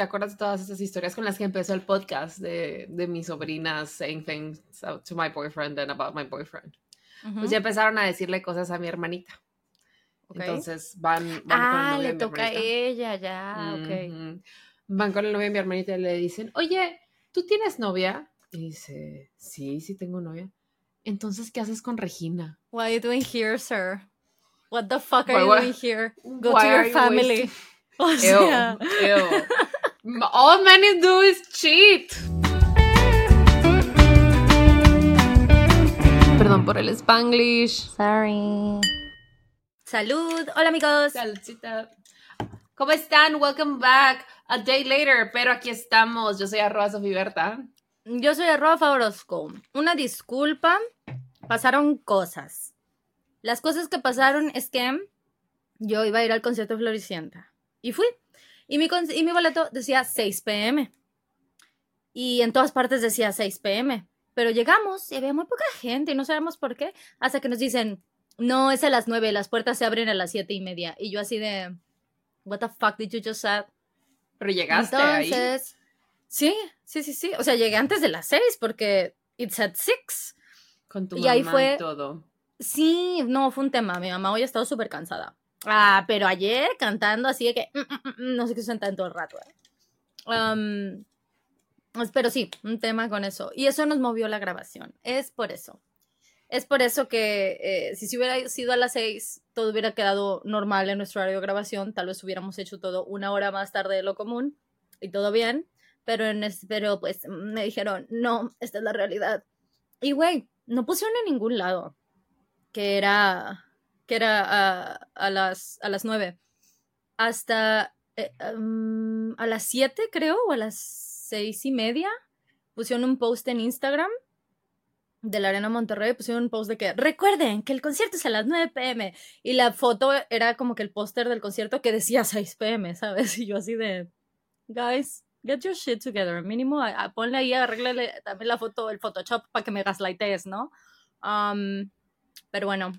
¿te acuerdas de todas esas historias con las que empezó el podcast de, de mis sobrinas saying things to my boyfriend and about my boyfriend? Pues ya empezaron a decirle cosas a mi hermanita. Entonces van, van ah, con el Ah, novio le de mi toca a ella, ya, ok. Van con el novio de mi hermanita y le dicen, oye, ¿tú tienes novia? Y dice, sí, sí tengo novia. Entonces, ¿qué haces con Regina? What are you doing here, sir? What the fuck are Why- you doing here? Go to your you family. Ew, ew. All men do is cheat. Perdón por el spanglish. sorry. Salud. Hola, amigos. Saludcita. ¿Cómo están? Welcome back. A day later, pero aquí estamos. Yo soy arroba Sofi Berta. Yo soy arroba Orozco. Una disculpa. Pasaron cosas. Las cosas que pasaron es que yo iba a ir al concierto de Floricienta. Y fui. Y mi, y mi boleto decía 6 pm. Y en todas partes decía 6 pm. Pero llegamos y había muy poca gente y no sabemos por qué. Hasta que nos dicen, no, es a las 9, las puertas se abren a las 7 y media. Y yo así de, what the fuck did you just say? Pero llegaste ahí. Entonces, sí, sí, sí, sí. O sea, llegué antes de las 6 porque it's at 6. Con tu y ahí mamá fue- y todo. Sí, no, fue un tema. Mi mamá hoy ha estado súper cansada. Ah, pero ayer cantando así de que mm, mm, mm, no sé qué sentar en todo el rato. ¿eh? Um, pues, pero sí, un tema con eso. Y eso nos movió la grabación. Es por eso. Es por eso que eh, si se hubiera sido a las seis, todo hubiera quedado normal en nuestro horario de grabación. Tal vez hubiéramos hecho todo una hora más tarde de lo común y todo bien. Pero, en pero pues me dijeron, no, esta es la realidad. Y güey, no pusieron en ningún lado que era que era a, a las a las nueve hasta eh, um, a las siete creo o a las seis y media pusieron un post en Instagram de la Arena Monterrey pusieron un post de que recuerden que el concierto es a las 9 pm y la foto era como que el póster del concierto que decía 6 pm, ¿sabes? Y yo así de guys, get your shit together, mínimo a- a- ponle ahí, arréglale también la foto, el Photoshop para que me gaslightes, ¿no? Um, pero bueno,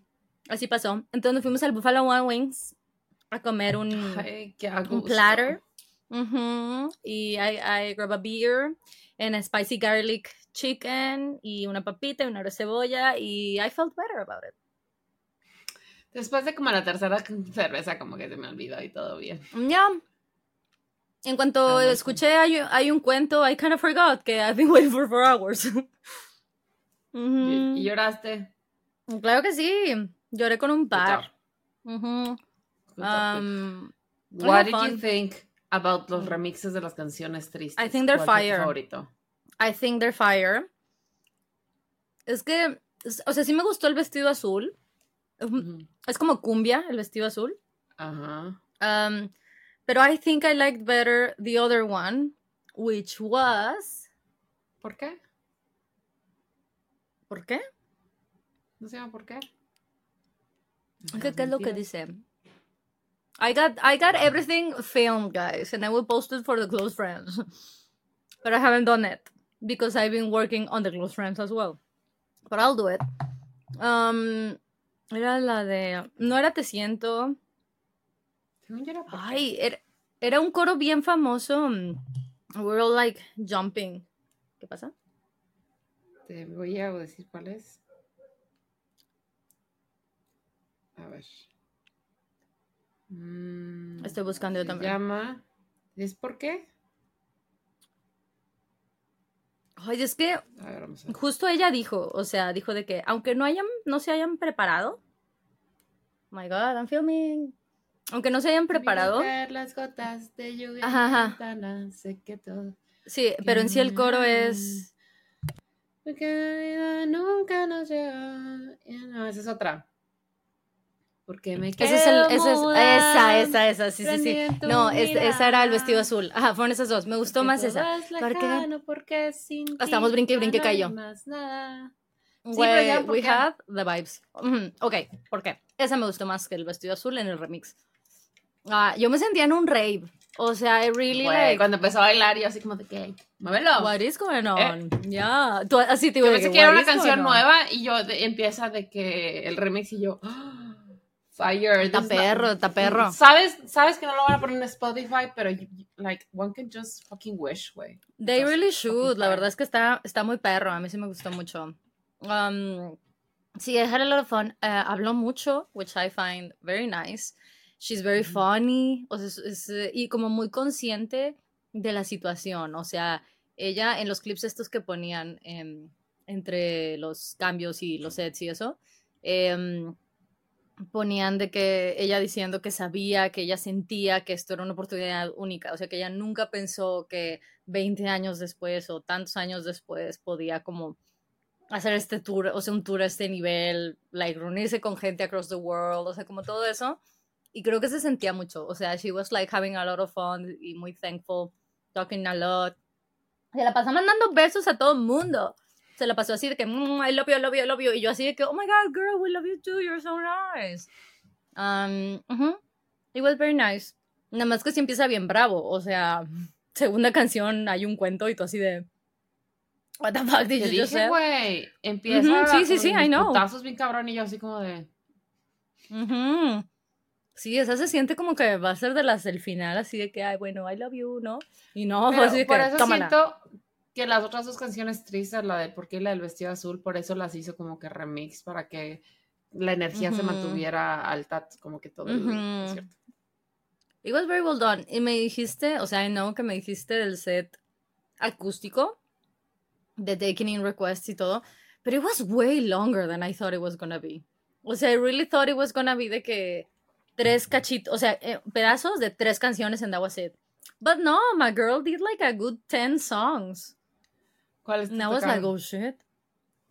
así pasó. Entonces nos fuimos al Buffalo Wild Wings a comer un, Ay, platter. Y I, I grab a beer and a spicy garlic chicken y una papita y una cebolla y I felt better about it. Después de como la tercera cerveza, como que se me olvidó y todo bien. Ya. En cuanto Ah, escuché hay, hay un cuento, I kind of forgot que I've been waiting for four hours. ¿Y, Ujú. y lloraste? Claro que sí. Lloré con un par. good. Um, What did you think about los remixes de las canciones tristes? I think they're ¿Cuál fue tu fire. favorito? I think they're fire. Es que, o sea, sí me gustó el vestido azul. Es como cumbia, el vestido azul. Ajá. Um, pero I think I liked better the other one, which was. ¿Por qué? ¿Por qué? No sé por qué. ¿Qué, qué es lo que dice? I got, I got everything filmed, guys, and I will post it for the close friends. But I haven't done it because I've been working on the close friends as well. But I'll do it. Um, era la de. No era Te siento. Ay, era, era un coro bien famoso. mm, We're all like jumping. ¿Qué pasa? Te voy a decir cuál es. A ver. Mm, Estoy buscando yo se también. llama. ¿Es por qué? Ay, es que A ver, vamos a ver. justo ella dijo, o sea, dijo de que aunque no hayan, no se hayan preparado. Oh my God, I'm filming. Aunque no se hayan preparado. Las gotas de lluvia Ajá, en la ajá. ventana, sé que todo. Sí, pero en sí el coro es. Porque la vida nunca nos llega. No, esa es otra. Porque me Ese es el, quedo ese es, muda, esa, esa, esa, sí, sí, sí. No, es- esa era el vestido azul. Ajá, fueron esas dos. Me gustó más esa. es Porque- porque sin Estamos brinque y brinque no cayó. más nada. Sí, Güey, pero ya, ¿por we have the vibes. Ujú, Ok, ¿por qué? Esa me gustó más que el vestido azul en el remix. Ah, yo me sentía en un rave. O sea, I really Güey, like. cuando empezó a bailar, yo así como de que, muévelo. What is going on? Ya. Tú así te Yo digo de pensé que, que era una canción nueva y yo de- empieza de que el remix y yo, "Ah, fire. Está perro, está perro. Sabes, sabes que no lo van a poner en Spotify, pero like one can just fucking wish, way. They really should. La verdad es que está, está muy perro. A mí sí me gustó mucho. Um, sí, I had a lot of fun. Uh, habló mucho, which I find very nice. She's very funny. O sea, es, y como muy consciente de la situación. O sea, ella en los clips estos que ponían em, entre los cambios y los sets y eso, em, ponían de que ella diciendo que sabía, que ella sentía que esto era una oportunidad única, o sea, que ella nunca pensó que 20 años después o tantos años después podía como hacer este tour, o sea, un tour a este nivel, like reunirse con gente across the world, o sea, como todo eso. Y creo que se sentía mucho, o sea, she was like having a lot of fun y muy thankful, talking a lot. Se la pasó mandando besos a todo el mundo se la pasó así de que, mm, I love you, I love you, I love you. Y yo así de que, oh my god, girl, we love you too, you're so nice. Um, It was very nice. Nada más que si empieza bien bravo. O sea, segunda canción hay un cuento y tú así de. What the fuck did you say? güey. Empieza. Sí, sí, sí, I know. Bien cabrón y yo así como de. Sí, esa se siente como que va a ser de las del final, así de que, ay, bueno, I love you, ¿no? Y no, Pero, así de por que, eso siento que las otras dos canciones tristes, la de por qué la del vestido azul, por eso las hizo como que remix para que la energía se mantuviera alta, como que todo el concierto. It was very well done. Y me dijiste, o sea, I know que me dijiste del set acústico, de Taking in Requests y todo, pero it was way longer than I thought it was gonna be. O sea, I really thought it was gonna be de que tres cachitos, o sea, eh, pedazos de tres canciones en that was it. But no, my girl did like a good 10 songs. ¿Cuáles Now was like, oh shit.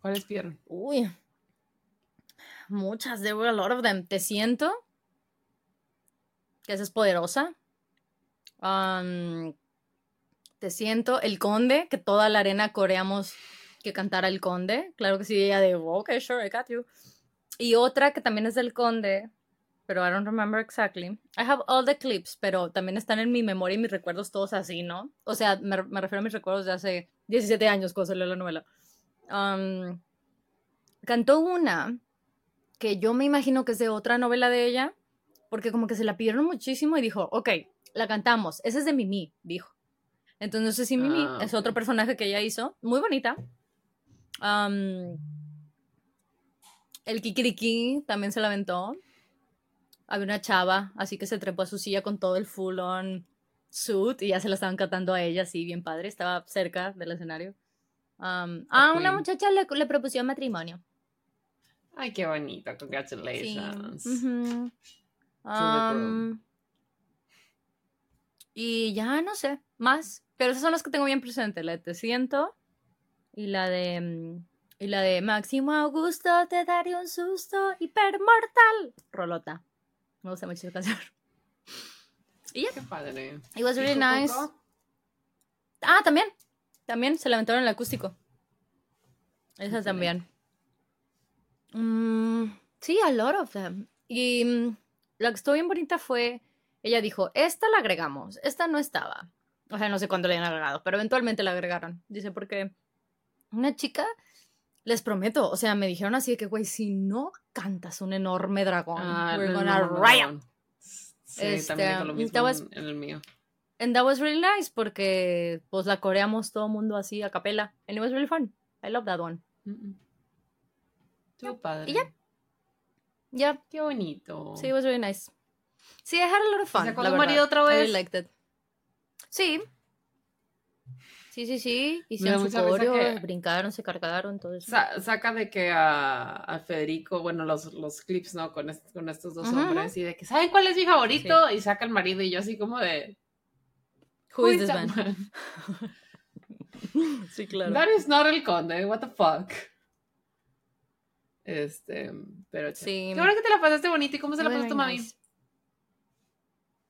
¿Cuáles vieron? Uy. Muchas, there were a lot of them. Te siento. Que esa es poderosa. Um, te siento. El conde, que toda la arena coreamos que cantara el conde. Claro que sí, ella de, ok, sure, I got you. Y otra que también es del conde, pero I don't remember exactly. I have all the clips, pero también están en mi memoria y mis recuerdos todos así, ¿no? O sea, me, me refiero a mis recuerdos de hace 17 años cuando salió la novela. Um, cantó una que yo me imagino que es de otra novela de ella, porque como que se la pidieron muchísimo y dijo, ok, la cantamos, esa es de Mimi, dijo. Entonces no sé si Mimi ah, es otro personaje que ella hizo, muy bonita. Um, el Kikiriki también se la aventó había una chava, así que se trepó a su silla con todo el full on suit y ya se la estaban cantando a ella, así bien padre, estaba cerca del escenario. Um, ah, una muchacha le, le propuso matrimonio. Ay, qué bonito, congratulations. Um, y ya no sé, más. Pero esas son las que tengo bien presentes, la de Te Siento y la de... Mm, y la de Máximo Augusto, te daré un susto hipermortal. Rolota. Me gusta mucho esa canción. Y ya. Qué padre. It was really nice. Ah, también. También se lamentaron en el acústico. Esa también. Mm, sí, a lot of them. Y mm, lo que estuvo bien bonita fue. Ella dijo: Esta la agregamos. Esta no estaba. O sea, no sé cuándo la hayan agregado, pero eventualmente la agregaron. Dice, porque una chica les prometo, o sea, me dijeron así de que, güey, si no cantas un enorme dragón, ah, we're gonna riot. Sí, este, también lo mismo en el mío. And that was really nice porque pues la coreamos todo el mundo así a capela. And it was really fun. I love that one. Estuvo padre. Y ya. Ya. Qué bonito. Sí, it was really nice. Sí, I had a lot of fun. ¿Se marido otra vez? I liked it. Sí, Sí, sí, sí. Hicieron su coreo, brincaron, se cargaron, todo eso. saca de que a, Federico, bueno, los, los clips, ¿no? Con, con estos dos hombres y de que, ¿saben cuál es mi favorito? Y saca el marido y yo así como de... Who, is this man? sí, claro. That is not el conde, what the fuck. Este, pero sí. Qué bueno que te la pasaste bonito. ¿Y cómo se la pasó tu mami?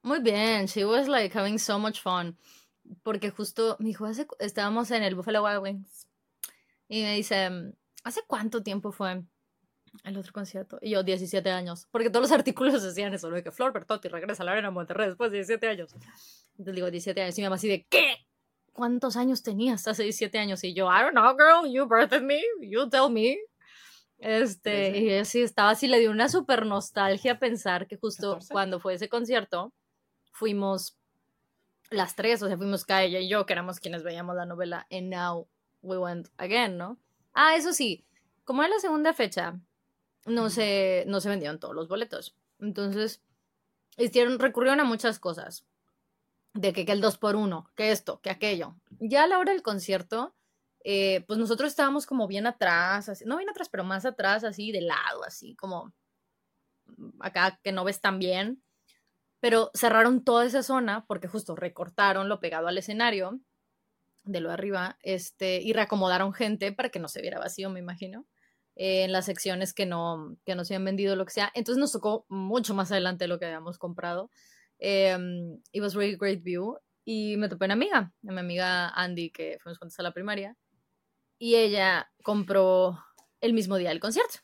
Muy bien. She was like having so much fun porque justo me dijo, hace, estábamos en el Buffalo Wild Wings y me dice, ¿hace cuánto tiempo fue el otro concierto? Y yo, 17 años, porque todos los artículos decían eso, de que Flor Bertotti regresa a la Arena Monterrey después de 17 años. Entonces digo, 17 años, y mi mamá así de, ¿qué? ¿Cuántos años tenías hace 17 años? Y yo, I don't know, girl, you birthed me, you tell me. Este, y sí, estaba así, le dio una super nostalgia pensar que justo cuando fue ese concierto, fuimos las tres, o sea, fuimos ella y yo, que éramos quienes veíamos la novela, and now we went again, ¿no? Ah, eso sí, como era la segunda fecha, no se, no se vendieron todos los boletos. Entonces, hicieron, recurrieron a muchas cosas. De que, que el 2 por 1 que esto, que aquello. Ya a la hora del concierto, eh, pues nosotros estábamos como bien atrás, así, no bien atrás, pero más atrás, así de lado, así como acá que no ves tan bien. Pero cerraron toda esa zona porque justo recortaron lo pegado al escenario de lo arriba, este, y reacomodaron gente para que no se viera vacío, me imagino, eh, en las secciones que no, que no se habían vendido, lo que sea. Entonces nos tocó mucho más adelante de lo que habíamos comprado. Eh, it was really great view. Y me topé una amiga, a mi amiga Andy, que fuimos juntos a la primaria, y ella compró el mismo día del concierto.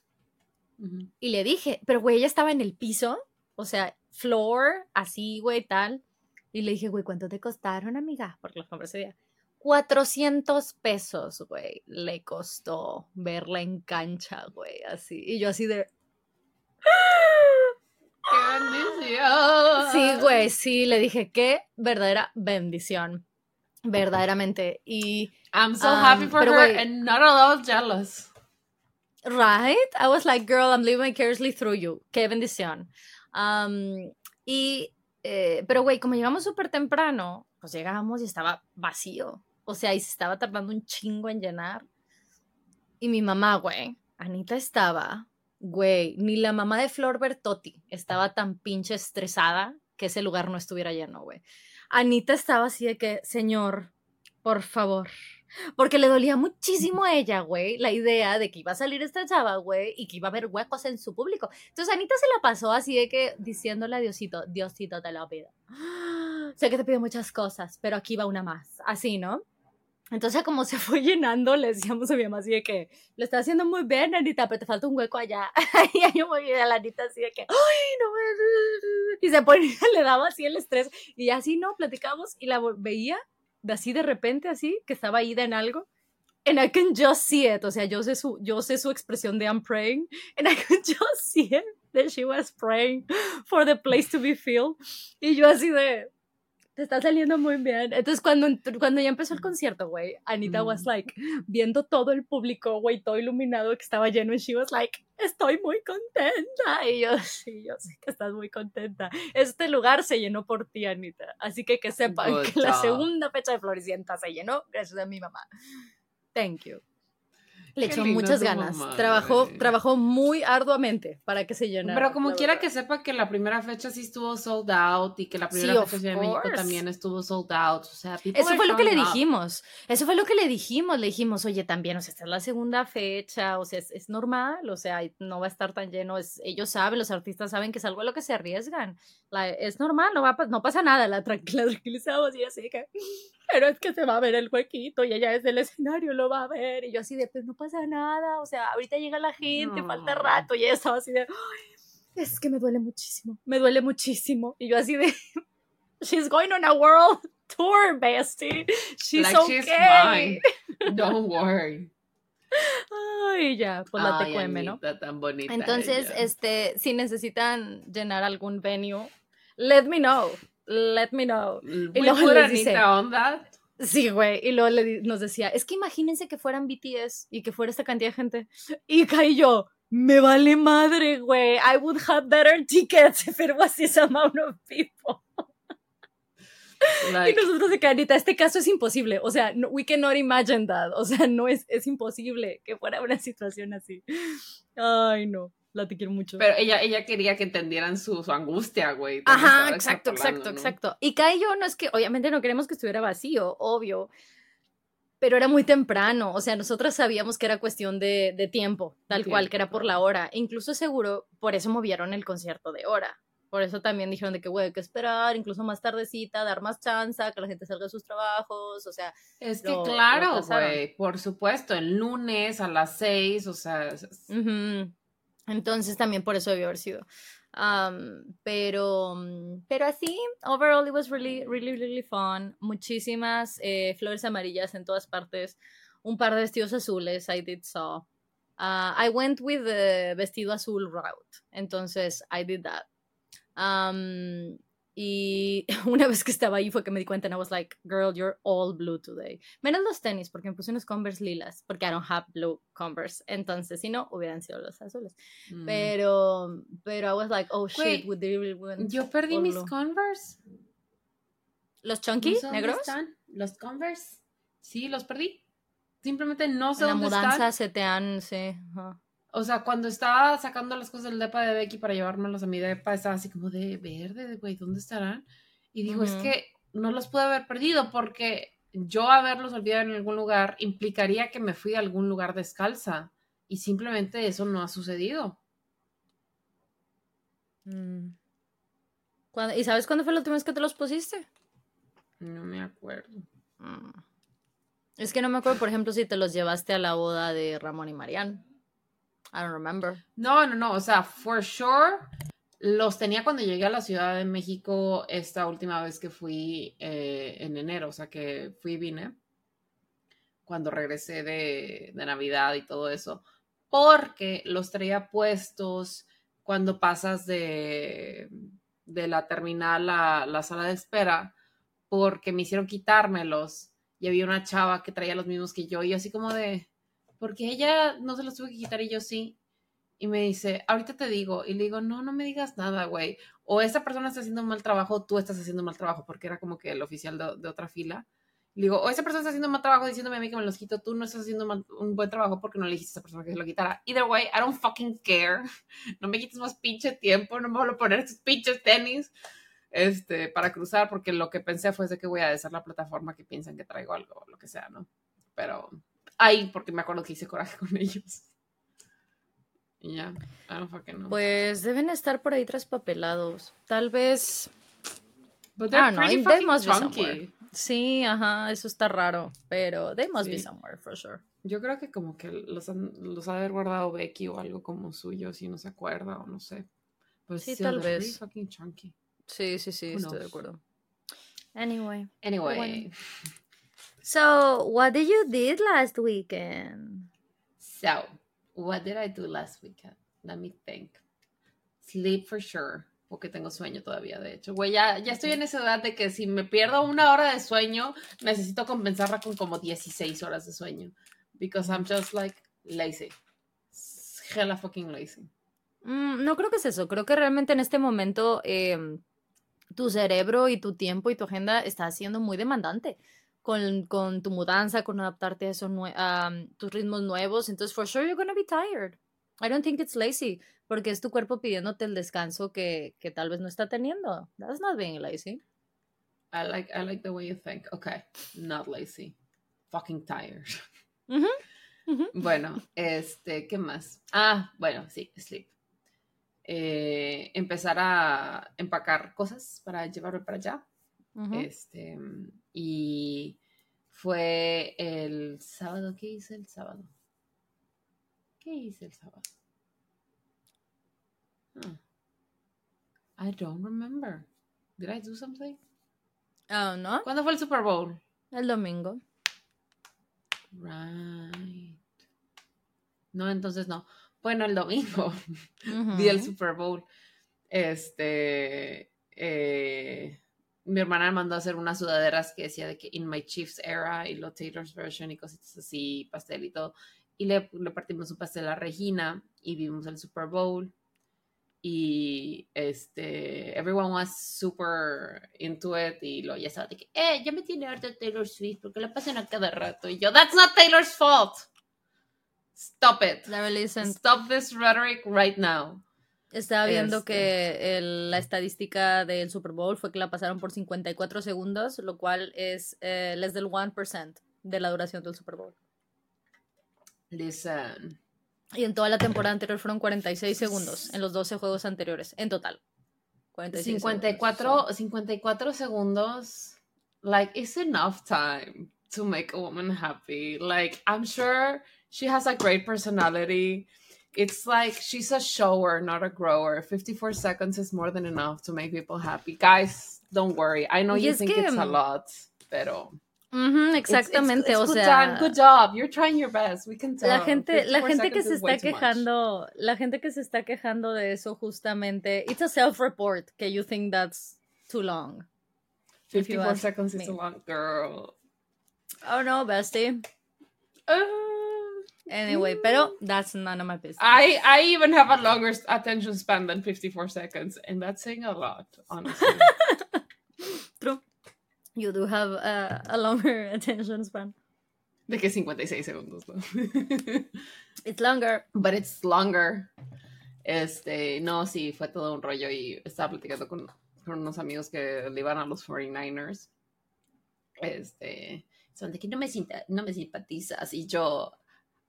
Y le dije, pero güey, ella estaba en el piso, o sea, floor, así, güey, tal. Y le dije, güey, ¿cuánto te costaron, amiga? Porque los compré ese día. 400 pesos, güey, le costó verla en cancha, güey, así. Y yo así de... ¡Qué bendición! Sí, güey, sí, le dije, qué verdadera bendición. Verdaderamente. Y... I'm so happy um, for her and not at all jealous. Right? I was like, girl, I'm living vicariously through you. Qué bendición. Y, eh, pero güey, como llegamos súper temprano, pues llegamos y estaba vacío. O sea, y se estaba tardando un chingo en llenar. Y mi mamá, güey, Anita estaba, güey, ni la mamá de Flor Bertotti estaba tan pinche estresada que ese lugar no estuviera lleno, güey. Anita estaba así de que, señor, por favor. Porque le dolía muchísimo a ella, güey, la idea de que iba a salir esta chava, güey, y que iba a haber huecos en su público. Entonces Anita se la pasó así de que diciéndole a Diosito, Diosito te lo pido. Sé que te pido muchas cosas, pero aquí va una más. Así, ¿no? Entonces, como se fue llenando, le decíamos a mi mamá así de que lo está haciendo muy bien, Anita, pero te falta un hueco allá. y yo bien a la Anita así de que, ¡ay, no! Y se ponía, le daba así el estrés. Y así, ¿no? Platicamos y la veía de así de repente, así, que estaba ida en algo. And I can just see it. O sea, yo sé su, yo sé su expresión de I'm praying. And I can just see it that she was praying for the place to be filled. Y yo así de, te está saliendo muy bien. Entonces, cuando, cuando ya empezó el concierto, güey, Anita was like, viendo todo el público, güey, todo iluminado que estaba lleno, y she was like, estoy muy contenta. Y yo, sí, yo sé que estás muy contenta. Este lugar se llenó por ti, Anita. Así que que sepan que la segunda fecha de Floricienta se llenó gracias a mi mamá. Thank you. Le echó muchas ganas. trabajó, trabajó muy arduamente para que se llenara. Pero como quiera que sepa que la primera fecha sí estuvo sold out y que la primera fecha de México también estuvo sold out. O sea, Eso fue lo que le dijimos. Eso fue lo que le dijimos. Le dijimos, oye, también, o sea, esta es la segunda fecha, o sea, es, normal, o sea, no va a estar tan lleno. Es, ellos saben, los artistas saben que es algo a lo que se arriesgan. Es normal, no, va, no pasa nada. La, tranquilizamos y así que pero es que se va a ver el huequito y ella desde el escenario lo va a ver. Y yo así de, pues no pasa nada, o sea, ahorita llega la gente, falta rato. Y ella estaba así de, es que me duele muchísimo, me duele muchísimo. Y yo así de, she's going on a world tour, bestie. She's like okay. She's fine. Don't worry. Ay, ya, pues la ¿no? Tan bonita Entonces, este, si necesitan llenar algún venue, let me know let me know. y luego le dice, onda. Sí, güey. Y luego le, nos decía, es que imagínense que fueran BTS y que fuera esta cantidad de gente. Y caí yo, me vale madre, güey. I would have better tickets if it was this amount of people. y nosotros de Canita, este caso es imposible. O sea, we cannot imagine that. O sea, no es, es imposible que fuera una situación así. Ay, no la te quiero mucho. Pero ella, ella quería que entendieran su, angustia, güey. Ajá, exacto, exacto, exacto. Y Kai y yo no es que, obviamente no queremos que estuviera vacío, obvio. Pero era muy temprano, o sea, nosotras sabíamos que era cuestión de, tiempo, tal cual, que era por la hora. incluso seguro, por eso movieron el concierto de hora. Por eso también dijeron de que, güey, hay que esperar, incluso más tardecita, dar más chance, que la gente salga de sus trabajos, o sea. Es que claro, güey, por supuesto, el lunes a las seis, o sea. Entonces también por eso debió haber sido. pero, pero así, overall it was really, really, really fun. Muchísimas eh, flores amarillas en todas partes. Un par de vestidos azules, I did saw. Uh, I went with the vestido azul route. Entonces, I did that. Um, y una vez que estaba ahí fue que me di cuenta and I was like, girl, you're all blue today. Menos los tenis, porque me puse unos Converse lilas, porque I don't have blue Converse. Entonces, si no, hubieran sido los azules. Mm. Pero, pero I was like, oh shit, would they really Yo perdí mis Converse. ¿Los chunky negros? Están? Los Converse. Sí, los perdí. Simplemente no sé en dónde la mudanza se te han, sí. O sea, cuando estaba sacando las cosas del depa de Becky para llevármelos a mi depa, estaba así como de verde, güey, ¿dónde estarán? Y digo, es que no los pude haber perdido porque yo haberlos olvidado en algún lugar implicaría que me fui a algún lugar descalza. Y simplemente eso no ha sucedido. Mm. ¿Y sabes cuándo fue la última vez que te los pusiste? No me acuerdo. Mm. Es que no me acuerdo, por ejemplo, si te los llevaste a la boda de Ramón y Marianne. I don't remember. No, no, no. O sea, for sure, los tenía cuando llegué a la Ciudad de México esta última vez que fui eh, en enero. O sea, que fui y vine. Cuando regresé de, de Navidad y todo eso. Porque los traía puestos cuando pasas de, de la terminal a la sala de espera. Porque me hicieron quitármelos y había una chava que traía los mismos que yo y así como de, porque ella no se los tuve que quitar y yo sí. Y me dice, ahorita te digo. Y le digo, no, no me digas nada, güey. O esa persona está haciendo un mal trabajo, tú estás haciendo un mal trabajo, porque era como que el oficial de, otra fila. Le digo, o esa persona está haciendo un mal trabajo diciéndome a mí que me los quito, tú no estás haciendo un buen trabajo porque no le dijiste a esa persona que se lo quitara. Either way, I don't fucking care. No me quites más pinche tiempo, no me voy a poner estos pinches tenis este, para cruzar, porque lo que pensé fue de que voy a deshacer la plataforma que piensan que traigo algo, lo que sea, ¿no? Pero ahí, porque me acuerdo que hice coraje con ellos. Y ya, Pues deben estar por ahí traspapelados. Tal vez. ah, no, they must be somewhere. Sí, ajá, eso está raro. Pero they must be somewhere, for sure. Yo creo que como que los, los ha de haber guardado Becky o algo como suyo, si no se acuerda o no sé. Pues sí, tal vez. chunky. Sí, sí, sí, estoy de acuerdo. Anyway. Anyway. So, what did you did last weekend? So, what did I do last weekend? Let me think. Sleep for sure, porque tengo sueño todavía, de hecho. Güey, ya, ya estoy en esa edad de que si me pierdo una hora de sueño, necesito compensarla con como 16 horas de sueño. Because I'm just like lazy. Hella fucking lazy. Mm, no creo que es eso. Creo que realmente en este momento eh, tu cerebro y tu tiempo y tu agenda está siendo muy demandante con, con tu mudanza, con adaptarte a, esos tus ritmos nuevos. Entonces, for sure, you're going to be tired. I don't think it's lazy, porque es tu cuerpo pidiéndote el descanso que, que tal vez no está teniendo. That's not being lazy. I like, I like the way you think. Okay, not lazy. Fucking tired. Bueno, este, ¿qué más? Ah, bueno, sí, sleep. Eh, empezar a empacar cosas para llevarme para allá. Este, y fue el sábado. ¿Qué hice el sábado? ¿Qué hice el sábado? I don't remember. Did I do something? Oh, no. ¿Cuándo fue el Super Bowl? El domingo. Right. No, entonces no. Bueno, el domingo vi el Super Bowl. Este, eh, mi hermana me mandó a hacer unas sudaderas que decía de que In My Chiefs Era y lo Taylor's Version y cositas así, pastel y todo. Y le, le partimos un pastel a Regina y vimos el Super Bowl. Y este, everyone was super into it. Y lo ya estaba de que, eh, ya me tiene harta Taylor Swift porque la pasan a cada rato. Y yo, that's not Taylor's fault. Stop it. Stop this rhetoric right now. Estaba viendo que este. la estadística del Super Bowl fue que la pasaron por 54 segundos, lo cual es eh, less del 1% de la duración del Super Bowl. Listen. Y en toda la temporada anterior fueron 46 segundos, en los 12 juegos anteriores, en total. 54, 54 segundos, like, it's enough time to make a woman happy. Like, I'm sure she has a great personality. It's like she's a shower, not a grower. 54 seconds is more than enough to make people happy. Guys, don't worry. I know you think it's a mm, lot, pero. Mm -hmm, exactamente, o sea, good job, you're trying your best, we can tell. La gente, la gente que se está quejando, la gente que se está quejando de eso justamente, it's a self-report que you think that's too long. 54 seconds is a long, girl. Oh no, bestie. Uh, anyway, pero that's none of my business. I I even have a longer attention span than 54 seconds, and that's saying a lot, honestly. True. You do have a, a longer attention span. De que 56 segundos, ¿no? it's longer. But it's longer. Este, no, sí, fue todo un rollo y estaba platicando con, con unos amigos que le iban a los 49ers. Este, son de que no me, no me simpatizas y yo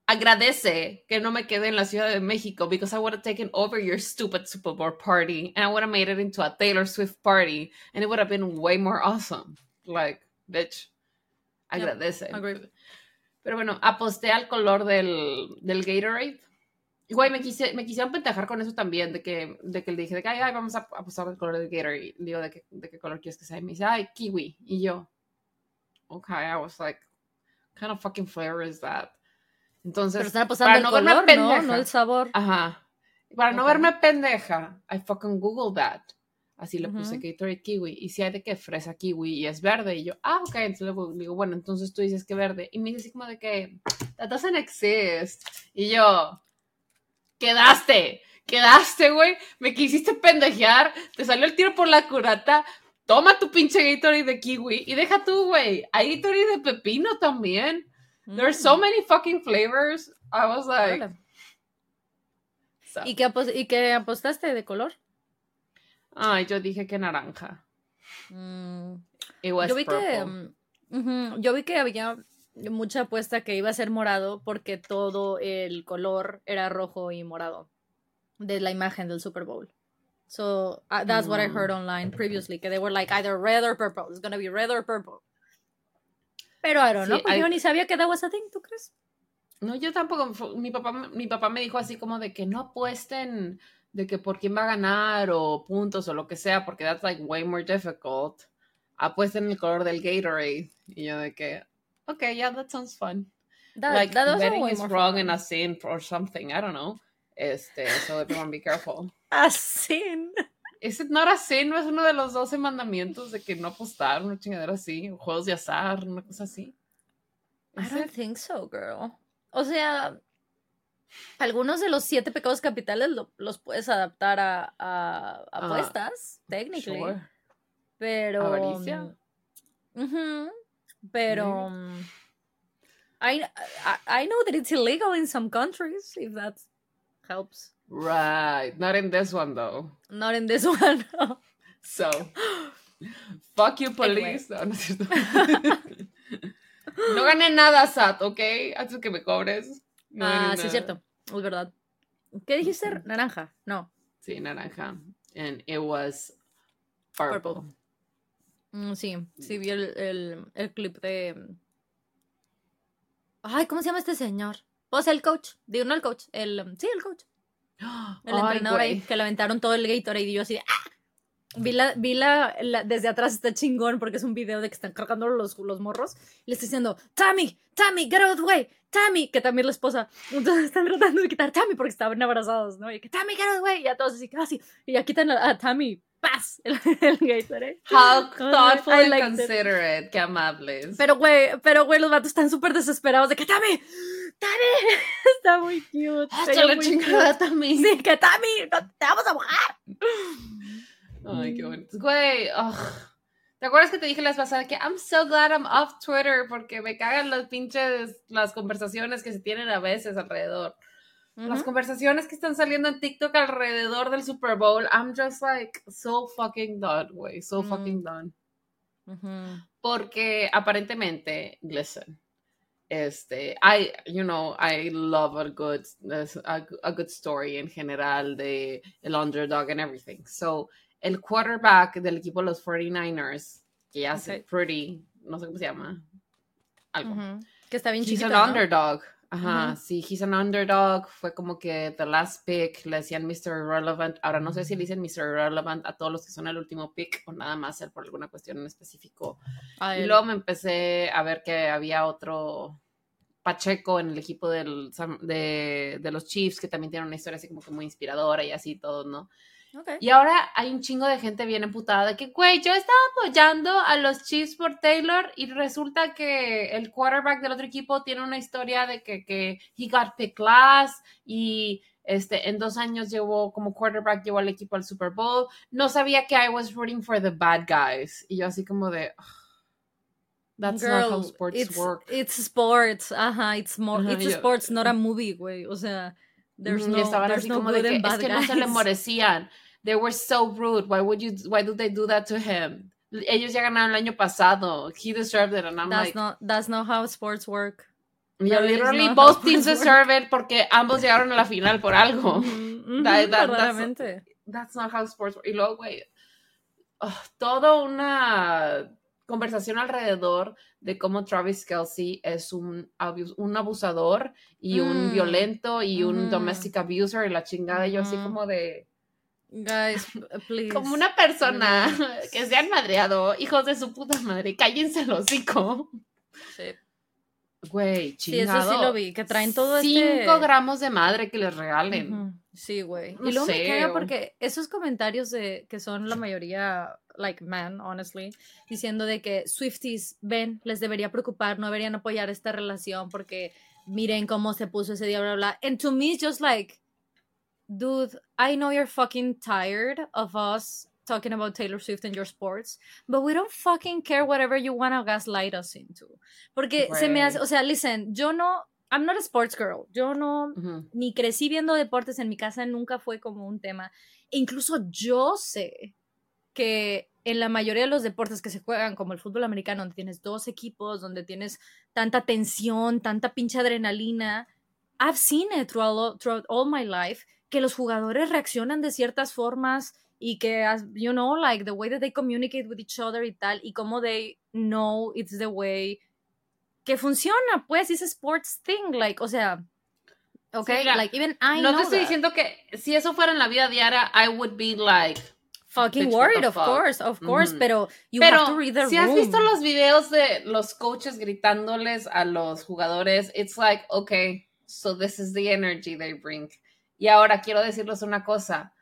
agradece que no me quedé en la Ciudad de México because I would have taken over your stupid Super Bowl party and I would have made it into a Taylor Swift party and it would have been way more awesome. Like, bitch, agradece. Pero bueno, aposté al color del, del Gatorade. Güey, me, quise, me quisieron pentajar con eso también, de que, de que le dije, de que, ay, vamos a apostar al color del Gatorade. Le digo, ¿de qué, ¿de qué color quieres que sea? Y me dice, ay, kiwi. Y yo, ok, I was like, kind of fucking flavor is that? Entonces, Pero están apostando para no el color, pendeja, ¿no? No el sabor. Ajá. Para no verme pendeja, I fucking Googled that. Así le puse Gatorade Kiwi. Y si hay de que fresa kiwi y es verde. Y yo, ah, ok. Entonces le digo, bueno, entonces tú dices que verde. Y me dice así como de que, that doesn't exist. Y yo, quedaste, quedaste, güey. Me quisiste pendejear. Te salió el tiro por la curata. Toma tu pinche Gatorade de kiwi. Y deja tú, güey. Hay Gatorade de pepino también. There's so mm. many fucking flavors. I was like. ¿Y, qué ¿Y qué apostaste de color? Ay, yo dije que naranja. Mm. yo vi que mm, yo vi que había mucha apuesta que iba a ser morado porque todo el color era rojo y morado de la imagen del Super Bowl. So uh, that's what I heard online previously, que they were like either red or purple. It's gonna be red or purple. Pero I don't know, porque yo ni sabía que that was a thing, ¿tú crees? No, yo tampoco. Mi papá, mi papá me dijo así como de que no apuesten de que por quién va a ganar o puntos o lo que sea, porque that's like way more difficult. Apuesta en el color del Gatorade. Y yo de que, okay, yeah, that sounds fun. That, like that betting is wrong fun. in a sin or something, I don't know. Este, so everyone be careful. A sin. Is it not a sin? ¿No es uno de los 12 mandamientos de que no apostar, una chingadera así? Juegos de azar, una cosa así. I don't think so, girl. O sea, algunos de los siete pecados capitales los puedes adaptar a, a, apuestas, técnicamente. Pero. Avaricia. pero. I, I, know that it's illegal in some countries, if that helps. Right. Not in this one, though. Not in this one. So, fuck you, police. No, no, gané nada, Sat, ¿ok? Antes que me cobres ah, sí, es cierto. Es verdad. ¿Qué dijiste? Naranja. No. Sí, naranja. And it was purple. Mm, sí, sí, vi el, el, el, clip de. Ay, ¿cómo se llama este señor? Pues el coach. Digo, no el coach. El, sí, el coach. El entrenador ahí, que le aventaron todo el Gatorade y yo así de. ¡Ah! Vi, la, vi la, desde atrás está chingón porque es un video de que están cargando los, los morros y le está diciendo, Tammy, Tammy, get out of the way, Tammy, que también la esposa. Entonces están tratando de quitar a Tammy porque estaban abrazados, ¿no? Y que Tammy, get out of the way, y ya todos así, casi, y ya quitan a, Tammy, paz, el, el Gatorade. How thoughtful and considerate, qué amables. Pero güey, pero güey, los vatos están súper desesperados de que Tammy, Tammy, está muy cute. Está la chingada, Tammy. Sí, que Tammy, te vamos a mojar. Ay, qué bonito. Güey, ¿te acuerdas que te dije la vez pasada que I'm so glad I'm off Twitter porque me cagan las pinches, las conversaciones que se tienen a veces alrededor? Las conversaciones que están saliendo en TikTok alrededor del Super Bowl, I'm just like so fucking done, güey, so mm. fucking done. Porque aparentemente, listen, este, I, you know, I love a good, a, a, good story en general de el underdog and everything. So, el quarterback del equipo de los 49ers, que ya hace pretty, no sé cómo se llama, algo. Que está bien He's an underdog. Ajá, sí, he's an underdog, fue como que the last pick, le decían Mr. Irrelevant. Ahora no sé si le dicen Mr. Irrelevant a todos los que son el último pick o nada más él por alguna cuestión en específico. y luego me empecé a ver que había otro Pacheco en el equipo del, de, de, los Chiefs que también tiene una historia así como que muy inspiradora y así todo, ¿no? Y ahora hay un chingo de gente bien emputada de que, güey, yo estaba apoyando a los Chiefs por Taylor y resulta que el quarterback del otro equipo tiene una historia de que, que he got picked last y este, en dos años llevó como quarterback, llevó al equipo al Super Bowl. No sabía que I was rooting for the bad guys. Y yo así como de... That's not how sports work. It's sports, ajá, it's more, it's sports, not a movie, güey. O sea, there's no, there's no good and bad es que no se le merecían. They were so rude. Why would you? Why do they do that to him? Ellos ya ganaron el año pasado. He deserved it, and I'm that's like, not that's not how sports work. Yeah, literally both teams deserve it porque ambos llegaron a la final por algo. Mm -hmm, that, that, that's, that's, not how sports work. Y luego, güey, oh, toda una conversación alrededor de cómo Travis Kelsey es un, un abusador y un mm. violento y un domestic abuser y la chingada. Y yo así como de Guys, please. Como una persona que se han madreado, hijos de su puta madre, cállense los hocico. Sí. Güey, chingado. Sí, eso sí lo vi, que traen todo Cinco este... gramos de madre que les regalen. Sí, güey. y luego me caga porque esos comentarios de que son la mayoría, like, man, honestly, diciendo de que Swifties, ven, les debería preocupar, no deberían apoyar esta relación porque miren cómo se puso ese día, bla, bla. And to me, it's just like dude, I know you're fucking tired of us talking about Taylor Swift and your sports, but we don't fucking care whatever you want to gaslight us into. Porque se me hace, o sea, listen, yo no, I'm not a sports girl. Yo no, ni crecí viendo deportes en mi casa, nunca fue como un tema. E incluso yo sé que en la mayoría de los deportes que se juegan, como el fútbol americano, donde tienes dos equipos, donde tienes tanta tensión, tanta pinche adrenalina, I've seen it throughout, throughout all my life que los jugadores reaccionan de ciertas formas y que, you know, like the way that they communicate with each other y tal, y cómo they know it's the way que funciona, pues, es sports thing, like, o sea, okay, like, even I No te estoy diciendo que si eso fuera en la vida diaria, I would be like, fucking worried, of course, of course, pero you have to read the si has visto los videos de los coaches gritándoles a los jugadores, it's like, okay, so this is the energy they bring. Y ahora quiero decirles una cosa,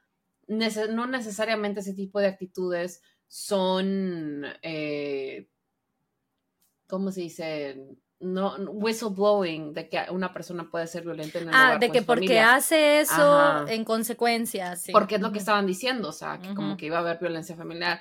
no necesariamente ese tipo de actitudes son, eh, ¿cómo se dice? No, whistleblowing, de que una persona puede ser violenta en el Ah, de que porque hace eso en consecuencia, sí. Porque es lo que estaban diciendo, o sea, que como que iba a haber violencia familiar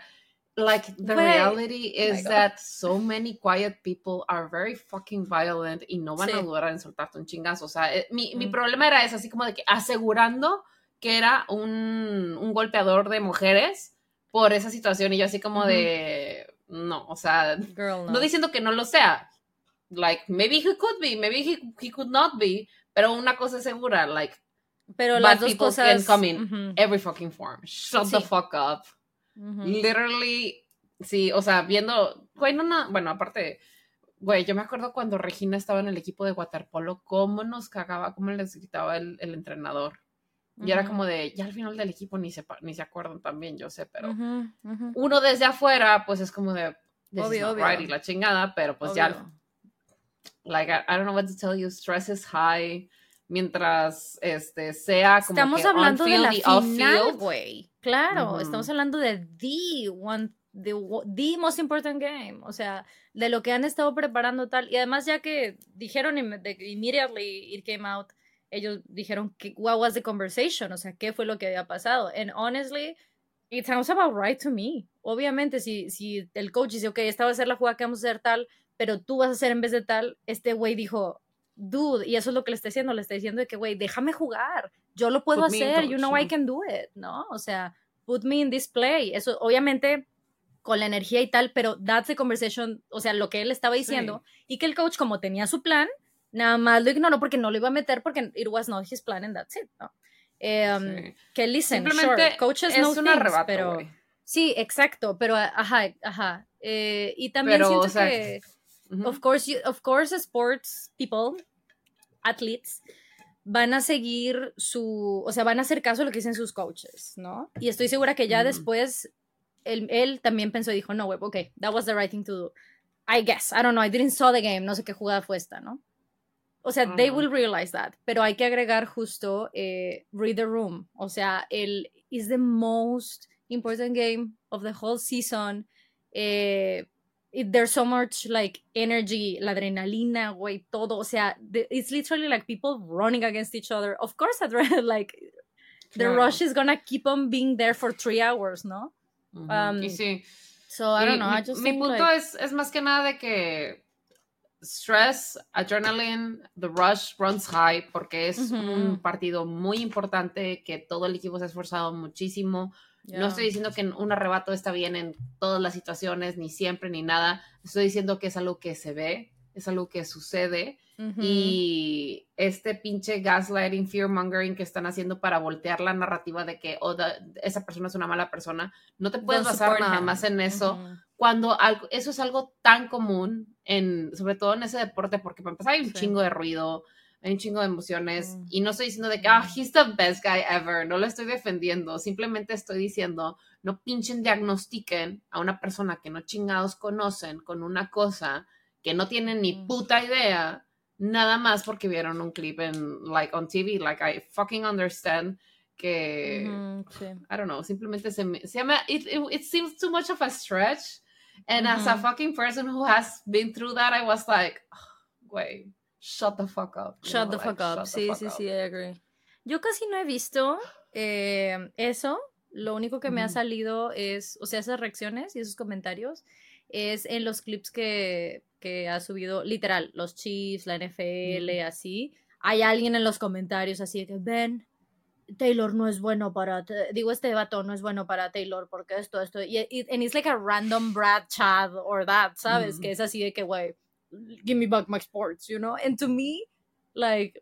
like the reality oh is that so many quiet people are very fucking violent y no van a dudar en soltarte un chingazo. O sea, eh, mi, mi, mm. problema era eso, así como de que asegurando que era un, un, golpeador de mujeres por esa situación y yo así como de no, o sea, no. diciendo que no lo sea. Like, maybe he could be, maybe he, he could not be, pero una cosa es segura, like, pero las dos cosas can come in every fucking form. Shut the fuck up. Literally, sí, o sea, viendo, güey, no, no, bueno, aparte, güey, yo me acuerdo cuando Regina estaba en el equipo de waterpolo, cómo nos cagaba, cómo les gritaba el, el entrenador. Y era como de, ya al final del equipo ni se, ni se acuerdan también, yo sé, pero uno desde afuera, pues es como de, obvio, obvio. y la chingada, pero pues ya, like, I, don't know what to tell you, stress is high, mientras este sea como Estamos hablando de la final, güey. Claro, estamos hablando de the one, the, the most important game, o sea, de lo que han estado preparando tal. Y además ya que dijeron immediately it came out, ellos dijeron que what was the conversation, o sea, qué fue lo que había pasado. And honestly, it sounds about right to me. Obviamente, si, si el coach dice, ok, esta va a ser la jugada que vamos a hacer tal, pero tú vas a hacer en vez de tal, este güey dijo, dude, y eso es lo que le está diciendo, le está diciendo de que, güey, déjame jugar, yo lo puedo hacer, you know I can do it, ¿no? O sea, put me in this play. Eso, obviamente, con la energía y tal, pero that's the conversation, o sea, lo que él estaba diciendo, y que el coach, como tenía su plan, nada más lo ignoró porque no lo iba a meter porque it was not his plan and that's it, ¿no? Eh, Que listen, Simplemente coaches es un arrebato, pero... Sí, exacto, pero ajá, ajá. Eh, y también siento que, of course, of course, sports people athletes van a seguir su, o sea, van a hacer caso a lo que dicen sus coaches, ¿no? Y estoy segura que ya después él, él, también pensó y dijo, no, web, ok, that was the right thing to do. I guess, I don't know, I didn't saw the game, no sé qué jugada fue esta, ¿no? O sea, they will realize that, pero hay que agregar justo eh, read the room, o sea, el is the most important game of the whole season. Eh, there's so much like energy, la adrenalina, güey, todo. O sea, it's literally like people running against each other. Of course, like the rush is gonna keep on being there for three hours, ¿no? um, y sí. So I don't know. I just mi punto es, es más que nada de que stress, adrenaline, the rush runs high porque es un partido muy importante que todo el equipo se ha esforzado muchísimo no estoy diciendo que un arrebato está bien en todas las situaciones, ni siempre, ni nada. Estoy diciendo que es algo que se ve, es algo que sucede. Y este pinche gaslighting, fear mongering que están haciendo para voltear la narrativa de que oh, esa persona es una mala persona, no te puedes basar nada más en eso. Cuando eso es algo tan común, en, sobre todo en ese deporte, porque para empezar hay un chingo de ruido, hay un chingo de emociones mm. y no estoy diciendo de que, ah, he's the best guy ever, no lo estoy defendiendo, simplemente estoy diciendo, no pinchen diagnostiquen a una persona que no chingados conocen con una cosa que no tienen ni mm. puta idea, nada más porque vieron un clip en, like, on TV, like, I fucking understand que, I don't know, simplemente se, se llama, it, it, seems too much of a stretch, and as a fucking person who has been through that, I was like, oh, shut the fuck up. Shut the fuck up. Sí, sí, sí, I agree. Yo casi no he visto eh, eso. Lo único que me ha salido es, o sea, esas reacciones y esos comentarios es en los clips que, que ha subido, literal, los Chiefs, la NFL, así. Hay alguien en los comentarios así de que, ven, Taylor no es bueno para, digo, este vato no es bueno para Taylor porque esto, esto, y, y and it's like a random Brad Chad or that, ¿sabes? Que es así de que, güey, give me back my sports, you know? And to me, like,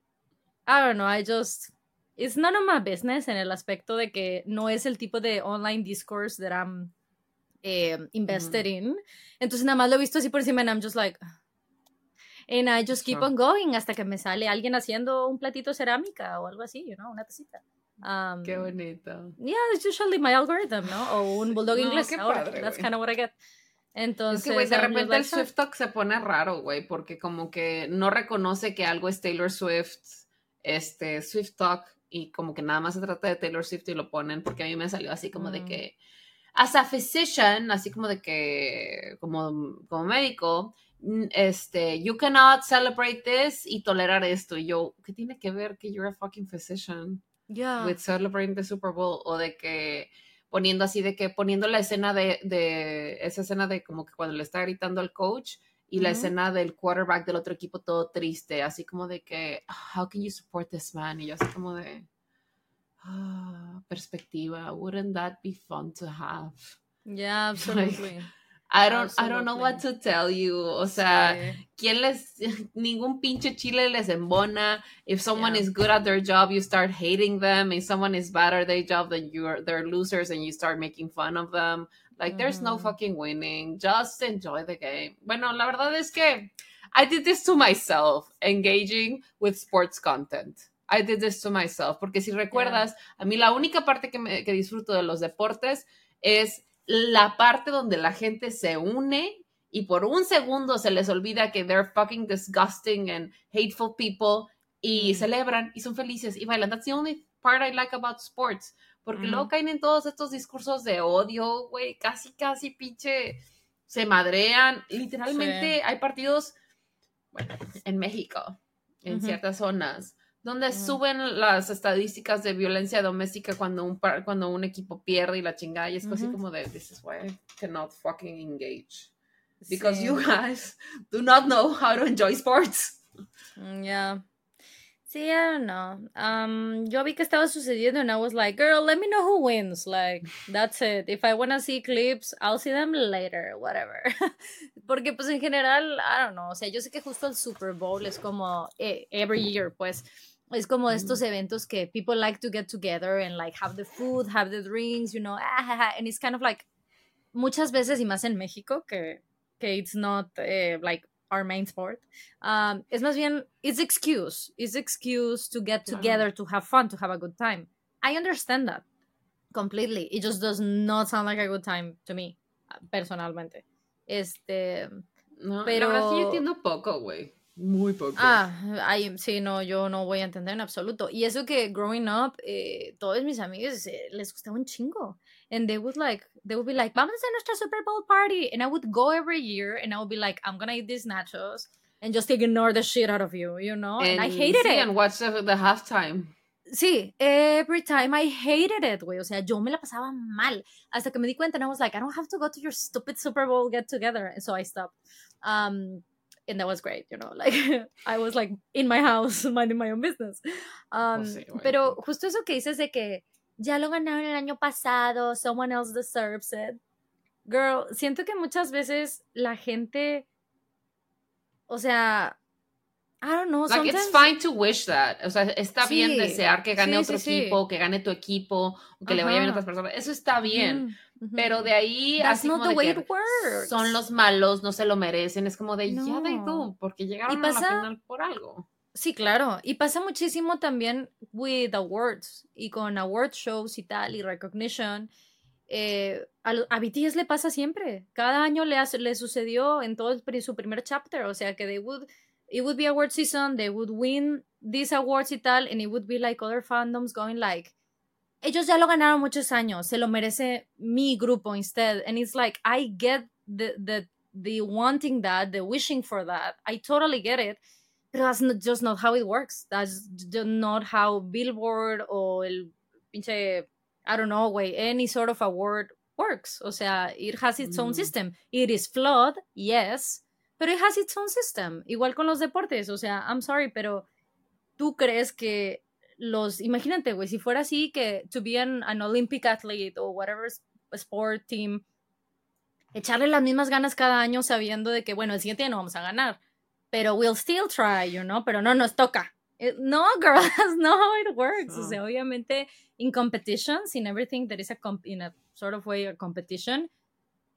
I don't know, I just, it's none of my business en el aspecto de que no es el tipo de online discourse that I'm eh, invested in. Entonces nada más lo he visto así por encima and I'm just like, and I just keep on going hasta que me sale alguien haciendo un platito cerámica o algo así, you know, una tacita. Um, Qué bonito. Yeah, it's usually my algorithm, ¿no? O un bulldog no, inglés. Ahora, that's kind of what I get. Entonces, es que, güey, de repente el Swift Talk se pone raro, güey, porque como que no reconoce que algo es Taylor Swift, este, Swift Talk, y como que nada más se trata de Taylor Swift y lo ponen, porque a mí me salió así como de mm. que, as a physician, así como de que, como, como médico, este, you cannot celebrate this y tolerar esto. Y yo, ¿qué tiene que ver que you're a fucking physician? Yeah. With celebrating the Super Bowl, o de que poniendo así de que poniendo la escena de, de esa escena de como que cuando le está gritando al coach y la escena del quarterback del otro equipo todo triste, así como de que, how can you support this man? Y yo así como de, ah, perspectiva, wouldn't that be fun to have? Yeah, absolutely. I don't, I don't know what to tell you. O sea, ¿quién les, ningún pinche chile les embona. If someone is good at their job, you start hating them. If someone is bad at their job, then you're, they're losers and you start making fun of them. Like, there's no mm-hmm. fucking winning. Just enjoy the game. Bueno, la verdad es que I did this to myself, engaging with sports content. I did this to myself. Porque si recuerdas, a mí la única parte que, me, que disfruto de los deportes es la parte donde la gente se une y por un segundo se les olvida que they're fucking disgusting and hateful people y celebran y son felices y bailan. That's the only part I like about sports. Porque luego caen en todos estos discursos de odio, güey, casi, casi pinche se madrean. Literalmente hay partidos, bueno, en México, en ciertas zonas, donde suben las estadísticas de violencia doméstica cuando un, cuando un equipo pierde y la chingada y es así como de this is why I cannot fucking engage because you guys do not know how to enjoy sports. Mm, yeah. Sí, I don't know. Um, yo vi que estaba sucediendo and I was like, girl, let me know who wins. Like, that's it. If I want to see clips, I'll see them later, whatever. Porque, pues, en general, I don't know. O sea, yo sé que justo el Super Bowl es como eh, every year, pues, es como estos eventos que people like to get together and like have the food, have the drinks, you know, ah, and it's kind of like muchas veces y más en México que, que it's not eh, like our main sport. Um, es más bien, it's excuse. It's excuse to get together, to have fun, to have a good time. I understand that completely. It just does not sound like a good time to me, personalmente. Este. No, pero... la verdad sí entiendo poco, güey. Muy poco. Ah, ay, sí, no, yo no voy a entender en absoluto. Y eso que growing up, eh, todos mis amigos eh, les gustaba un chingo. And they would like, they would be like, vamos a nuestra Super Bowl party. And I would go every year and I would be like, I'm gonna eat these nachos and just ignore the shit out of you, you know? And, I hated it. And watch the, the halftime. Sí, every time I hated it, güey. O sea, yo me la pasaba mal. Hasta que me di cuenta and I was like, I don't have to go to your stupid Super Bowl get together. And so I stopped. Um, and that was great, you know, like I was like in my house minding my own business. Um, oh, sí, pero justo eso que dices de que ya lo ganaron el año pasado, someone else deserves it. Girl, siento que muchas veces la gente, o sea, I don't know. Like it's fine to wish that. O sea, está bien desear que gane otro equipo, que gane tu equipo, que le vaya bien a otras personas. Eso está bien. Pero de ahí así como de que son los malos, no se lo merecen. Es como de ya de tú, porque llegaron a la final por algo. Sí, claro. Y pasa muchísimo también with awards y con award shows y tal y recognition. Eh, a, a, BTS le pasa siempre. Cada año le, hace, le sucedió en todo su primer chapter. O sea que they would it would be award season, they would win these awards y tal, and it would be like other fandoms going like, ellos ya lo ganaron muchos años, se lo merece mi grupo instead. And it's like, I get the, the, the wanting that, the wishing for that. I totally get it. Pero that's not, just not how it works. That's not how Billboard or el pinche, I don't know, way, any sort of award works. O sea, it has its own mm. system. It is flawed, yes, pero it has its own system. Igual con los deportes, o sea, I'm sorry, pero tú crees que los, imagínate, güey, si fuera así que to be an, Olympic athlete o whatever sport team, echarle las mismas ganas cada año sabiendo de que, bueno, el siguiente no vamos a ganar, pero we'll still try, you know, pero no nos toca. Eh, no, girl, that's not how it works. O sea, obviamente, in competitions, in everything that is a, in a sort of way a competition,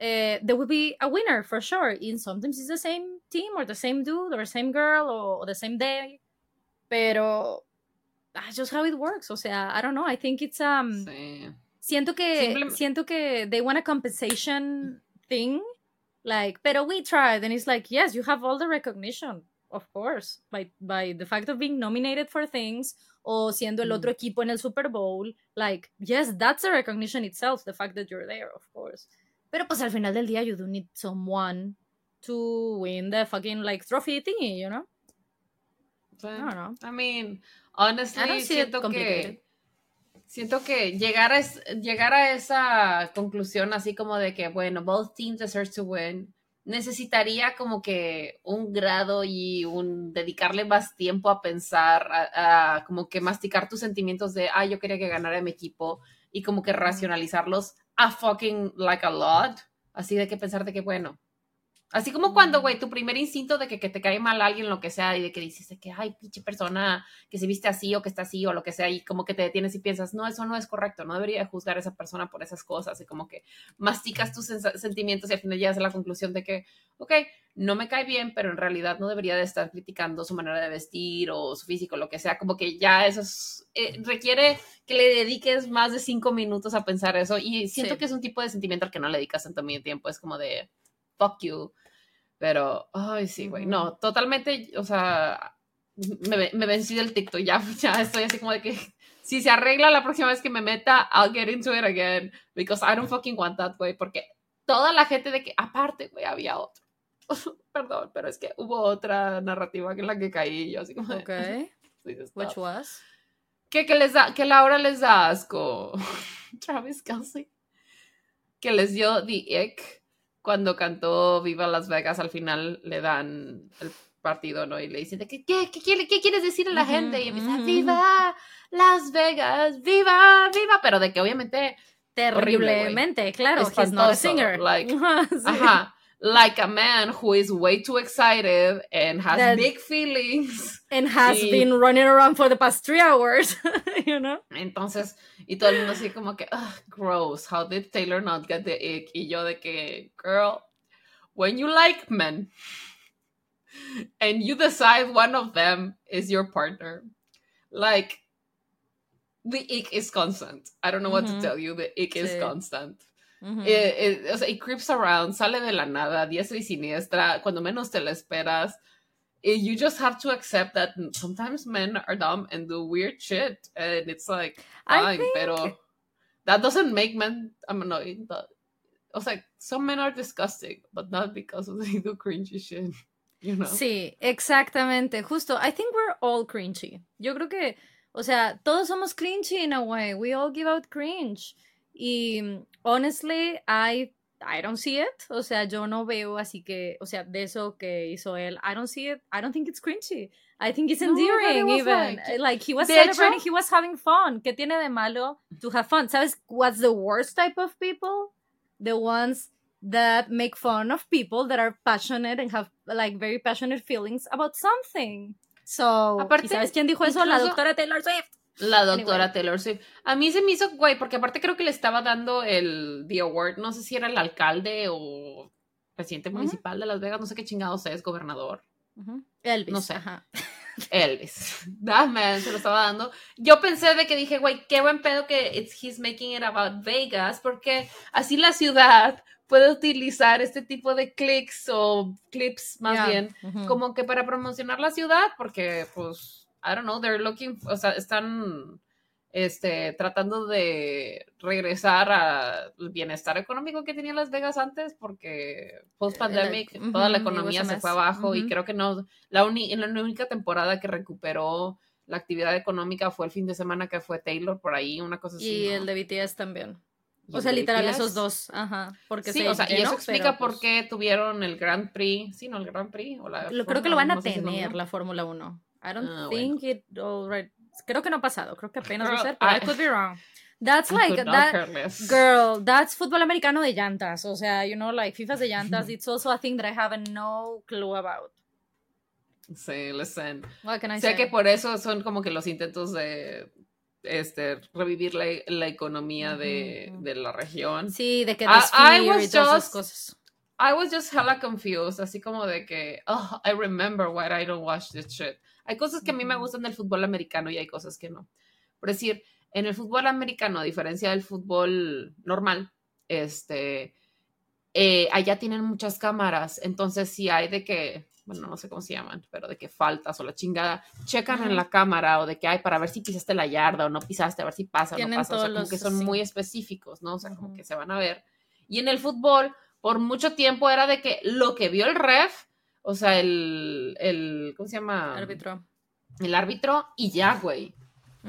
uh, there will be a winner for sure. And sometimes it's the same team or the same dude or the same girl or, or the same day. Pero that's just how it works. O sea, I don't know. I think it's um. Sí. Siento que siento que they want a compensation thing, like, pero we tried, and it's like, yes, you have all the recognition, of course, by by the fact of being nominated for things o siendo el mm. otro equipo en el Super Bowl. Like, yes, that's a recognition itself. The fact that you're there, of course. Pero pues al final del día, you do need someone to win the fucking like trophy thingy, you know? I don't know. I mean, honestly, siento que siento que llegar a, llegar a esa conclusión así como de que, bueno, both teams deserve to win, necesitaría como que un grado y un dedicarle más tiempo a pensar, a, como que masticar tus sentimientos de, ah, yo quería que ganara mi equipo y como que racionalizarlos a fucking like a lot. Así de que pensar de que, bueno, Así como cuando, güey, tu primer instinto de que, que, te cae mal alguien, lo que sea, y de que dices de que, ay, pinche persona que se viste así o que está así o lo que sea, y como que te detienes y piensas, no, eso no es correcto, no debería juzgar a esa persona por esas cosas, y como que masticas tus sentimientos y al final llegas a la conclusión de que, ok, no me cae bien, pero en realidad no debería de estar criticando su manera de vestir o su físico, lo que sea, como que ya eso eh, requiere que le dediques más de cinco minutos a pensar eso, y siento que es un tipo de sentimiento al que no le dedicas tanto tiempo, es como de fuck you. Pero, ay, sí, güey, no, totalmente, o sea, me, me vencí del TikTok, ya, ya estoy así como de que si se arregla la próxima vez que me meta, I'll get into it again, because I don't fucking want that, güey, porque toda la gente de que, aparte, güey, había otro. Perdón, pero es que hubo otra narrativa en la que caí yo, así como de... Ok. Which was? Que, que, les da, que Laura les da asco. Travis Kelsey. Que les dio the ick cuando cantó Viva Las Vegas, al final le dan el partido, ¿no? Y le dicen, ¿qué, qué, qué, quieres decir a la gente? Y empieza, ¡Viva Las Vegas! ¡Viva, viva! Pero de que obviamente... Terriblemente, claro, he's not a singer. Like, Ajá like a man who is way too excited and has big feelings. And has been running around for the past three hours, you know? Entonces, y todo el mundo así como que, gross, how did Taylor not get the ick? Y yo de que, girl, when you like men, and you decide one of them is your partner, like the ick is constant. I don't know what to mm-hmm. tell you. The ick is constant. O sea, it creeps around, sale de la nada, diestra y siniestra, cuando menos te la esperas. You just have to accept that sometimes men are dumb and do weird shit, and it's like fine, think... pero that doesn't make men. I'm annoyed, but I was like, some men are disgusting, but not because they do cringy shit. You know? Sí, exactamente. Justo, I think we're all cringy. Yo creo que, o sea, todos somos cringy in a way. We all give out cringe. Y honestly, I I don't see it. O sea, yo no veo así que, o sea, de eso que hizo él, I don't see it. I don't think it's cringy. I think it's endearing no, even. Like, like, he was celebrating, hecho, he was having fun. ¿Qué tiene de malo to have fun? ¿Sabes what's the worst type of people? The ones that make fun of people that are passionate and have like very passionate feelings about something. So, Aparte, ¿sabes quién dijo eso? La doctora Taylor Swift. La doctora Taylor Swift. A mí se me hizo güey, porque aparte creo que le estaba dando el The Award, no sé si era el alcalde o presidente municipal de Las Vegas, no sé qué chingados es, gobernador. Elvis. No sé. Elvis. Dame, se lo estaba dando. Yo pensé de que dije, güey, qué buen pedo que it's, he's making it about Vegas, porque así la ciudad puede utilizar este tipo de clics o clips más bien, como que para promocionar la ciudad, porque pues I don't know, they're looking, o sea, están este, tratando de regresar al bienestar económico que tenía Las Vegas antes, porque post pandemic toda la economía se fue abajo y creo que no, la, la única temporada que recuperó la actividad económica fue el fin de semana que fue Taylor por ahí, una cosa así. Y el de BTS también. O sea, literal, esos dos. Ajá. Porque sí, o sea, y eso explica por pues qué tuvieron el Grand Prix. Sí, no, el Grand Prix. O la creo que lo van a tener, la Fórmula 1. I don't ah, think it already. Creo que no ha pasado. Creo que apenas va a ser. I, could be wrong. That's like that girl. That's fútbol americano de llantas. O sea, you know, like FIFA's de llantas. It's also a thing that I have no clue about. Sí, listen. What can I sé que por eso son como que los intentos de este, revivir la, la economía de, de, la región. Sí, de que I, I was just, cosas. I was just hella confused, así como de que, oh, I remember why I don't watch this shit. Hay cosas que a mí me gustan del fútbol americano y hay cosas que no. Por decir, en el fútbol americano, a diferencia del fútbol normal, este, eh, allá tienen muchas cámaras, entonces si hay de que, bueno, no sé cómo se llaman, pero de que faltas o la chingada, checan en la cámara o de que hay para ver si pisaste la yarda o no pisaste, a ver si pasa o no pasa, o sea, como que son muy específicos, ¿no? O sea, como que se van a ver. Y en el fútbol, por mucho tiempo era de que lo que vio el ref o sea, el, el ¿cómo se llama? Árbitro. El árbitro y ya, güey.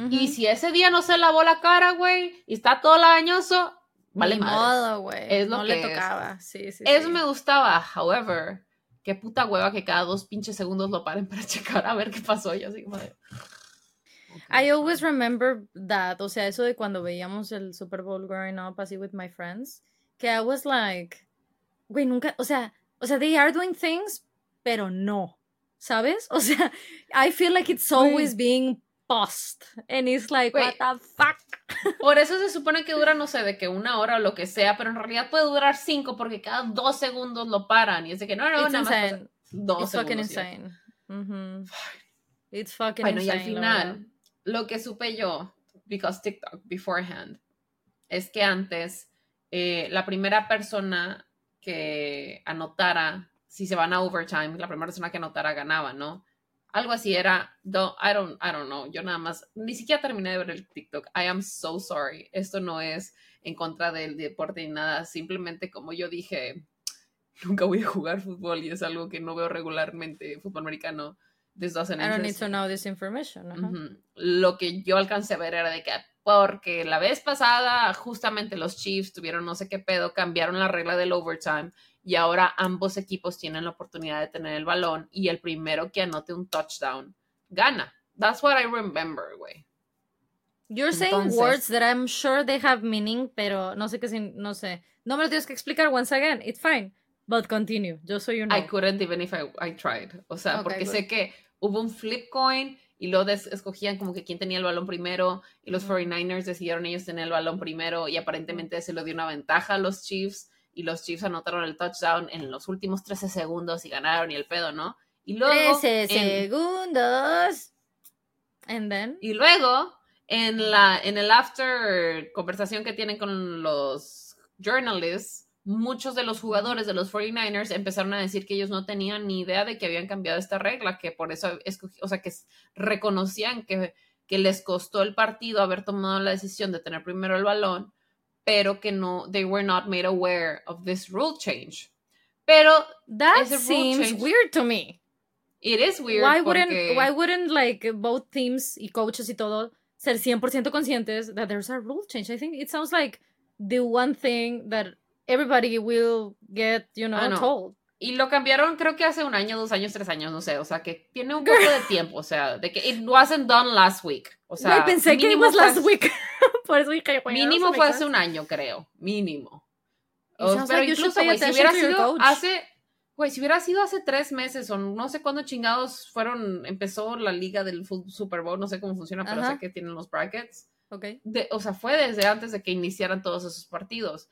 Y si ese día no se lavó la cara, güey, y está todo lañoso, vale Ni modo, güey. Es lo no le tocaba. Sí, sí, Eso me gustaba. However, qué puta hueva que cada dos pinches segundos lo paren para checar a ver qué pasó. Y así como de... I always remember that. O sea, eso de cuando veíamos el Super Bowl growing up así with my friends. Que I was like, güey, nunca, o sea, o sea, they are doing things, pero no, ¿sabes? O sea, I feel like it's always being paused. And it's like, what the fuck? Por eso se supone que dura, no sé, de que una hora o lo que sea, pero en realidad puede durar cinco porque cada dos segundos lo paran y es de que no, no, It's nada insane. más. Dos It's fucking insane. It's fucking bueno, insane. y al final, lo que supe yo, because TikTok beforehand, es que antes eh, la primera persona que anotara si se van a overtime, la primera persona que anotara ganaba, ¿no? Algo así era, no, I don't, I don't know, yo nada más, ni siquiera terminé de ver el TikTok, I am so sorry, esto no es en contra del deporte ni nada, simplemente como yo dije, nunca voy a jugar fútbol y es algo que no veo regularmente, fútbol americano, this doesn't I don't need to know this information. Lo que yo alcancé a ver era de que porque la vez pasada justamente los Chiefs tuvieron no sé qué pedo, cambiaron la regla del overtime y ahora ambos equipos tienen la oportunidad de tener el balón y el primero que anote un touchdown gana. That's what I remember, güey. You're saying words that I'm sure they have meaning, pero no sé qué no sé. No me lo tienes que explicar once again. It's fine. But continue. Yo soy un I couldn't even if I, tried. O sea, porque sé que hubo un flip coin y luego escogían como que quién tenía el balón primero y los 49ers decidieron ellos tener el balón primero y aparentemente se lo dio una ventaja a los Chiefs y los Chiefs anotaron el touchdown en los últimos 13 segundos y ganaron y el pedo, ¿no? Y luego... 13 segundos. And then... Y luego, en, la, en el after conversación que tienen con los journalists, muchos de los jugadores de los 49ers empezaron a decir que ellos no tenían ni idea de que habían cambiado esta regla, que por eso, o sea, que reconocían que, que les costó el partido haber tomado la decisión de tener primero el balón, pero que no, they were not made aware of this rule change. Pero that seems weird to me. It is weird. Why wouldn't, why wouldn't like both teams y coaches y todo ser 100% conscientes that there's a rule change? I think it sounds like the one thing that everybody will get, you know, ah, told. Y lo cambiaron creo que hace un año, dos años, tres años, no sé, o sea, que tiene un poco de tiempo, o sea, de que it wasn't done last week. O sea, pensé que it was last week. Por eso dije, mínimo fue hace un año, creo, mínimo. pero incluso, güey, si hubiera sido hace, güey, si hubiera sido hace tres meses o no sé cuándo chingados fueron, empezó la liga del Super Bowl, no sé cómo funciona, pero sé que tienen los brackets. Okay. o sea, fue desde antes de que iniciaran todos esos partidos.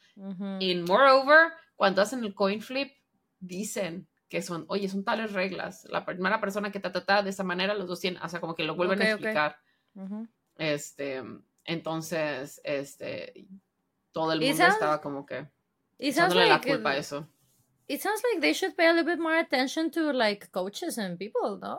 Y moreover, cuando hacen el coin flip, dicen que son, oye, son tales reglas. La primera persona que te trata de esa manera, los dos tienen, o sea, como que lo vuelven a explicar. Este, entonces, este, todo el mundo estaba como que echándole la culpa a eso. It sounds like they should pay a little bit more attention to like coaches and people, ¿no?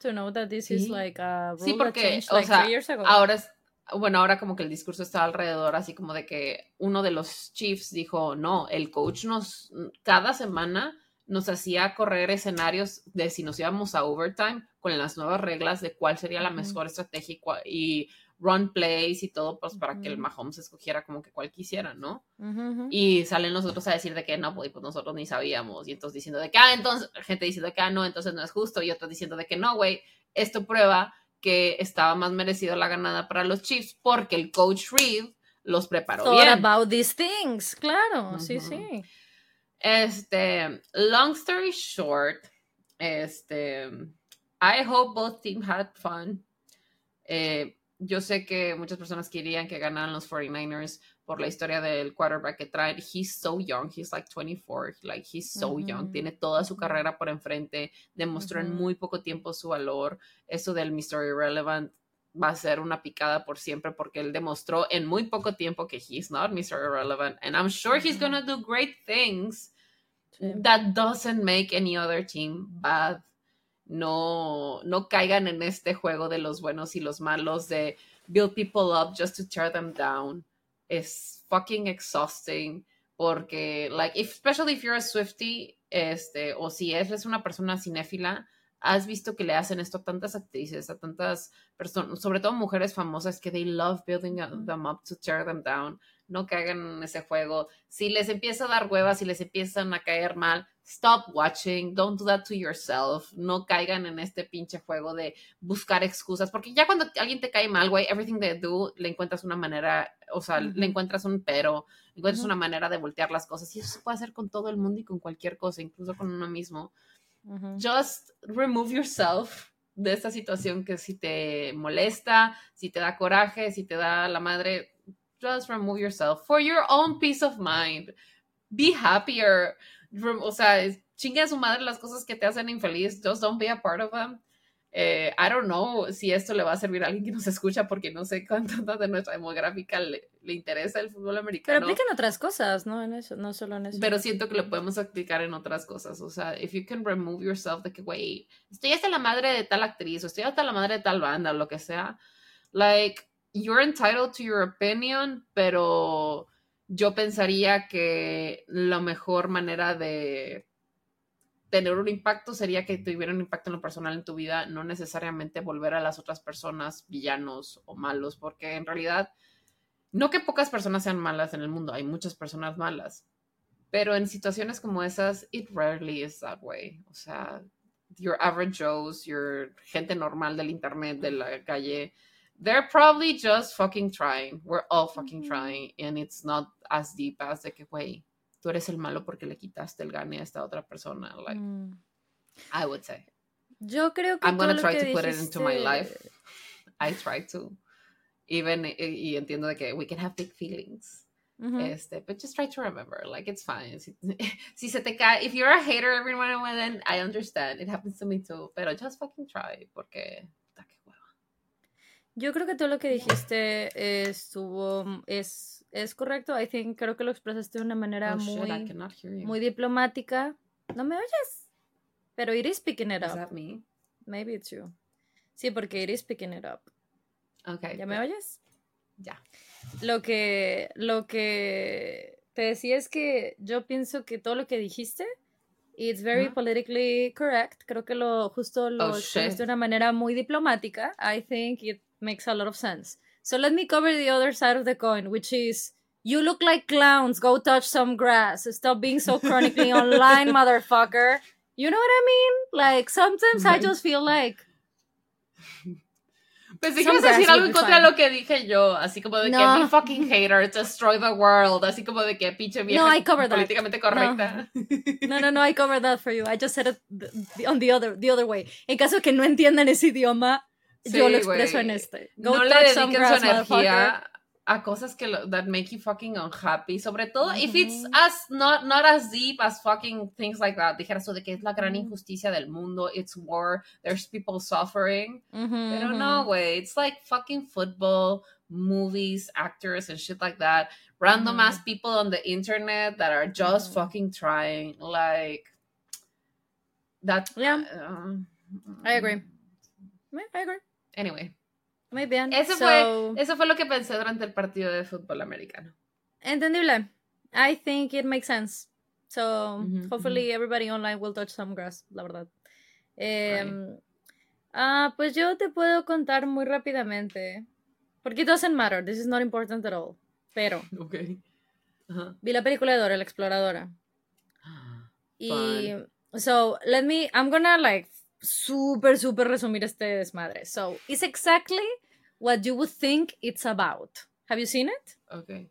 To know that this is like a rule sí, porque, that changed, like, o sea, years ago. ahora es, bueno, ahora como que el discurso está alrededor, así como de que uno de los Chiefs dijo, no, el coach nos, cada semana nos hacía correr escenarios de si nos íbamos a overtime con las nuevas reglas de cuál sería la mejor estrategia y, run plays y todo, pues para que el Mahomes escogiera como que cuál quisiera, ¿no? Y salen nosotros a decir de que no, pues, pues, nosotros ni sabíamos, y entonces diciendo de que, ah, entonces, gente diciendo que, ah, no, entonces no es justo, y otros diciendo de que no, güey, esto prueba que estaba más merecido la ganada para los Chiefs porque el coach Reed los preparó Thought bien. about these things, claro, sí, sí. Este, long story short, este, I hope both teams had fun. Eh, yo sé que muchas personas querían que ganaran los 49ers por la historia del quarterback que trae. He's so young, he's like 24, like he's so young, tiene toda su carrera por enfrente, demostró en muy poco tiempo su valor. Eso del Mr. Irrelevant va a ser una picada por siempre porque él demostró en muy poco tiempo que he's not Mr. Irrelevant and I'm sure he's gonna do great things that doesn't make any other team bad. No, no caigan en este juego de los buenos y los malos de build people up just to tear them down es fucking exhausting porque, like, especially if you're a Swifty, este, o si eres una persona cinéfila, has visto que le hacen esto a tantas actrices, a tantas personas, sobre todo mujeres famosas, que they love building them up to tear them down. No caigan en ese juego. Si les empieza a dar huevas, si les empiezan a caer mal, stop watching, don't do that to yourself, no caigan en este pinche juego de buscar excusas, porque ya cuando alguien te cae mal, güey, everything they do, le encuentras una manera, o sea, le encuentras un pero, encuentras una manera de voltear las cosas, y eso se puede hacer con todo el mundo y con cualquier cosa, incluso con uno mismo. Just remove yourself de esta situación que si te molesta, si te da coraje, si te da la madre, just remove yourself for your own peace of mind. Be happier o sea, chingue a su madre las cosas que te hacen infeliz, just don't be a part of them. Eh, I don't know si esto le va a servir a alguien que nos escucha porque no sé cuánto de nuestra demográfica le, interesa el fútbol americano. Pero aplica en otras cosas, ¿no? En eso, no solo en eso. Pero siento que lo podemos aplicar en otras cosas. O sea, if you can remove yourself de que, güey, estoy hasta la madre de tal actriz o estoy hasta la madre de tal banda o lo que sea. Like, you're entitled to your opinion, pero yo pensaría que la mejor manera de tener un impacto sería que tuviera un impacto en lo personal en tu vida, no necesariamente volver a las otras personas villanos o malos, porque en realidad, no que pocas personas sean malas en el mundo, hay muchas personas malas, pero en situaciones como esas, it rarely is that way. O sea, your average Joes, your gente normal del internet, de la calle, they're probably just fucking trying. We're all fucking trying. And it's not as deep as de que, güey, tú eres el malo porque le quitaste el gane a esta otra persona. Like, mm. I would say. Yo creo que. I'm gonna try to put it into my life. I try to. Even, y, entiendo de que we can have big feelings. Este, but just try to remember, like it's fine. Si, si, se te cae, if you're a hater every now and then, I understand. It happens to me too. Pero just fucking try, porque Yo creo que todo lo que dijiste estuvo es es correcto. I think creo que lo expresaste de una manera oh, muy muy diplomática. No me oyes. Pero it is picking it up. Is that me? Maybe it's you. Sí, porque it is picking it up. Okay. ¿Ya me oyes? Ya. Lo que, lo que te decía es que yo pienso que todo lo que dijiste, it's very politically correct. Creo que lo justo lo oh, de una manera muy diplomática. I think it makes a lot of sense. So let me cover the other side of the coin, which is you look like clowns. Go touch some grass. Stop being so chronically online, motherfucker. You know what I mean? Like sometimes I just feel like Pues si quieres decir algo en contra de lo que dije yo, así como de que be fucking hater, destroy the world, así como de que pinche vieja no, I covered políticamente correcta. No. no, no, I covered that for you. I just said it on the other, the other way. En caso que no entiendan ese idioma, yo lo expreso en este. Go no le dediquen su energía a cosas que lo, that make you fucking unhappy, sobre todo if it's as not not as deep as fucking things like that. Dijeras eso de que es la gran injusticia del mundo, it's war, there's people suffering. Pero no, way, it's like fucking football, movies, actors and shit like that. Random ass people on the internet that are just fucking trying like that. Yeah. Uh, I agree. I agree. Anyway. Muy bien. Eso, fue, eso fue lo que pensé durante el partido de fútbol americano. Entendible. I think it makes sense. So, hopefully everybody online will touch some grass, la verdad. Eh, ah, pues yo te puedo contar muy rápidamente. Porque it doesn't matter. This is not important at all. Pero. Ok. Vi la película de Dora, la exploradora. y. So, let me. I'm gonna like súper, súper resumir este desmadre. So, it's exactly what you would think it's about. Have you seen it? Ok.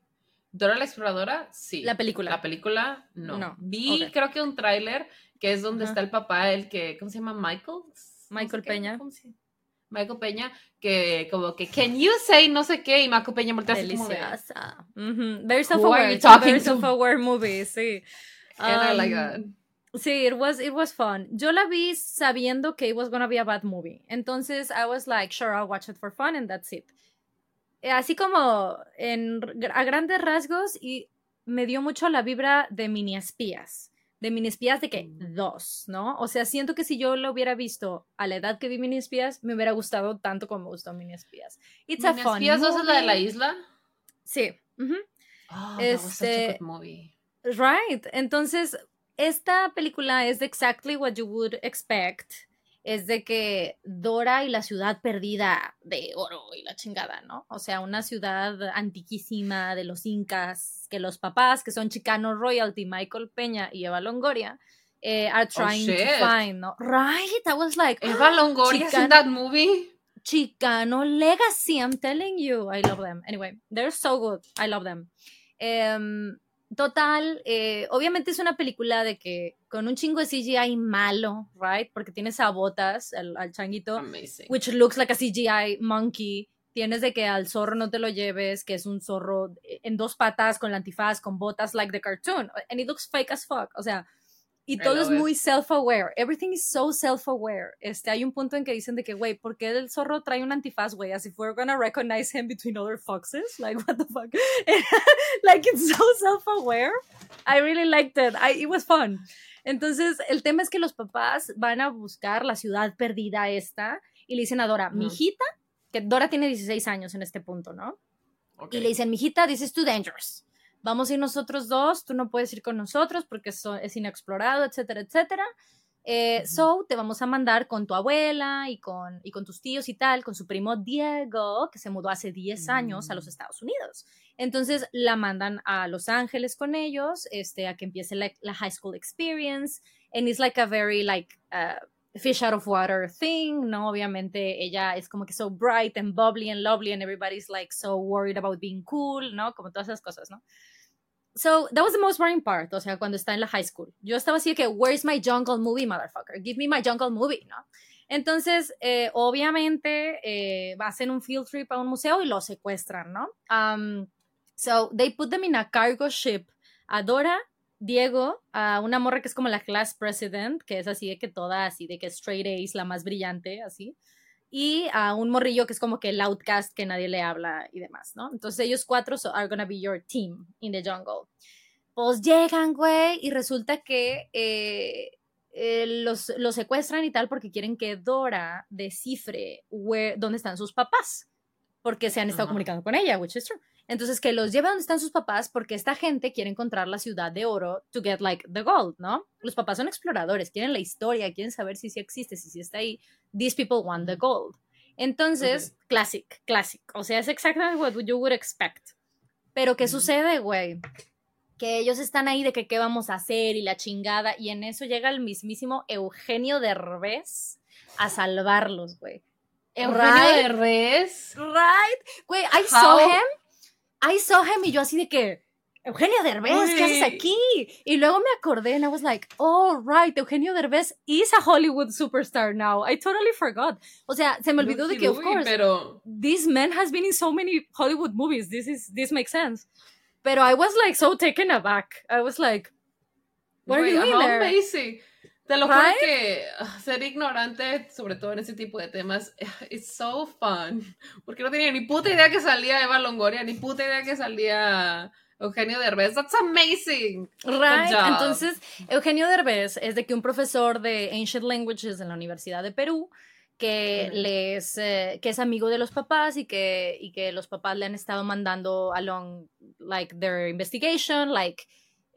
¿Dora la exploradora? Sí. La película. La película, no. no. Vi, creo que un tráiler que es donde está el papá, el que, ¿cómo se llama? Michael. Michael Peña. Michael Peña, que como que, can you say no sé qué? Y Michael Peña voltea Deliciosa. Como de, Very self-aware. Very self-aware movie, sí. And I like um, that. Sí, it was, it was fun. Yo la vi sabiendo que it was gonna be a bad movie. Entonces, I was like, sure, I'll watch it for fun and that's it. Eh, así como en, a grandes rasgos, y me dio mucho la vibra de mini espías. De mini espías de que mm. dos, ¿no? O sea, siento que si yo lo hubiera visto a la edad que vi mini espías, me hubiera gustado tanto como me gustó mini espías. It's a fun espías dos es la de la isla? Sí. Oh, that was such a este, good movie. Right. Entonces, esta película es exactly what you would expect. Es de que Dora y la ciudad perdida de oro y la chingada, ¿no? O sea, una ciudad antiquísima de los incas, que los papás, que son Chicano Royalty, Michael Peña y Eva Longoria, eh, are oh, trying to find, ¿no? Right? I was like, Eva Longoria Chicano, in that movie. Chicano Legacy, I'm telling you, I love them. Anyway, they're so good, I love them. Um, Total, eh, obviamente es una película de que con un chingo de CGI malo, right? Porque tienes a botas, al, changuito, which looks like a CGI monkey. Tienes de que al zorro no te lo lleves, que es un zorro en dos patas con la antifaz, con botas like the cartoon. And it looks fake as fuck. O sea, y todo es muy self-aware. Everything is so self-aware. Este, hay un punto en que dicen de que, güey, ¿por qué el zorro trae un antifaz, güey? As if we're gonna recognize him between other foxes. Like, what the fuck? like, it's so self-aware. I really liked it. I, it was fun. Entonces, el tema es que los papás van a buscar la ciudad perdida esta y le dicen a Dora, mi hijita, que Dora tiene 16 años en este punto, ¿no? Y le dicen, mi hijita, this is too dangerous vamos a ir nosotros dos, tú no puedes ir con nosotros porque es inexplorado, etcétera, etcétera. Eh, So, te vamos a mandar con tu abuela y con, y con tus tíos y tal, con su primo Diego, que se mudó hace 10 años a los mm. Estados Unidos. Entonces la mandan a Los Ángeles con ellos, este, a que empiece la, high school experience. And it's like a very, like, uh, fish out of water thing, ¿no? Obviamente ella es como que so bright and bubbly and lovely and everybody's like so worried about being cool, ¿no? Como todas esas cosas, ¿no? So, that was the most boring part, o sea, cuando está en la high school. Yo estaba así que, where's my jungle movie, motherfucker? Give me my jungle movie, ¿no? Entonces, eh, obviamente, eh, hacen un field trip a un museo y lo secuestran, ¿no? Um, So they put them in a cargo ship. A Dora, Diego, a una morra que es como la class president, que es así de que toda así de que straight A's, la más brillante, así. Y a un morrillo que es como que el outcast que nadie le habla y demás, ¿no? Entonces ellos cuatro are gonna be your team in the jungle. Pues llegan, güey, y resulta que eh, eh, los, los, secuestran y tal porque quieren que Dora descifre dónde están sus papás, porque se han estado comunicando con ella, which is true. Entonces, que los lleve a donde están sus papás porque esta gente quiere encontrar la ciudad de oro to get like the gold, ¿no? Los papás son exploradores, quieren la historia, quieren saber si sí existe, si sí está ahí. These people want the gold. Entonces, classic, classic. O sea, es exactamente what you would expect. Pero, ¿qué sucede, güey? que ellos están ahí de que qué vamos a hacer y la chingada, y en eso llega el mismísimo Eugenio Derbez a salvarlos, güey. Eugenio Derbez. Right. Güey, I saw him. I saw him y yo así de que, Eugenio Derbez, ¿qué haces aquí? Y luego me acordé and I was like, oh, right, Eugenio Derbez is a Hollywood superstar now. I totally forgot. O sea, se me olvidó de que, of course, pero... this man has been in so many Hollywood movies. This is, this makes sense. Pero I was like so taken aback. I was like, what are you doing there? Amazing. Te lo juro que ah, ser ignorante, sobre todo en ese tipo de temas, it's so fun. Porque no tenía ni puta idea que salía Eva Longoria, ni puta idea que salía Eugenio Derbez. That's amazing. Right. Entonces, Eugenio Derbez es de que un profesor de Ancient Languages en la Universidad de Perú que les eh, que es amigo de los papás y que y que los papás le han estado mandando along like their investigation like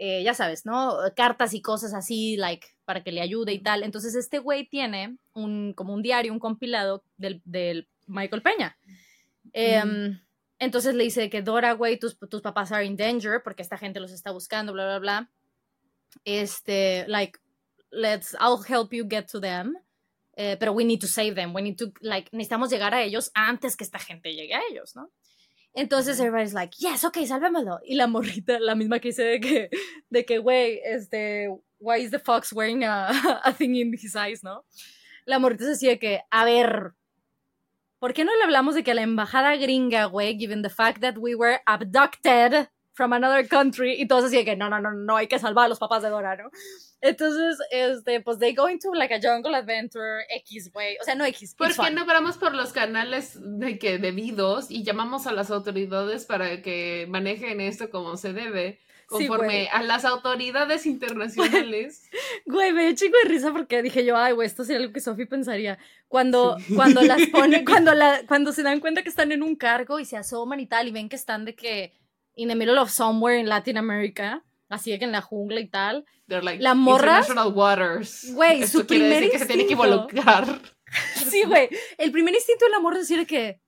eh, ya sabes no cartas y cosas así like para que le ayude y tal. Entonces este güey tiene un como un diario un compilado del, del Michael Peña. Em, entonces le dice que Dora güey tus, tus papás are in danger porque esta gente los está buscando bla bla bla. Este like let's I'll help you get to them eh, pero we need to save them, we need to, like, necesitamos llegar a ellos antes que esta gente llegue a ellos, ¿no? Entonces everybody's like, yes, ok, salvémoslo. Y la morrita, la misma que dice de que, de que, güey, este, why is the fox wearing a, a thing in his eyes, ¿no? La morrita se decía que, a ver, ¿por qué no le hablamos de que la embajada gringa, güey, given the fact that we were abducted from another country, y todos decían que no, no, no, no, hay que salvar a los papás de Dora, ¿no? Entonces, este, pues they go into like a jungle adventure X, güey. O sea, no X. ¿Por qué no paramos por los canales de que debidos y llamamos a las autoridades para que manejen esto como se debe? Conforme a las autoridades internacionales. Güey, me dio chico de risa porque dije yo, ay, güey, esto sería algo que Sophie pensaría. Cuando, cuando las ponen, cuando, la, cuando se dan cuenta que están en un cargo y se asoman y tal, y ven que están de que in the middle of somewhere in Latin America así que en la jungla y tal. Like, la morra. International waters. Güey, su primer instinto. que se tiene que involucrar. sí, güey. El primer instinto de la morra es decir que.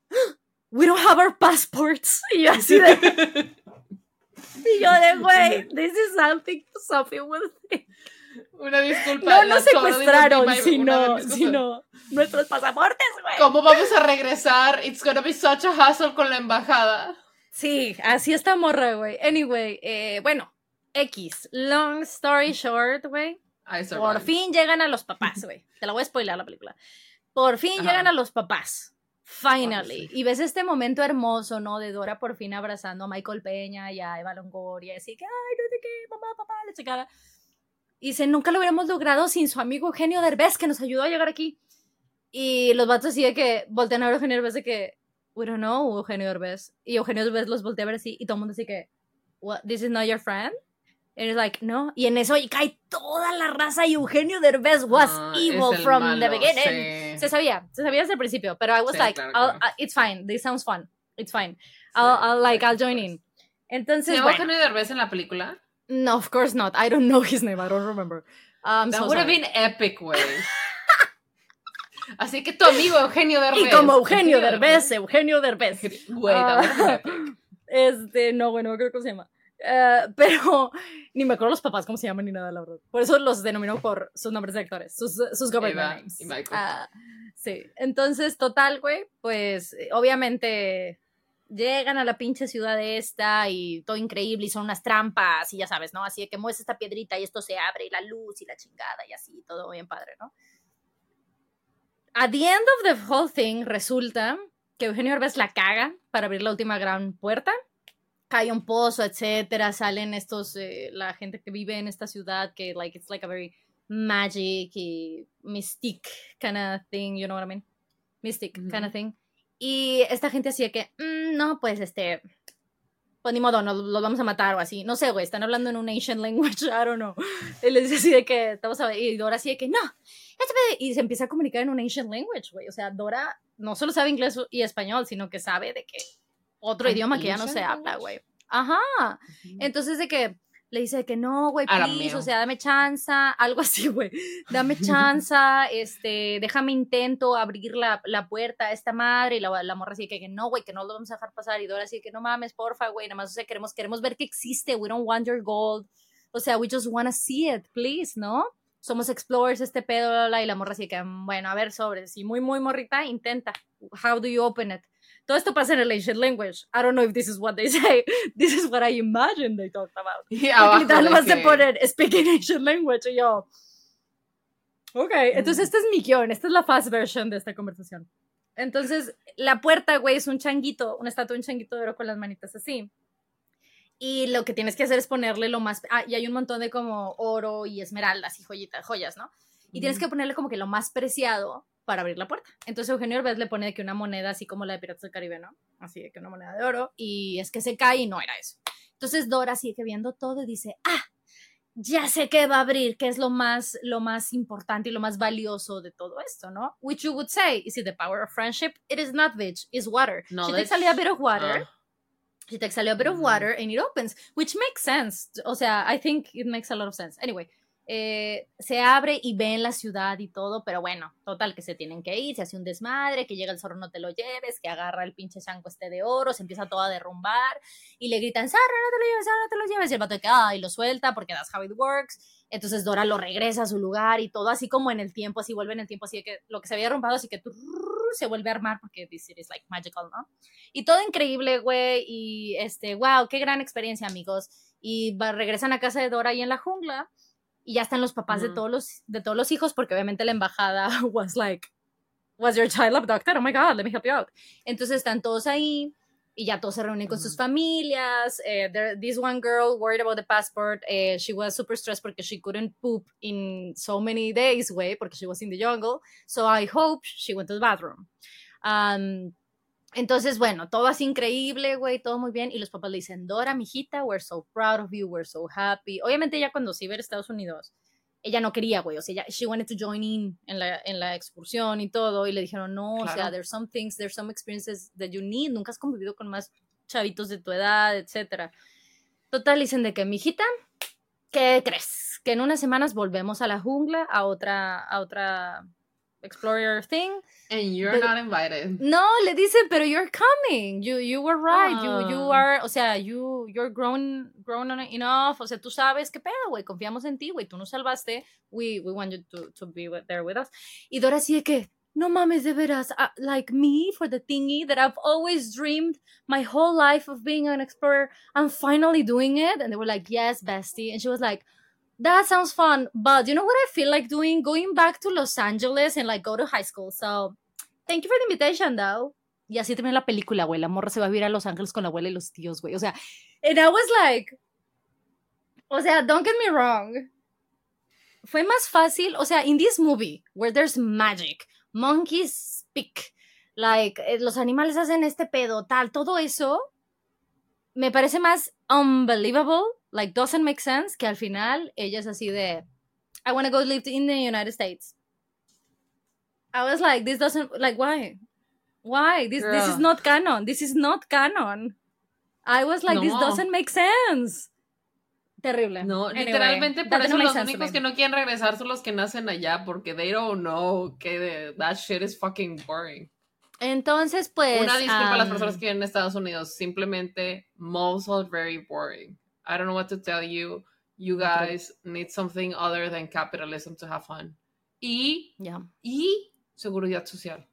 We don't have our passports. Y yo así de. y yo de, güey, this is something Sophie will think. Una disculpa. No nos secuestraron, sino, sino nuestros pasaportes, güey. ¿Cómo vamos a regresar? It's gonna be such a hassle con la embajada. Sí, así está morra, güey. Anyway, eh, bueno, X, long story short, güey. Por fin llegan a los papás, güey. Te la voy a spoiler la película. Por fin llegan a los papás. Finally. Y ves este momento hermoso, ¿no? De Dora por fin abrazando a Michael Peña y a Eva Longoria. Así que, ay, no sé qué, mamá, papá, la chingada. Y dice, nunca lo hubiéramos logrado sin su amigo Eugenio Derbez, que nos ayudó a llegar aquí. Y los vatos así de que voltean a ver a Eugenio Derbez de que, we don't know, Eugenio Derbez. Y Eugenio Derbez los voltea a ver así y todo el mundo así que, what, this is not your friend? And it's like, no. Y en eso y cae toda la raza y Eugenio Derbez was ah, evil from the beginning. Se sabía, se sabía desde el principio, pero I was like, it's fine, this sounds fun, it's fine. I'll, I'll like, I'll join in. Entonces, ¿Se bueno. Eugenio Derbez en la película? No, of course not. I don't know his name. I don't remember. Um, That would have been epic, güey. Así que tu amigo Eugenio Derbez. Y como Eugenio Derbez, Eugenio Derbez. Güey, epic. Este, no, bueno, creo que se llama. Eh, pero ni me acuerdo los papás cómo se llaman ni nada, la verdad. Por eso los denomino por sus nombres de actores, sus, sus government names. Uh, sí, entonces, total, güey, pues obviamente llegan a la pinche ciudad esta y todo increíble y son unas trampas y ya sabes, ¿no? Así de que mueves esta piedrita y esto se abre y la luz y la chingada y así, todo bien padre, ¿no? At the end of the whole thing, resulta que Eugenio Herbes la caga para abrir la última gran puerta cae un pozo, etcétera, salen estos, eh, la gente que vive en esta ciudad que, like, it's like a very magic y mystic kind of thing, you know what I mean? Mystic kind of thing. Y esta gente hacía que, mm, no, pues este, pues ni modo, nos los vamos a matar o así. No sé, güey, están hablando en un ancient language, I don't know. Y les dice así de que, estamos a ver, y Dora así de que, no, y se empieza a comunicar en un ancient language, güey. O sea, Dora no solo sabe inglés y español, sino que sabe de que otro idioma que ya no se habla, güey. Ajá. Entonces de que le dice que no, güey, please, o sea, dame chance, algo así, güey. Dame chance, este, déjame intento abrir la, la, puerta a esta madre. Y la, la morra así que, que no, güey, que no lo vamos a dejar pasar. Y Dora así que no mames, porfa, güey, nada más, o sea, queremos, queremos ver que existe, we don't want your gold. O sea, we just wanna see it, please, ¿no? Somos explorers, este pedo, y la morra así que, bueno, a ver, sobre, si muy, muy morrita, intenta. How do you open it? Todo esto pasa en el ancient language. I don't know if this is what they say. This is what I imagine they talked about. Y abajo tal más se ponen speaking ancient language y yo. Ok, entonces este es mi guion, esta es la fast version de esta conversación. Entonces, la puerta, güey, es un changuito, una estatua de un changuito de oro con las manitas así. Y lo que tienes que hacer es ponerle lo más. Ah, y hay un montón de como oro y esmeraldas y joyitas, joyas, ¿no? Y tienes que ponerle como que lo más preciado para abrir la puerta. Entonces Eugenio Herbes le pone que una moneda así como la de Piratas del Caribe, ¿no? Así de que una moneda de oro y es que se cae y no era eso. Entonces Dora sigue viendo todo y dice, ah, ya sé que va a abrir, que es lo más, lo más importante y lo más valioso de todo esto, ¿no? Which you would say, is it the power of friendship? It is not, bitch, it's water. No, She takes a little bit of water. Ah. She takes a little bit of water and it opens, which makes sense. O sea, I think it makes a lot of sense. Anyway, eh, se abre y ven la ciudad y todo, pero bueno, total, que se tienen que ir, se hace un desmadre, que llega el zorro no te lo lleves, que agarra el pinche chanco este de oro, se empieza todo a derrumbar y le gritan, zorro no te lo lleves, zorro no te lo lleves, y el vato de que, y lo suelta porque that's how it works, entonces Dora lo regresa a su lugar y todo así como en el tiempo, así vuelve en el tiempo, así que lo que se había rompado, así que se vuelve a armar porque this is like magical, ¿no? Y todo increíble, güey, y este, wow, qué gran experiencia, amigos, y regresan a casa de Dora ahí en la jungla, y ya están los papás de, todos los, de todos los hijos, porque obviamente la embajada was like, was your child abducted? Oh my God, let me help you out. Entonces están todos ahí y ya todos se reúnen con sus familias. Eh, this one girl worried about the passport, eh, she was super stressed porque she couldn't poop in so many days, way, porque she was in the jungle. So I hope she went to the bathroom. Um, entonces, bueno, todo así increíble, güey, todo muy bien. Y los papás le dicen, Dora, mijita, we're so proud of you, we're so happy. Obviamente ella cuando se iba a Estados Unidos, ella no quería, güey, o sea, ella, she wanted to join in en la, en la excursión y todo. Y le dijeron, no, o sea, there's some things, there's some experiences that you need. Nunca has convivido con más chavitos de tu edad, etcétera. Total, dicen de que, mijita, ¿qué crees? Que en unas semanas volvemos a la jungla, a otra, a otra Explorer thing. And you're not invited. No, le dice, pero you're coming. You, you were right. You, you ah. are, o sea, you, you're grown, grown enough. O sea, tú sabes qué pedo, güey. Confiamos en ti, güey. Tú nos salvaste. We, we want you to, to be with, there with us. Y Dora sí que, no mames, de veras, uh, like me for the thingy that I've always dreamed my whole life of being an explorer. I'm finally doing it. And they were like, yes, bestie. And she was like, that sounds fun. But you know what I feel like doing? Going back to Los Angeles and like go to high school. So thank you for the invitation, though. Y así termina la película, güey. La morra se va a vivir a Los Ángeles con la abuela y los tíos, güey. O sea, and I was like, o sea, don't get me wrong. Fue más fácil, o sea, in this movie where there's magic, monkeys speak, like, eh, los animales hacen este pedo, tal, todo eso, me parece más unbelievable like doesn't make sense que al final ella es así de I want to go live in the United States. I was like this doesn't like why? Why? This this is not canon. This is not canon. I was like this doesn't make sense. Terrible. No, literalmente por eso los únicos que no quieren regresar son los que nacen allá porque they don't know que that shit is fucking boring. Entonces, pues. Una disculpa a las personas que viven en Estados Unidos. Simplemente, most are very boring. I don't know what to tell you. You guys need something other than capitalism to have fun. Y, yeah. y seguridad social.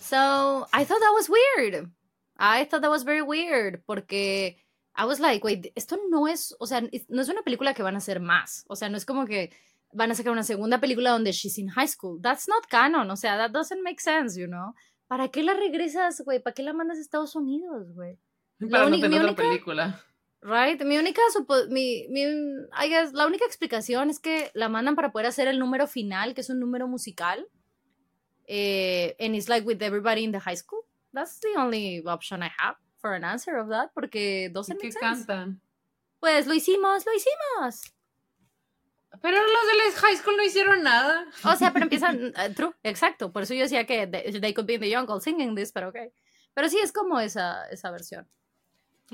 So, I thought that was weird. I thought that was very weird porque I was like, wait, esto no es, o sea, no es una película que van a hacer más. O sea, no es como que van a sacar una segunda película donde she's in high school. That's not canon. O sea, that doesn't make sense, you know. ¿Para qué la regresas, güey? ¿Para qué la mandas a Estados Unidos, güey? Para no tener otra película. Right, mi única, mi, mi, I guess, la única explicación es que la mandan para poder hacer el número final, que es un número musical. Eh, and it's like with everybody in the high school. That's the only option I have for an answer of that, porque dos ¿Qué cantan? Pues lo hicimos, lo hicimos. Pero los de high school no hicieron nada. O sea, pero empiezan, uh, true, exacto. Por eso yo decía que they, could be in the jungle singing this, pero ok. Pero sí es como esa, esa versión.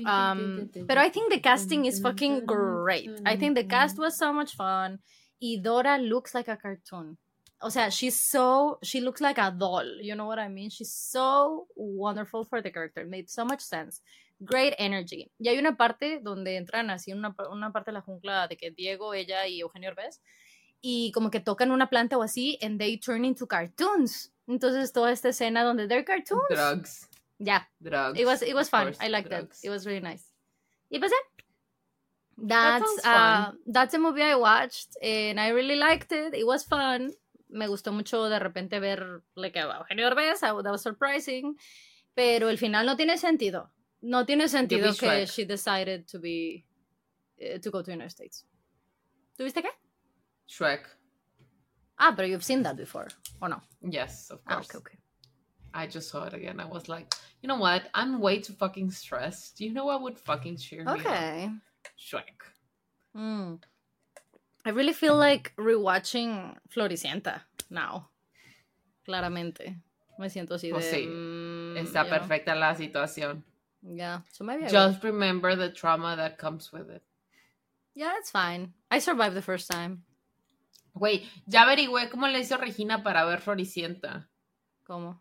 Um, pero I think the casting is fucking great. I think the cast was so much fun. Y Dora looks like a cartoon. O sea, she's so, she looks like a doll. You know what I mean? She's so wonderful for the character. made so much sense. Great energy. Y hay una parte donde entran así, una, una parte de la jungla de que Diego, ella y Eugenio Orbez, y como que tocan una planta o así, and they turn into cartoons. Entonces, toda esta escena donde they're cartoons. Drugs. Yeah. Drugs. It was, it was fun. I liked it. It was really nice. Y pues yeah. That's, that uh, that's a movie I watched, and I really liked it. It was fun. Me gustó mucho de repente ver like, a Eugenio Orbez, that was surprising. Pero el final no tiene sentido. No tiene sentido que she decided to be uh, to go to United States. ¿Tuviste qué? Shrek. Ah, but you've seen that before, or no? Yes, of ah, course. okay, okay. I just saw it again. I was like, you know what? I'm way too fucking stressed. Do you know what would fucking cheer me Okay. Shrek. Mm. I really feel like rewatching Floricienta now. Claramente. Me siento así pues de. sí. Mm, Está perfecta know? la situación. Yeah. So maybe I Just will. remember the trauma that comes with it. Yeah, it's fine. I survived the first time. Güey, ya averigüé cómo le hizo Regina para ver Floricienta. ¿Cómo?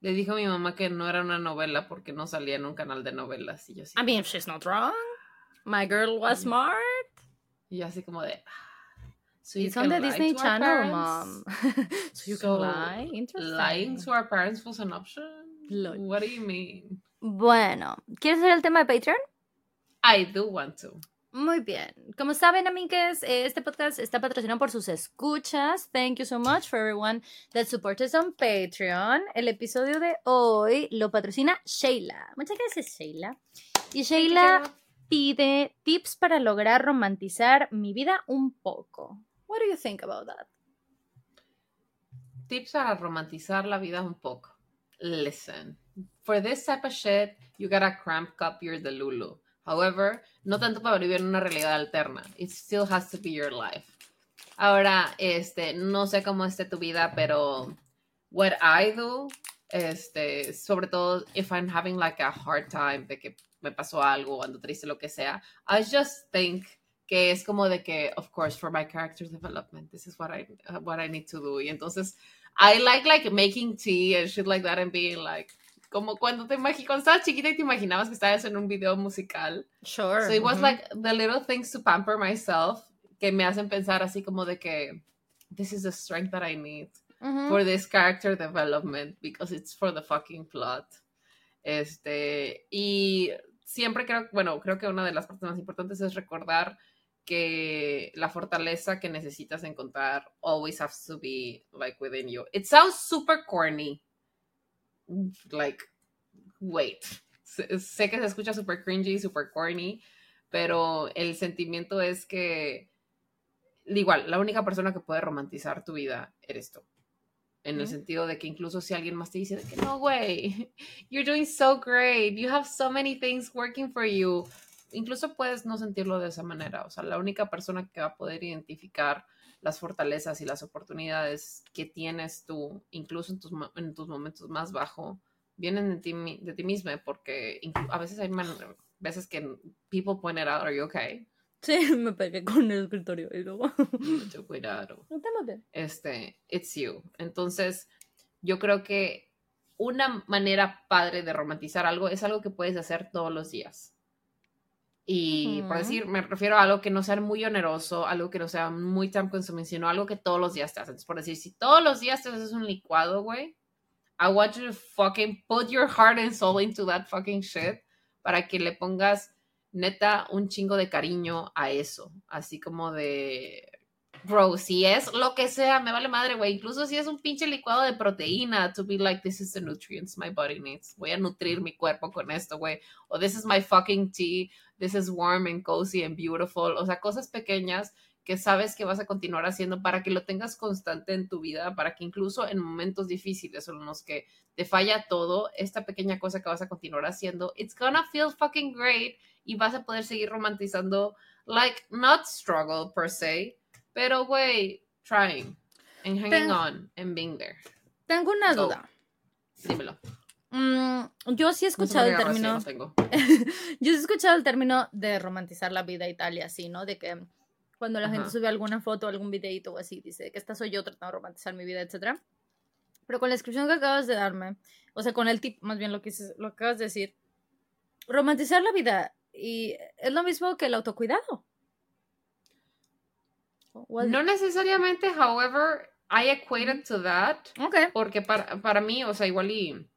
Le dijo a mi mamá que no era una novela porque no salía en un canal de novelas. Y yo así, I mean, she's not wrong. My girl was smart. Y yo así como de... So It's on the Disney Channel, mom. so you so can lie. Interesting. Lying to our parents was an option? What do you mean? Bueno, ¿quieres ver el tema de Patreon? I do want to. Muy bien. Como saben, amigues, este podcast está patrocinado por sus escuchas. Thank you so much for everyone that supports us on Patreon. El episodio de hoy lo patrocina Sheila. Muchas gracias, Sheila. Y Sheila pide tips para lograr romantizar mi vida un poco. What do you think about that? Tips para romantizar la vida un poco. Listen, for this type of shit, you gotta cramp up your delulu. However, no tanto para vivir en una realidad alterna. It still has to be your life. Ahora, este, no sé cómo esté tu vida, pero what I do, este, sobre todo if I'm having like a hard time de que me pasó algo, ando triste, lo que sea, I just think que es como de que, of course, for my character development, this is what I, what I need to do. Y entonces, I like like making tea and shit like that and being like, como cuando te cuando estabas chiquita y te imaginabas que estabas en un video musical. Sure. So it was like the little things to pamper myself que me hacen pensar así como de que this is the strength that I need for this character development because it's for the fucking plot. Este, y siempre creo, bueno, creo que una de las partes más importantes es recordar que la fortaleza que necesitas encontrar always has to be like within you. It sounds super corny, like, wait. Sé que se escucha super cringy, super corny, pero el sentimiento es que, igual, la única persona que puede romantizar tu vida eres tú. En el sentido de que incluso si alguien más te dice que no, güey, you're doing so great, you have so many things working for you, incluso puedes no sentirlo de esa manera. O sea, la única persona que va a poder identificar las fortalezas y las oportunidades que tienes tú, incluso en tus, en tus momentos más bajos, vienen de ti, de ti misma, porque a veces hay veces que people point it out, are you okay? Sí, me pegué con el escritorio y luego... Mucho cuidado. No te mates. Este, it's you. Entonces, yo creo que una manera padre de romantizar algo es algo que puedes hacer todos los días. Y por decir, me refiero a algo que no sea muy oneroso, algo que no sea muy time consuming, sino algo que todos los días te haces. Por decir, si todos los días te haces un licuado, güey, I want you to fucking put your heart and soul into that fucking shit para que le pongas neta un chingo de cariño a eso. Así como de bro, si es lo que sea, me vale madre, güey. Incluso si es un pinche licuado de proteína, to be like, this is the nutrients my body needs. Voy a nutrir mi cuerpo con esto, güey. O this is my fucking tea. This is warm and cozy and beautiful. O sea, cosas pequeñas que sabes que vas a continuar haciendo para que lo tengas constante en tu vida, para que incluso en momentos difíciles o en los que te falla todo, esta pequeña cosa que vas a continuar haciendo, it's gonna feel fucking great y vas a poder seguir romantizando, like, not struggle per se, pero güey, trying and hanging on and being there. Tengo una duda. Dímelo. Mm, yo sí he escuchado el término. yo sí he escuchado el término de romantizar la vida y tal y así, ¿no? De que cuando la gente sube alguna foto, algún videito o así, dice que esta soy yo tratando de romantizar mi vida, etc. Pero con la descripción que acabas de darme, o sea, con el tip, más bien lo que, lo que acabas de decir, romantizar la vida y es lo mismo que el autocuidado. No necesariamente, however, I equated to that. Okay. Porque para, para mí, o sea, igual y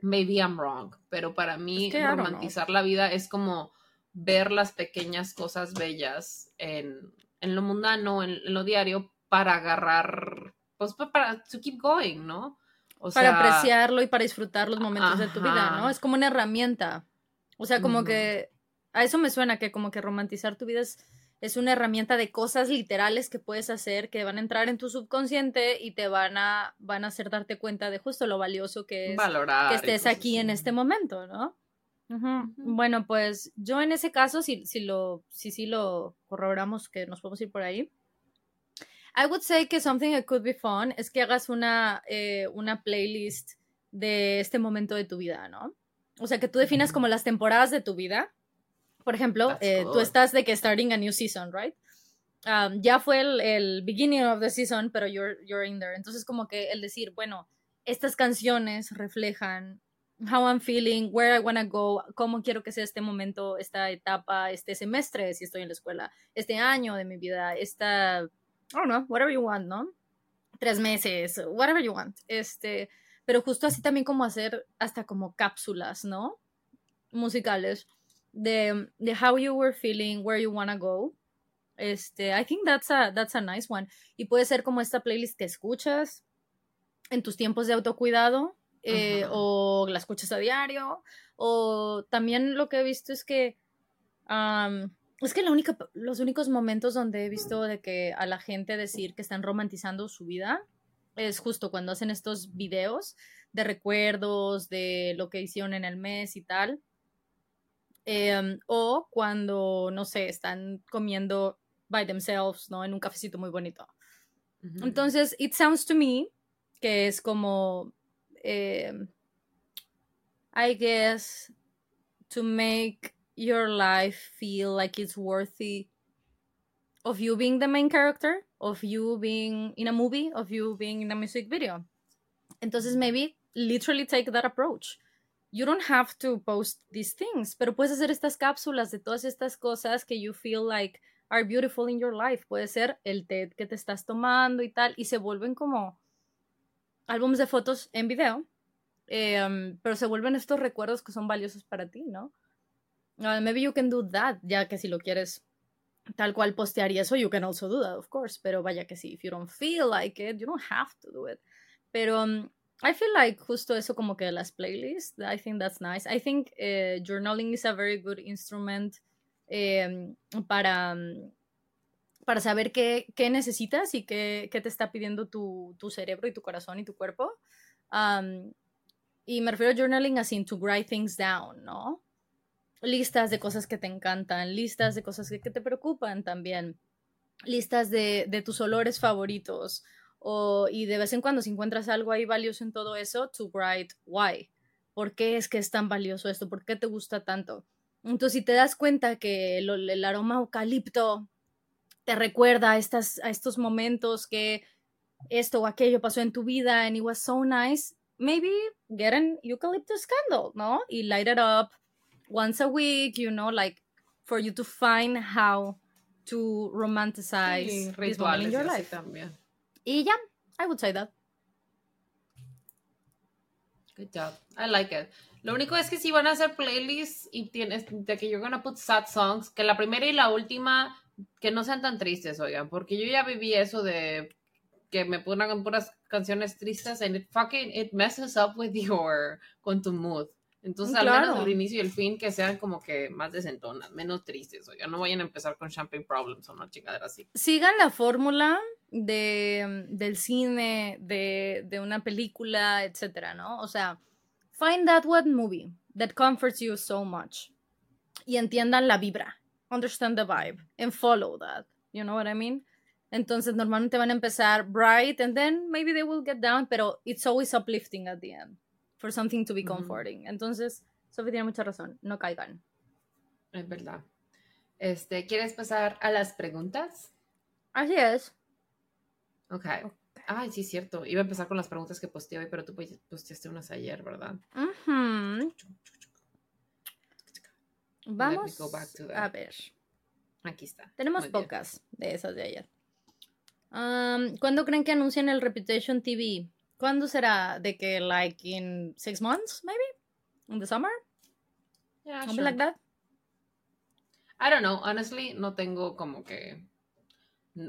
maybe I'm wrong, pero para mí romantizar la vida es como ver las pequeñas cosas bellas en, en lo mundano, en, lo diario, para agarrar, pues para to keep going, ¿no? O para apreciarlo y para disfrutar los momentos de tu vida, ¿no? Es como una herramienta. O sea, como que a eso me suena que como que romantizar tu vida es, es una herramienta de cosas literales que puedes hacer que van a entrar en tu subconsciente y te van a, van a hacer darte cuenta de justo lo valioso que es que estés aquí en este momento, ¿no? Bueno, pues yo en ese caso, si, si lo, si, si lo corroboramos que nos podemos ir por ahí, I would say que something that could be fun es que hagas una, eh, una playlist de este momento de tu vida, ¿no? O sea, que tú definas como las temporadas de tu vida. Por ejemplo, eh, tú estás de que starting a new season, right? Um, ya fue el, el, beginning of the season, pero you're, you're in there. Entonces, como que el decir, bueno, estas canciones reflejan how I'm feeling, where I wanna go, cómo quiero que sea este momento, esta etapa, este semestre, si estoy en la escuela, este año de mi vida, esta, I don't know, whatever you want, ¿no? Tres meses, whatever you want. Este, pero justo así también como hacer hasta como cápsulas, ¿no? Musicales de, de how you were feeling, where you wanna go. Este, I think that's a, that's a nice one. Y puede ser como esta playlist que escuchas en tus tiempos de autocuidado, eh, o la escuchas a diario, o también lo que he visto es que es que la única, los únicos momentos donde he visto de que a la gente decir que están romantizando su vida es justo cuando hacen estos videos de recuerdos, de lo que hicieron en el mes y tal. Em, o cuando, no sé, están comiendo by themselves, ¿no? En un cafecito muy bonito. Entonces, it sounds to me que es como um, I guess, to make your life feel like it's worthy of you being the main character, of you being in a movie, of you being in a music video. Entonces, maybe literally take that approach. You don't have to post these things, pero puedes hacer estas cápsulas de todas estas cosas que you feel like are beautiful in your life. Puede ser el té que te estás tomando y tal, y se vuelven como álbumes de fotos en video, em, pero se vuelven estos recuerdos que son valiosos para ti, ¿no? Uh, maybe you can do that, ya que si lo quieres tal cual postear y eso, you can also do that, of course, pero vaya que sí, if you don't feel like it, you don't have to do it. Pero um, I feel like justo eso como que las playlists, I think that's nice. I think uh, journaling is a very good instrument um, para um, para saber qué, qué necesitas y qué, qué, te está pidiendo tu, tu, cerebro y tu corazón y tu cuerpo. y me refiero a journaling así, to write things down, ¿no? Listas de cosas que te encantan, listas de cosas que, que te preocupan también, listas de, de tus olores favoritos. O, y de vez en cuando, si encuentras algo ahí valioso en todo eso, to write why. ¿Por qué es que es tan valioso esto? ¿Por qué te gusta tanto? Entonces, si te das cuenta que el, el aroma eucalipto te recuerda a, estas, a estos momentos que esto o aquello pasó en tu vida and it was so nice, maybe get an eucalyptus candle, ¿no? Y light it up once a week, you know, like for you to find how to romanticize sí, this moment in your life. También. Y ya, I would say that. Good job. I like it. Lo único es que si van a hacer playlists y tienes de que you're gonna put sad songs, que la primera y la última que no sean tan tristes, oigan, porque yo ya viví eso de que me pongan puras canciones tristes and it fucking it messes up with your con tu mood. Entonces, al menos el inicio y el fin que sean como que más desentonas, menos tristes, oigan, no vayan a empezar con Champagne Problems o una chingadera así. Sigan la fórmula de, del cine, de, de una película, etcétera, ¿no? O sea, find that one movie that comforts you so much y entiendan la vibra, understand the vibe and follow that, you know what I mean? Entonces normalmente van a empezar bright and then maybe they will get down, pero it's always uplifting at the end for something to be comforting. Entonces, Sophie tiene mucha razón, no caigan. Es verdad. Este, ¿quieres pasar a las preguntas? Así es. Ok. okay. Ay, sí, cierto. Iba a empezar con las preguntas que posteé hoy, pero tú posteaste unas ayer, ¿verdad? Vamos a ver. Aquí está. Tenemos pocas de esas de ayer. ¿Cuándo creen que anuncien el Reputation TV? ¿Cuándo será? ¿De que, like, in six months, maybe? In the summer? Yeah, Something like that? I don't know. Honestly, no tengo como que...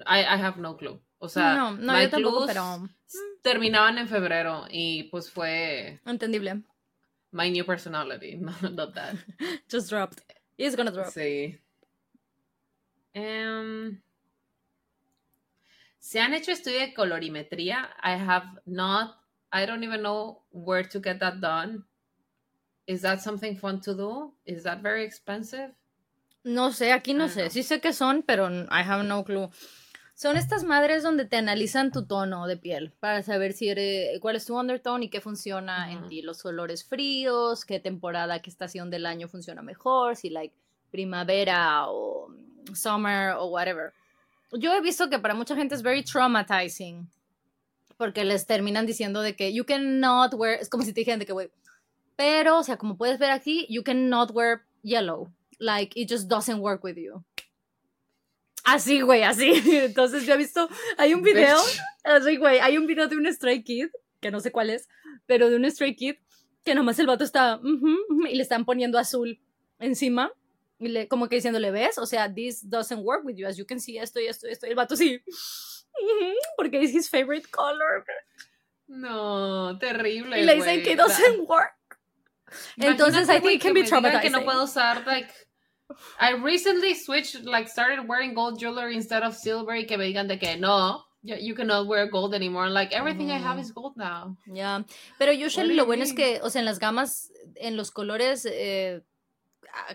I, I have no clue. O sea, no, no, yo tampoco, pero... Mm. terminaban en febrero y pues fue... Entendible. My new personality, not, that. Just dropped. It's gonna drop. Sí. Um, Se han hecho estudio de colorimetría. I have not, I don't even know where to get that done. Is that something fun to do? Is that very expensive? No sé, aquí no sé. Sí sé que son, pero I have no clue. Son estas madres donde te analizan tu tono de piel para saber si eres, cuál es tu undertone y qué funciona en ti. Los olores fríos, qué temporada, qué estación del año funciona mejor, si like primavera o summer o whatever yo he visto que para mucha gente es very traumatizing. Porque les terminan diciendo de que you cannot wear, es como si te dijeran de que, güey, pero, o sea, como puedes ver aquí, you cannot wear yellow. Like, it just doesn't work with you. Así, güey, así. Entonces yo he visto, hay un video, así, güey, hay un video de un Stray Kid, que no sé cuál es, pero de un Stray Kid, que nomás el vato está, y le están poniendo azul encima y le, como que diciéndole, ¿ves? O sea, this doesn't work with you, as you can see, esto y esto y esto. Y el vato sí, porque es his favorite color. No, terrible. Y le dicen que doesn't work. Entonces, I think it can be traumatizing. Que no puedo usar, like, I recently switched, like, started wearing gold jewelry instead of silver y que me digan de que no, you cannot wear gold anymore. Like, everything I have is gold now. Yeah. Pero usually lo bueno es que, o sea, en las gamas, en los colores, eh,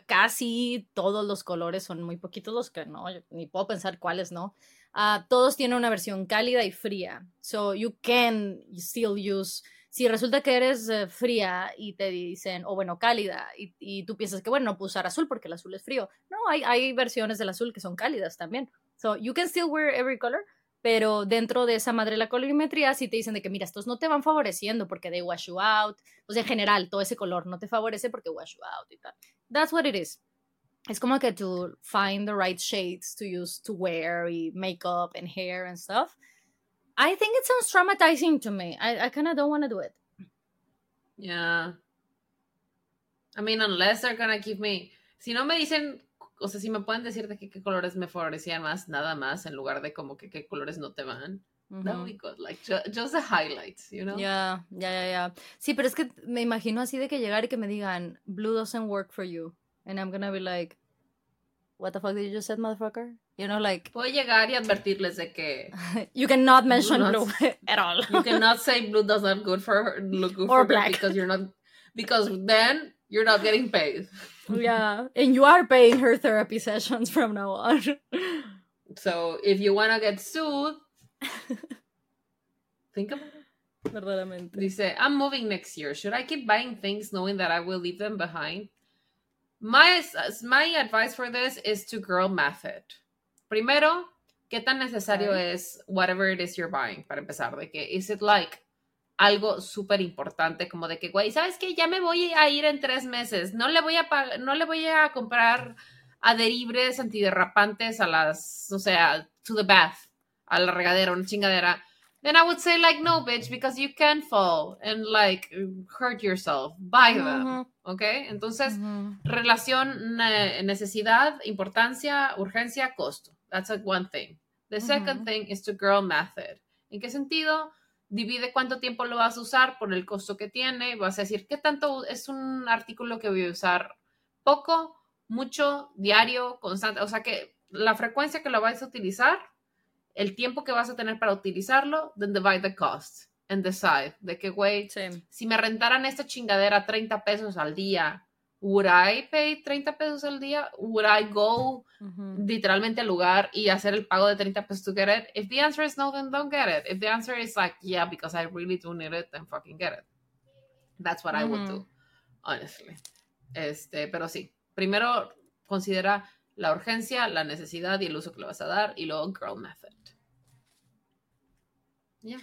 casi todos los colores, son muy poquitos los que no, ni puedo pensar cuáles no. Uh, todos tienen una versión cálida y fría. So you can still use. Si resulta que eres eh, fría y te dicen, o bueno, cálida, y, y, tú piensas que, bueno, no puedo usar azul porque el azul es frío. No, hay, hay versiones del azul que son cálidas también. So you can still wear every color, pero dentro de esa madre la colorimetría sí te dicen de que, mira, estos no te van favoreciendo porque they wash you out. O sea, en general, todo ese color no te favorece porque wash you out y tal that's what it is. Es como que to find the right shades to use to wear makeup and hair and stuff. I think it sounds traumatizing to me. I, I kind of don't want to do it. Yeah. I mean, unless they're gonna give me. Si no me dicen, o sea, si me pueden decir de qué colores me favorecían más, nada más, en lugar de como que qué colores no te van. That would be good, like just, the highlights, you know? Yeah, yeah, yeah, yeah. Sí, pero es que me imagino así de que llegar y que me digan, blue doesn't work for you. And I'm gonna be like, what the fuck did you just say, motherfucker? You know, like. Puedo llegar y advertirles de que. you cannot mention blue, blue at all. you cannot say blue does not good for look good or for black because you're not because then you're not getting paid. yeah, and you are paying her therapy sessions from now on. so if you wanna get sued, Think about it. Verdaderamente. Dice, I'm moving next year. Should I keep buying things knowing that I will leave them behind? My, my advice for this is to girl method. Primero, ¿qué tan necesario es whatever it is you're buying? Para empezar, de que, is it like algo súper importante, como de que, güey, ¿sabes qué? Ya me voy a ir en tres meses. No le voy a, no le voy a comprar adheribres antiderrapantes a las, o sea, to the bath a la regadera, una chingadera, then I would say like no, bitch, because you can fall and like hurt yourself. Buy them, ¿ok? Entonces, relación, necesidad, importancia, urgencia, costo. That's like one thing. The second thing is to girl method. ¿En qué sentido? Divide cuánto tiempo lo vas a usar por el costo que tiene. Vas a decir, ¿qué tanto es un artículo que voy a usar? Poco, mucho, diario, constante. O sea que la frecuencia que lo vas a utilizar, el tiempo que vas a tener para utilizarlo, then divide the cost and decide de que, güey, si me rentaran esta chingadera 30 pesos al día, would I pay 30 pesos al día? Would I go literalmente al lugar y hacer el pago de 30 pesos to get it? If the answer is no, then don't get it. If the answer is like, yeah, because I really do need it, then fucking get it. That's what I would do, honestly. Este, pero sí, primero considera la urgencia, la necesidad y el uso que le vas a dar y luego girl method. Yeah.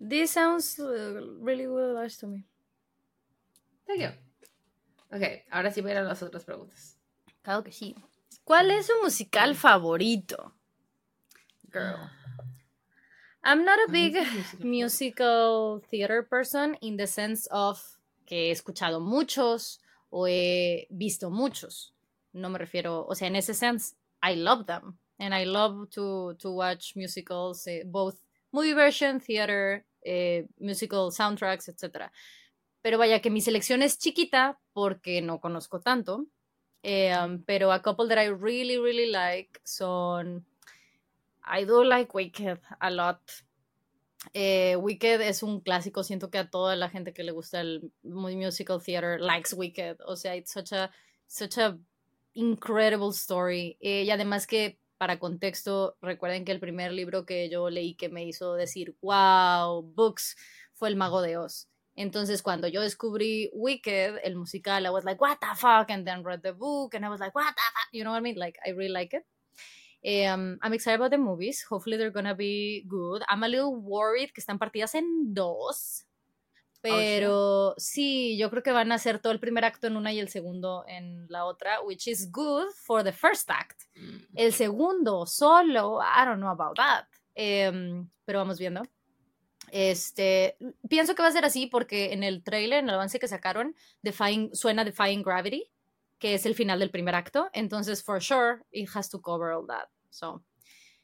This sounds uh, really well advice to me. Thank you. Ok, ahora sí voy a ir a las otras preguntas. Claro que sí. ¿Cuál es su musical favorito? Girl. I'm not a big musical theater person in the sense of que he escuchado muchos o he visto muchos. No me refiero, o sea, en ese sense, I love them. And I love to, to watch musicals, eh, both movie version, theater, eh, musical soundtracks, etc. Pero vaya que mi selección es chiquita porque no conozco tanto. Eh, um, pero a couple that I really, really like son. I do like Wicked a lot. Eh, Wicked es un clásico, siento que a toda la gente que le gusta el musical theater likes Wicked. O sea, it's such a, such a incredible story. Eh, y además que, para contexto, recuerden que el primer libro que yo leí que me hizo decir, wow, books, fue El Mago de Oz. Entonces, cuando yo descubrí Wicked, el musical, I was like, what the fuck? And then read the book, and I was like, what the fuck? You know what I mean? Like, I really like it. Um, I'm excited about the movies. Hopefully, they're gonna be good. I'm a little worried que están partidas en dos. Oh, pero sí, yo creo que van a hacer todo el primer acto en una y el segundo en la otra, which is good for the first act. Mm. El segundo solo, I don't know about that. Um, pero vamos viendo. Este, pienso que va a ser así porque en el trailer, en el avance que sacaron, Defying, suena Defying Gravity, que es el final del primer acto. Entonces, for sure, it has to cover all that. So,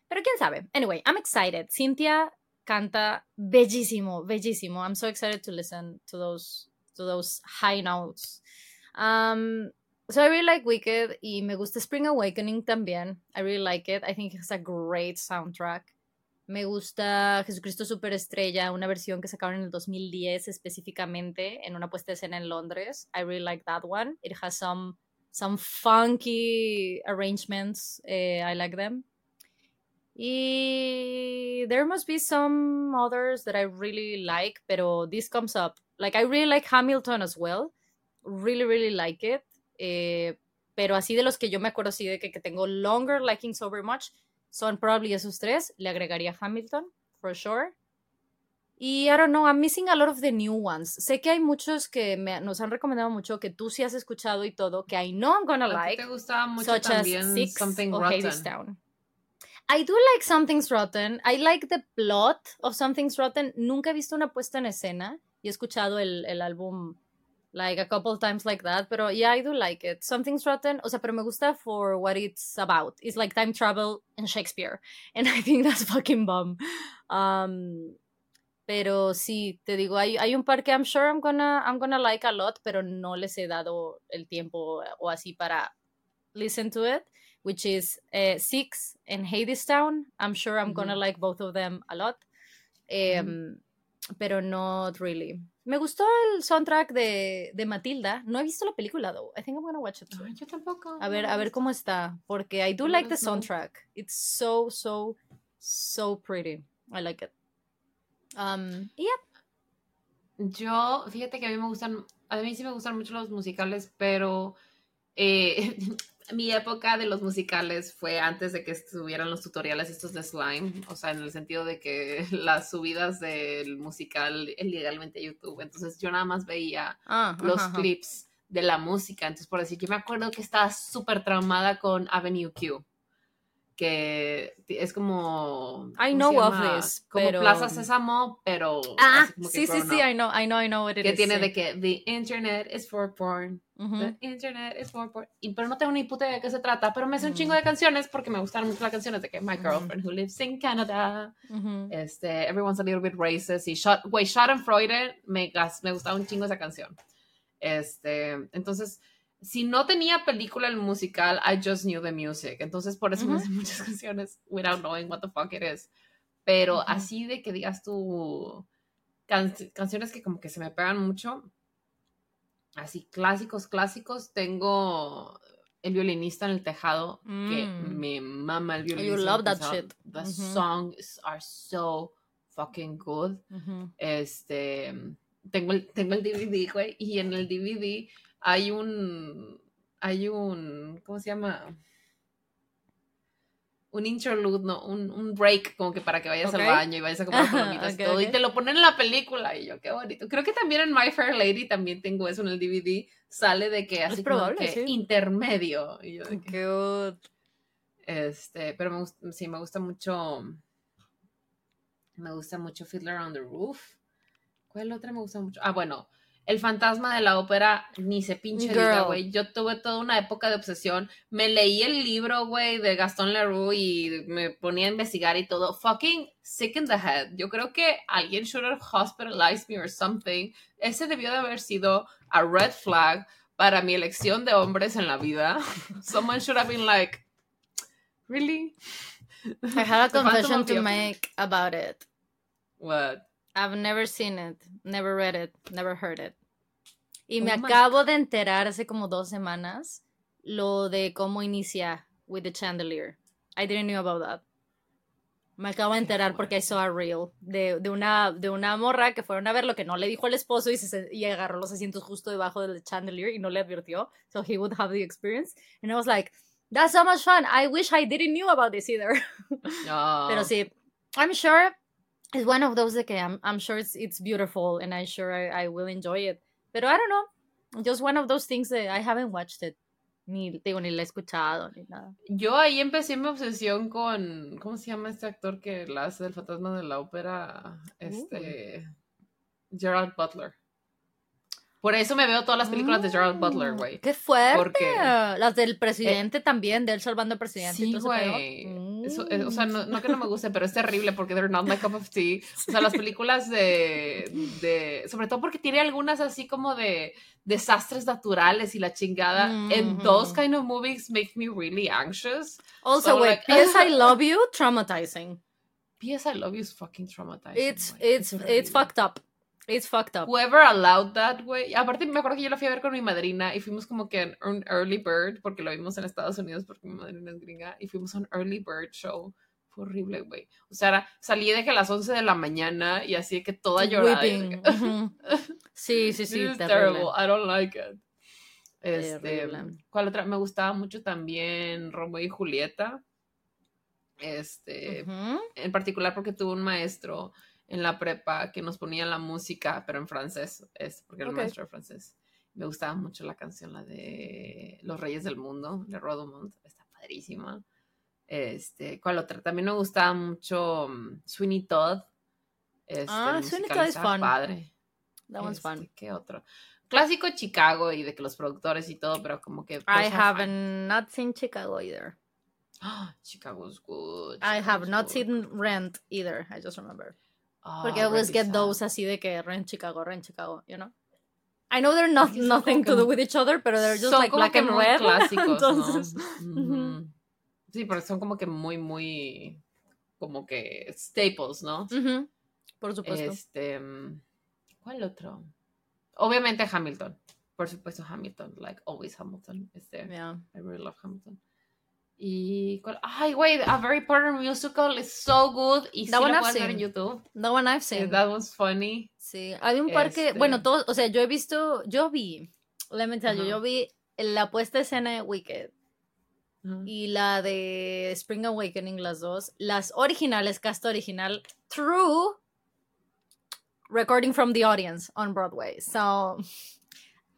pero quién sabe. Anyway, I'm excited. Cynthia canta bellísimo, bellísimo. I'm so excited to listen to those, to those high notes. Um, so I really like Wicked y me gusta Spring Awakening también. I really like it. I think it has a great soundtrack. Me gusta Jesucristo Superestrella, una versión que sacaron en el 2010 específicamente en una puesta de escena en Londres. I really like that one. It has some some funky arrangements. Eh, I like them. Y there must be some others that I really like, pero this comes up. Like I really like Hamilton as well. Really, really like it. Eh, pero así de los que yo me acuerdo así de que, que tengo longer liking so very much son probably esos tres. Le agregaría Hamilton, for sure. Y I don't know, I'm missing a lot of the new ones. Sé que hay muchos que me, nos han recomendado mucho, que tú sí has escuchado y todo, que I know I'm gonna like. te gustaba mucho such también as Six Something Rotten. I do like Something's Rotten. I like the plot of Something's Rotten. Nunca he visto una puesta en escena y he escuchado el, el álbum like a couple times like that. Pero yeah, I do like it. Something's rotten. O sea, pero me gusta for what it's about. It's like time travel and Shakespeare. And I think that's fucking bomb. Um, pero sí, te digo, hay, hay un par que I'm sure I'm gonna, I'm gonna like a lot, pero no les he dado el tiempo o así para listen to it, which is uh, Six and Hadestown. I'm sure I'm mm -hmm. gonna like both of them a lot. Um, mm -hmm. Pero not really. Me gustó el soundtrack de, de, Matilda. No he visto la película, though. I think I'm gonna watch it. Too. yo tampoco. A ver, a ver cómo está. Porque I do like the soundtrack. It's so, so, so pretty. I like it. Um, yeah. Yo, fíjate que a mí me gustan, a mí sí me gustan mucho los musicales, pero eh, mi época de los musicales fue antes de que estuvieran los tutoriales estos de slime, o sea, en el sentido de que las subidas del musical ilegalmente a YouTube, entonces yo nada más veía ah, los clips de la música, entonces por decir, yo me acuerdo que estaba súper traumada con Avenue Q. que es como I know of this, como pero... Plaza Sésamo, pero Ah, sí, sí, sí. I know, I know, I know what it que is, tiene sí. de que the internet is for porn, Ujú. the internet is for porn, y, pero no tengo ni puta idea de qué se trata, pero me sé un chingo de canciones porque me gustaron mucho las canciones de que My Girlfriend Who Lives in Canada, este, Everyone's a Little Bit Racist, y Shot, güey, Schadenfreude, me, me gustaba un chingo esa canción. Este, entonces, si no tenía película el musical, I just knew the music. Entonces, por eso me Ujú. sé muchas canciones without knowing what the fuck it is. Pero Ujú. así de que digas tú can- canciones que como que se me pegan mucho, así clásicos, clásicos, tengo El violinista en el tejado, que Mm. me mama el You violinista. en love that shit. The Ujú. songs are so fucking good. Este, tengo el, tengo el DVD, güey, y en el DVD hay un, hay un, ¿cómo se llama? Un interlude, no, un, un break, como que para que vayas al baño y vayas a comprar palomitas y todo, y te lo ponen en la película, y yo, qué bonito. Creo que también en My Fair Lady también tengo eso en el DVD, sale de que así probable, que sí. intermedio, y yo que, Cute. este, pero me sí, me gusta mucho. Me gusta mucho Fiddler on the Roof. ¿Cuál otra me gusta mucho? Ah, bueno, El fantasma de la ópera, ni se pinche diga, Girl. güey. Yo tuve toda una época de obsesión. Me leí el libro, güey, de Gaston Leroux y me ponía a investigar y todo. Fucking sick in the head. Yo creo que alguien should have hospitalized me or something. Ese debió de haber sido a red flag para mi elección de hombres en la vida. Someone should have been like, really? I have a confession to make about it. What? I've never seen it, never read it, never heard it. Y me Oh acabo de enterar hace como dos semanas lo de cómo inicia with the chandelier. I didn't know about that. Me acabo de enterar porque I saw a reel de, de, una, de una morra que fueron a ver lo que no le dijo el esposo y, se, y agarró los asientos justo debajo del chandelier y no le advirtió. So he would have the experience. And I was like, that's so much fun. I wish I didn't knew about this either. No. Pero sí, I'm sure it's one of those de que I'm, I'm sure it's, it's beautiful and I'm sure I, I will enjoy it. Pero I don't know, just one of those things that I haven't watched it. Ni, digo, ni la he escuchado, ni nada. Yo ahí empecé mi obsesión con. ¿Cómo se llama este actor que la hace del fantasma de la ópera? Este. Gerald Butler. Por eso me veo todas las películas de Gerald Butler, Mm, güey. ¡Qué fuerte! Porque- Las del presidente también, de él salvando al presidente. Sí, güey. Eso- eh, o sea, Mm. no, no que no me guste, pero es terrible porque they're not my cup of tea. O sea, las películas de, de sobre todo porque tiene algunas así como de desastres naturales y la chingada. And those kind of movies make me really anxious. Also, So, wait, like- P.S. I Love You, traumatizing. P.S. I Love You is fucking traumatizing. It's, güey. it's, Es it's horrible. fucked up. It's fucked up. Whoever allowed that, güey. Aparte, me acuerdo que yo la fui a ver con mi madrina y fuimos como que en un early bird, porque lo vimos en Estados Unidos porque mi madrina es gringa, y fuimos a un early bird show. Fue horrible, güey. O sea, era- salí de que a las 11 de la mañana y así de que toda llorada. que. Sí, sí, This sí, is terrible. terrible. I don't like it. Este, Terrible. ¿Cuál otra? Me gustaba mucho también Romeo y Julieta. Este, Ujú. en particular porque tuve un maestro en la prepa que nos ponía la música, pero en francés, es porque era un Ok. maestro de francés. Me gustaba mucho la canción, la de Los Reyes del Mundo, de Rodomont, está padrísima. Este, ¿cuál otra? También me gustaba mucho mm, Sweeney Todd. Este, Ah, el Sweeney Todd estaba fun. Padre. That one's Este, fun. ¿Qué otro? Clásico Chicago y de que los productores y todo, pero como que. I haven't not seen Chicago either. Ah, Chicago's good. I have not good. seen Rent either. I just remember. Ah, Porque I always really get those así de que Rent Chicago, Rent Chicago, you know? I know they're not nothing to do with each other, pero they're just Son like como black que and muy red. clásicos, Entonces, ¿no? Sí, porque son como que muy, muy. Como que staples, ¿no? Por supuesto. Este. ¿Cuál otro? Obviamente Hamilton. Por supuesto, Hamilton. Like, always Hamilton. Este, Yeah. I really love Hamilton. Y. Ay, güey, A Very Potter Musical is so good. Y That sí one lo puedes ver en. YouTube. The one I've Eh, seen. That was funny. Sí, hay un par que, Este- bueno, todos, o sea, yo he visto, yo vi, let me tell you, yo vi la puesta escena de Wicked y la de Spring Awakening, las dos, las originales, cast original, true recording from the audience on Broadway. So,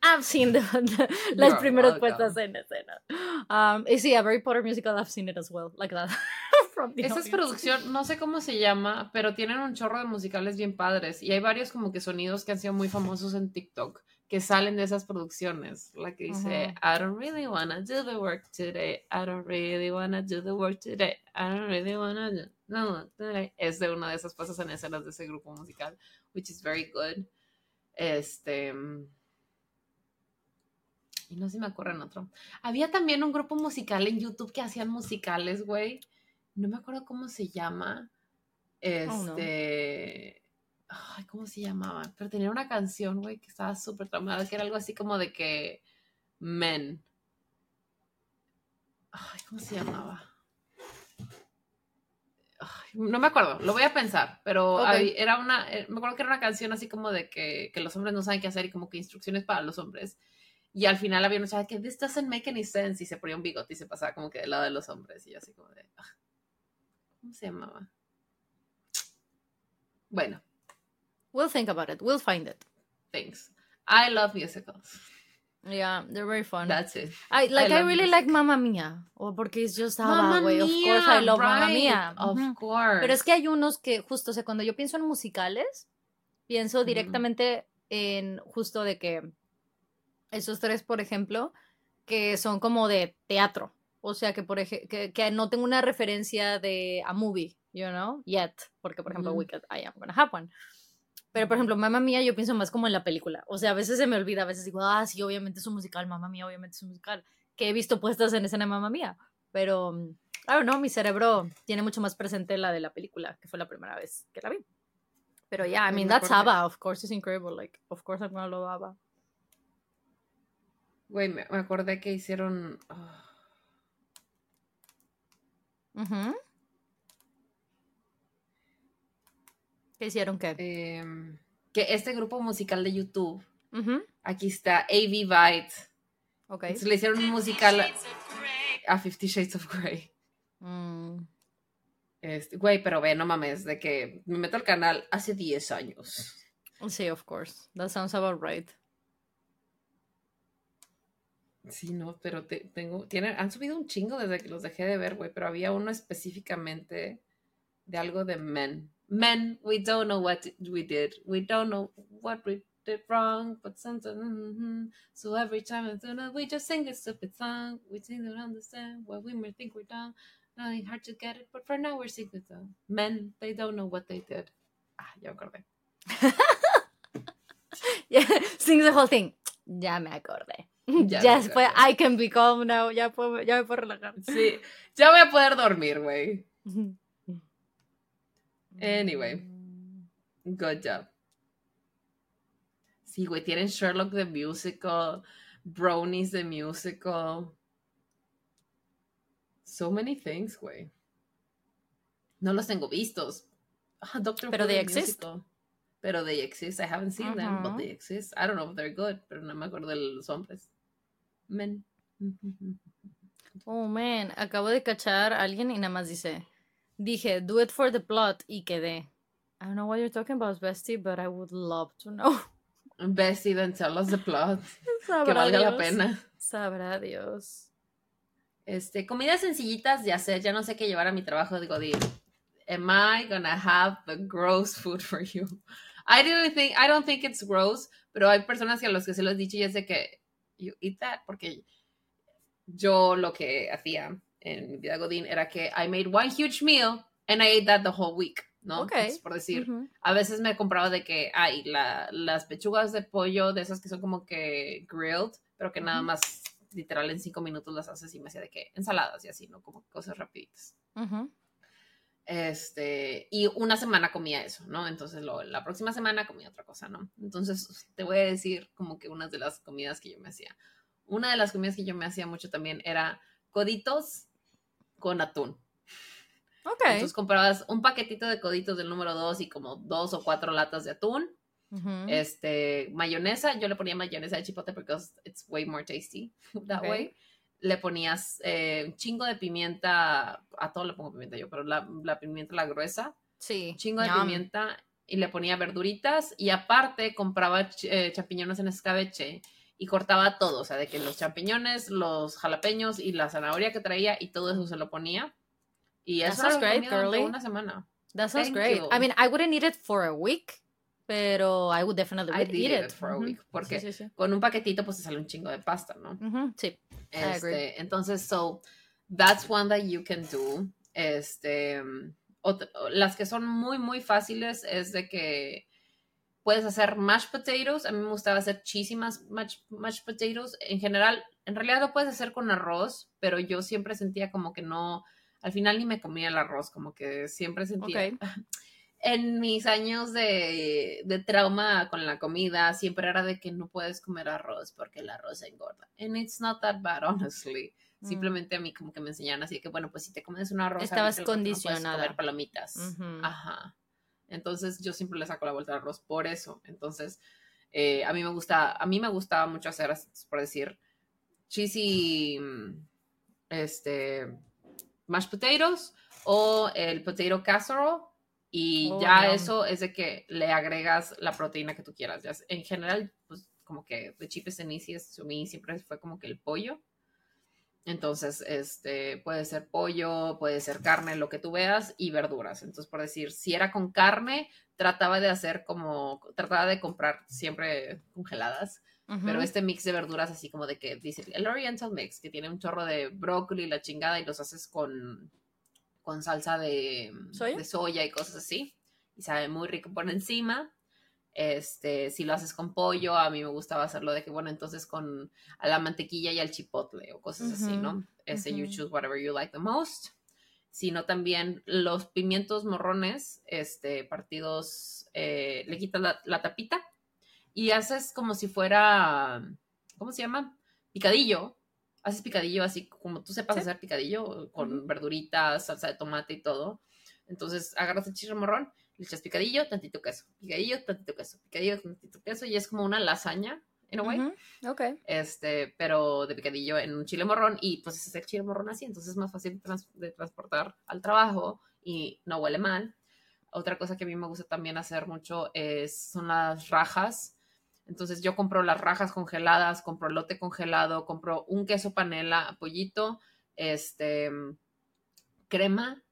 I've seen the, las primeras puestas en escena. Um, y sí, a Harry Potter musical, I've seen it as well, like that. Esa es producción, no sé cómo se llama, pero tienen un chorro de musicales bien padres y hay varios como que sonidos que han sido muy famosos en TikTok que salen de esas producciones. La que dice, I don't really wanna do the work today, I don't really wanna do the work today, I don't really wanna do no, today. Es de una de esas cosas en escenas de ese grupo musical, which is very good. Este. Y no si me acuerdo en otro. Había también un grupo musical en YouTube que hacían musicales, güey. No me acuerdo cómo se llama. Este. Ay, ¿cómo se llamaba? Pero tenía una canción, güey, que estaba súper traumada, que era algo así como de que Men. Ay, ¿cómo se llamaba? no me acuerdo, lo voy a pensar, pero era una, eh, me acuerdo que era una canción así como de que, que, los hombres no saben qué hacer y como que instrucciones para los hombres. Y al final había una chava que this doesn't make any sense y se ponía un bigote y se pasaba como que del lado de los hombres y yo así como de, ah, ¿cómo se llamaba? Bueno, We'll think about it. We'll find it. Thanks. I love musicals. Yeah, they're very fun. That's it. I like. I, I really music. like Mamma Mia, or porque it's just Mamma way. Of course, I love right. Mamma Mia. Of course. Pero es que hay unos que justo, o sea, cuando yo pienso en musicales, pienso directamente en justo de que esos tres, por ejemplo, que son como de teatro. O sea, que por que, que, no tengo una referencia de a movie, you know, yet, porque por ejemplo, Wicked, I am gonna have one. Pero, por ejemplo, Mamma Mía, yo pienso más como en la película. O sea, a veces se me olvida, a veces digo, ah, sí, obviamente es un musical, Mamma Mía, obviamente es un musical. Que he visto puestas en escena Mamma Mía. Pero, I don't know, mi cerebro tiene mucho más presente la de la película, que fue la primera vez que la vi. Pero yeah, I mean, that's ABBA, of course, it's incredible. Like, of course I'm gonna love ABBA. Güey, me, acordé que hicieron. Uh ¿Qué hicieron qué? Em, que este grupo musical de YouTube, aquí está AV Byte. Okay. le hicieron un musical a Fifty Shades of Grey. Mm. Este, güey, pero ve, no mames, de que me meto al canal hace 10 años. Sí, of course. That sounds about right. Sí, no, pero tengo, tienen, han subido un chingo desde que los dejé de ver, güey, pero había uno específicamente de algo de men men, we don't know what we did. We don't know what we did wrong, but sometimes, mm-hmm. so every time we just sing a stupid song. We sing don't understand what we may think we're done. Nothing hard to get it, but for now we're singing song. Men, they don't know what they did. Ah, ya acordé. yeah, sing the whole thing. Ya me acordé. Ya, ya después, I can be calm now. Ya, puedo, ya me puedo relajar. Sí, ya voy a poder dormir, güey. Anyway, good job. Sí, güey, tienen Sherlock the Musical, Brownies the Musical. So many things, güey. No los tengo vistos. Ah, Doctor pero they exist. Pero they exist. I haven't seen them, but they exist. I don't know if they're good, pero no me acuerdo de los hombres. Men. Oh, man. Acabo de cachar a alguien y nada más dice dije, do it for the plot y quedé. I don't know what you're talking about, Bestie, but I would love to know. Bestie, then tell us the plot. que valga la pena. Sabrá Dios. Este, comidas sencillitas, ya sé, ya no sé qué llevar a mi trabajo de Godín. Am I gonna have the gross food for you? I don't think, I don't think it's gross, pero hay personas que a los que se lo he dicho y sé que you eat that, porque yo lo que hacía en mi vida Godín era que I made one huge meal and I ate that the whole week, ¿no? Okay. por decir, a veces me compraba de que hay las pechugas de pollo, de esas que son como que grilled, pero que nada más literal en cinco minutos las haces y me hacía de que ensaladas y así, ¿no? Como cosas rapiditas. Este, y una semana comía eso, ¿no? Entonces la próxima semana comía otra cosa, ¿no? Entonces te voy a decir como que unas de las comidas que yo me hacía. Una de las comidas que yo me hacía mucho también era coditos con atún. Ok. Entonces comprabas un paquetito de coditos del número 2 y como dos o cuatro latas de atún. Este, mayonesa, yo le ponía mayonesa de chipotle porque it's way more tasty that way. Le ponías eh, un chingo de pimienta, a todo le pongo pimienta yo, pero la, la pimienta la gruesa. Sí. Chingo de pimienta y le ponía verduritas y aparte compraba eh, champiñones en escabeche y cortaba todo, o sea, de que los champiñones, los jalapeños y la zanahoria que traía y todo eso se lo ponía. Y eso sounds great, girly. una semana. That sounds great. I mean, I wouldn't eat it for a week, pero I would definitely I'd eat, it. for a week. Porque con un paquetito pues te sale un chingo de pasta, ¿no? Sí. Este, entonces, so, that's one that you can do. Este, las que son muy, muy fáciles es de que puedes hacer mashed potatoes. A mí me gustaba hacer cheesy mashed, mashed potatoes. En general, en realidad lo puedes hacer con arroz, pero yo siempre sentía como que no, al final ni me comía el arroz, como que siempre sentía... En mis años de, de, trauma con la comida, siempre era de que no puedes comer arroz porque el arroz engorda. And it's not that bad, honestly. Mm. Simplemente a mí como que me enseñaron así que, bueno, pues si te comes un arroz... Estabas condicionada. No comer palomitas. Ajá. Entonces yo siempre le saco la vuelta al arroz por eso. Entonces, eh, a mí me gusta, a mí me gustaba mucho hacer, por decir, cheesy, este, mashed potatoes o el potato casserole. Y oh, ya eso es de que le agregas la proteína que tú quieras. Ya, en general, pues como que de chipes en a mí siempre fue como que el pollo. Entonces, este, puede ser pollo, puede ser carne, lo que tú veas, y verduras. Entonces, por decir, si era con carne, trataba de hacer como, trataba de comprar siempre congeladas, pero este mix de verduras así como de que dice el Oriental Mix, que tiene un chorro de brócoli, la chingada, y los haces con, con salsa de de soya y cosas así, y sabe muy rico por encima. Este, si lo haces con pollo, a mí me gustaba hacerlo de que, bueno, entonces con a la mantequilla y al chipotle o cosas así, ¿no? Ese you choose whatever you like the most. Sino también los pimientos morrones, este, partidos, eh, le quitas la, tapita y haces como si fuera, ¿cómo se llama? Picadillo. Haces picadillo así como tú sepas hacer picadillo con verduritas, salsa de tomate y todo. Entonces agarras el chile morrón le echas picadillo, tantito queso, picadillo, tantito queso, picadillo, tantito queso, y es como una lasaña, en un way. Ok. Este, pero de picadillo en un chile morrón, y pues es el chile morrón así, entonces es más fácil de transportar al trabajo y no huele mal. Otra cosa que a mí me gusta también hacer mucho es, son las rajas. Entonces yo compro las rajas congeladas, compro lote congelado, compro un queso panela, pollito, este, crema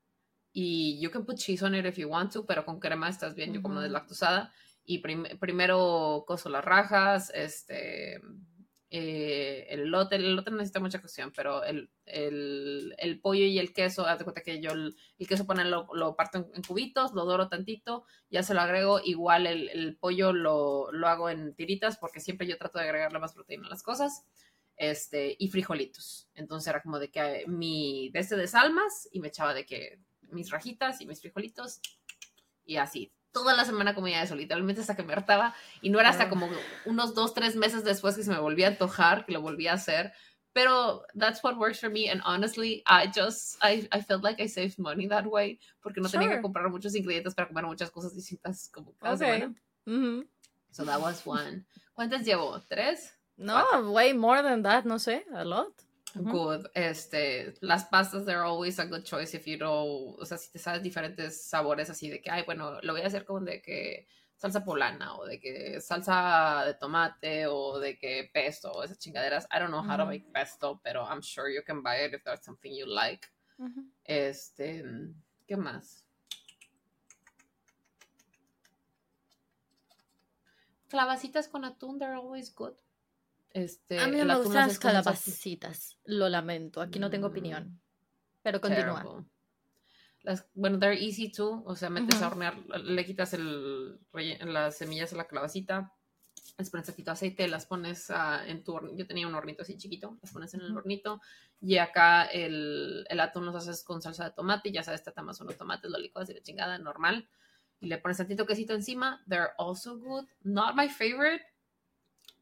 y you can put cheese on it if you want to, pero con crema estás bien, yo como deslactosada. Y primero coso las rajas, este, eh, el lote, el lote necesita mucha cocción, pero el, el, el, pollo y el queso, haz de cuenta que yo el, queso pone, lo, lo parto en, cubitos, lo doro tantito, ya se lo agrego, igual el, el pollo lo, lo, hago en tiritas, porque siempre yo trato de agregarle más proteína a las cosas, este, y frijolitos. Entonces era como de que mi, de este de salmas, y me echaba de que mis rajitas y mis frijolitos y así. Toda la semana comía eso, literalmente hasta que me hartaba. Y no era hasta como unos dos, tres meses después que se me volvía a antojar, que lo volvía a hacer. Pero that's what works for me. And honestly, I just, I, I felt like I saved money that way. Porque no tenía que comprar muchos ingredientes para comer muchas cosas distintas como cada semana. So that was one. ¿Cuántas llevo? ¿Tres? No, way more than that, no sé, a lot good. Este, las pastas, they're always a good choice if you know, o sea, si te sabes diferentes sabores así de que, ay, bueno, lo voy a hacer con de que salsa polana o de que salsa de tomate o de que pesto o esas chingaderas. I don't know how to make pesto, pero I'm sure you can buy it if that's something you like. Este, ¿qué más? Clavacitas con atún, they're always good. Este, a mí no me gustan las calabacitas, lo lamento, aquí no tengo opinión. Pero continúa. Las, bueno, they're easy too, o sea, metes a hornear, le quitas el, las semillas a la calabacita, les pones poquito aceite, las pones en tu hornito, yo tenía un hornito así chiquito, las pones en el hornito, y acá el, el atún los haces con salsa de tomate, ya sabes, más unos tomates, lo licuas y la chingada, normal, y le pones tantito quesito encima, they're also good, not my favorite,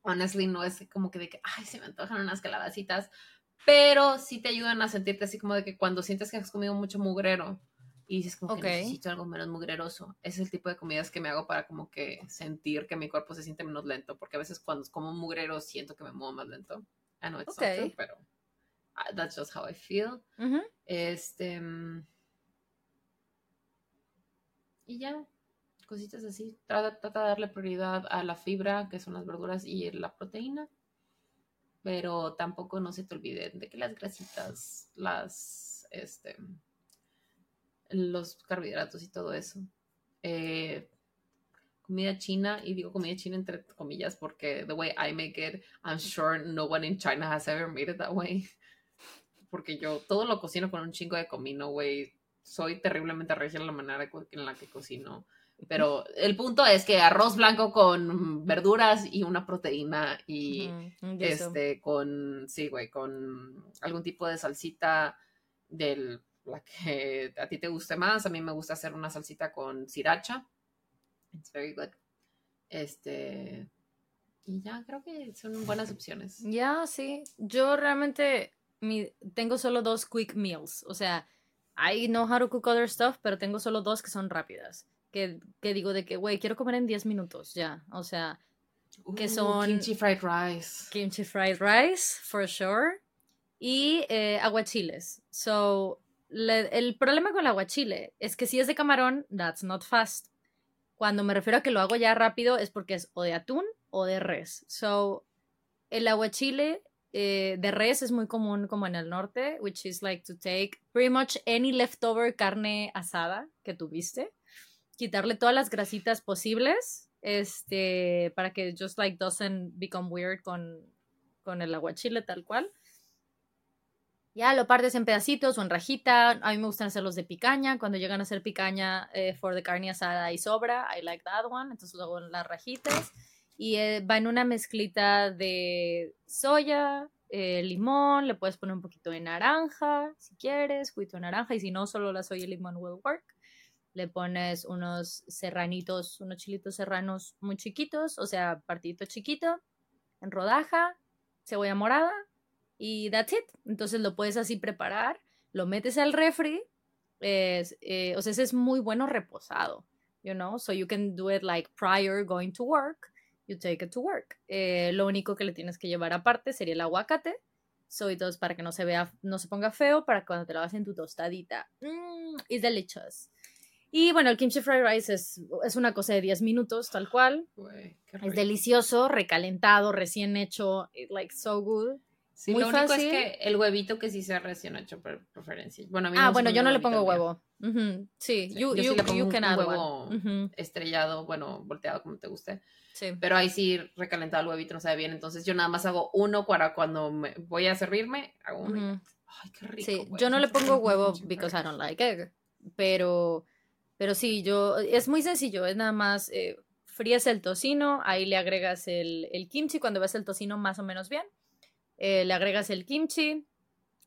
honestly no es como que de que, ay, se me antojan unas calabacitas, pero sí te ayudan a sentirte así como de que cuando sientes que has comido mucho mugrero y dices como que necesito algo menos mugreroso, es el tipo de comidas que me hago para como que sentir que mi cuerpo se siente menos lento, porque a veces cuando como mugrero siento que me muevo más lento. I know it's not true, pero ah, that's just how I feel. Este... Mm, y ya, cositas así. Trata, de darle prioridad a la fibra, que son las verduras, y la proteína. pero tampoco no se te olviden de que las grasitas, las, este, los carbohidratos y todo eso. Eh, comida china, y digo comida china entre comillas porque the way I make it, I'm sure no one in China has ever made it that way. Porque yo todo lo cocino con un chingo de comino, güey. Soy terriblemente regia en la manera en la que cocino. Pero el punto es que arroz blanco con verduras y una proteína y este con sí, güey, con algún tipo de salsita del la que a ti te guste más. A mí me gusta hacer una salsita con sriracha. It's very good. Este y ya creo que son buenas opciones. Ya, sí. Yo realmente tengo solo dos quick meals, o sea, I know how to cook other stuff, pero tengo solo dos que son rápidas. Que, que digo de que, güey, quiero comer en 10 minutos, ya. O sea, que son... Kimchi fried rice. Kimchi fried rice, for sure. Y eh, aguachiles. So, el problema con el aguachile es que si es de camarón, that's not fast. Cuando me refiero a que lo hago ya rápido es porque es o de atún o de res. So, el aguachile eh, de res es muy común como en el norte, which is like to take pretty much any leftover carne asada que tuviste, quitarle todas las grasitas posibles, este, para que just like doesn't become weird con, con el aguachile tal cual. Ya lo partes en pedacitos o en rajita. A mí me gustan hacerlos de picaña. Cuando llegan a ser picaña eh, for the carne asada y sobra, I like that one. Entonces hago las rajitas y eh, va en una mezclita de soya, eh, limón, le puedes poner un poquito de naranja si quieres, juguito de naranja y si no, solo la soya y limón will work. Le pones unos serranitos, unos chilitos serranos muy chiquitos, o sea, partidito chiquito, en rodaja, cebolla morada y that's it. Entonces lo puedes así preparar, lo metes al refri, eh, o sea, ese es muy bueno reposado, you know, so you can do it like prior going to work you take it to work. Eh, lo único que le tienes que llevar aparte sería el aguacate. Soy dos para que no se vea, no se ponga feo, para cuando te lo hagas en tu tostadita. Mmm, it's delicious. Y bueno, el kimchi fried rice es, es una cosa de 10 minutos, tal cual. es delicioso, recalentado, recién hecho, like so good. Sí, Muy lo único es que el huevito que sí sea recién hecho por preferencia. Bueno, a mí ah, bueno, yo no le pongo huevo. Sí, yo sí le pongo un, huevo estrellado, bueno, volteado como te guste. Pero ahí sí recalentado el huevito no sabe bien. Entonces yo nada más hago uno para cuando me voy a servirme, hago uno. Ay, qué rico. Sí, yo no le pongo huevo because I don't like egg. Pero, pero sí, yo, es muy sencillo, es nada más eh, fríes el tocino, ahí le agregas el, el kimchi cuando ves el tocino más o menos bien. Eh, le agregas el kimchi,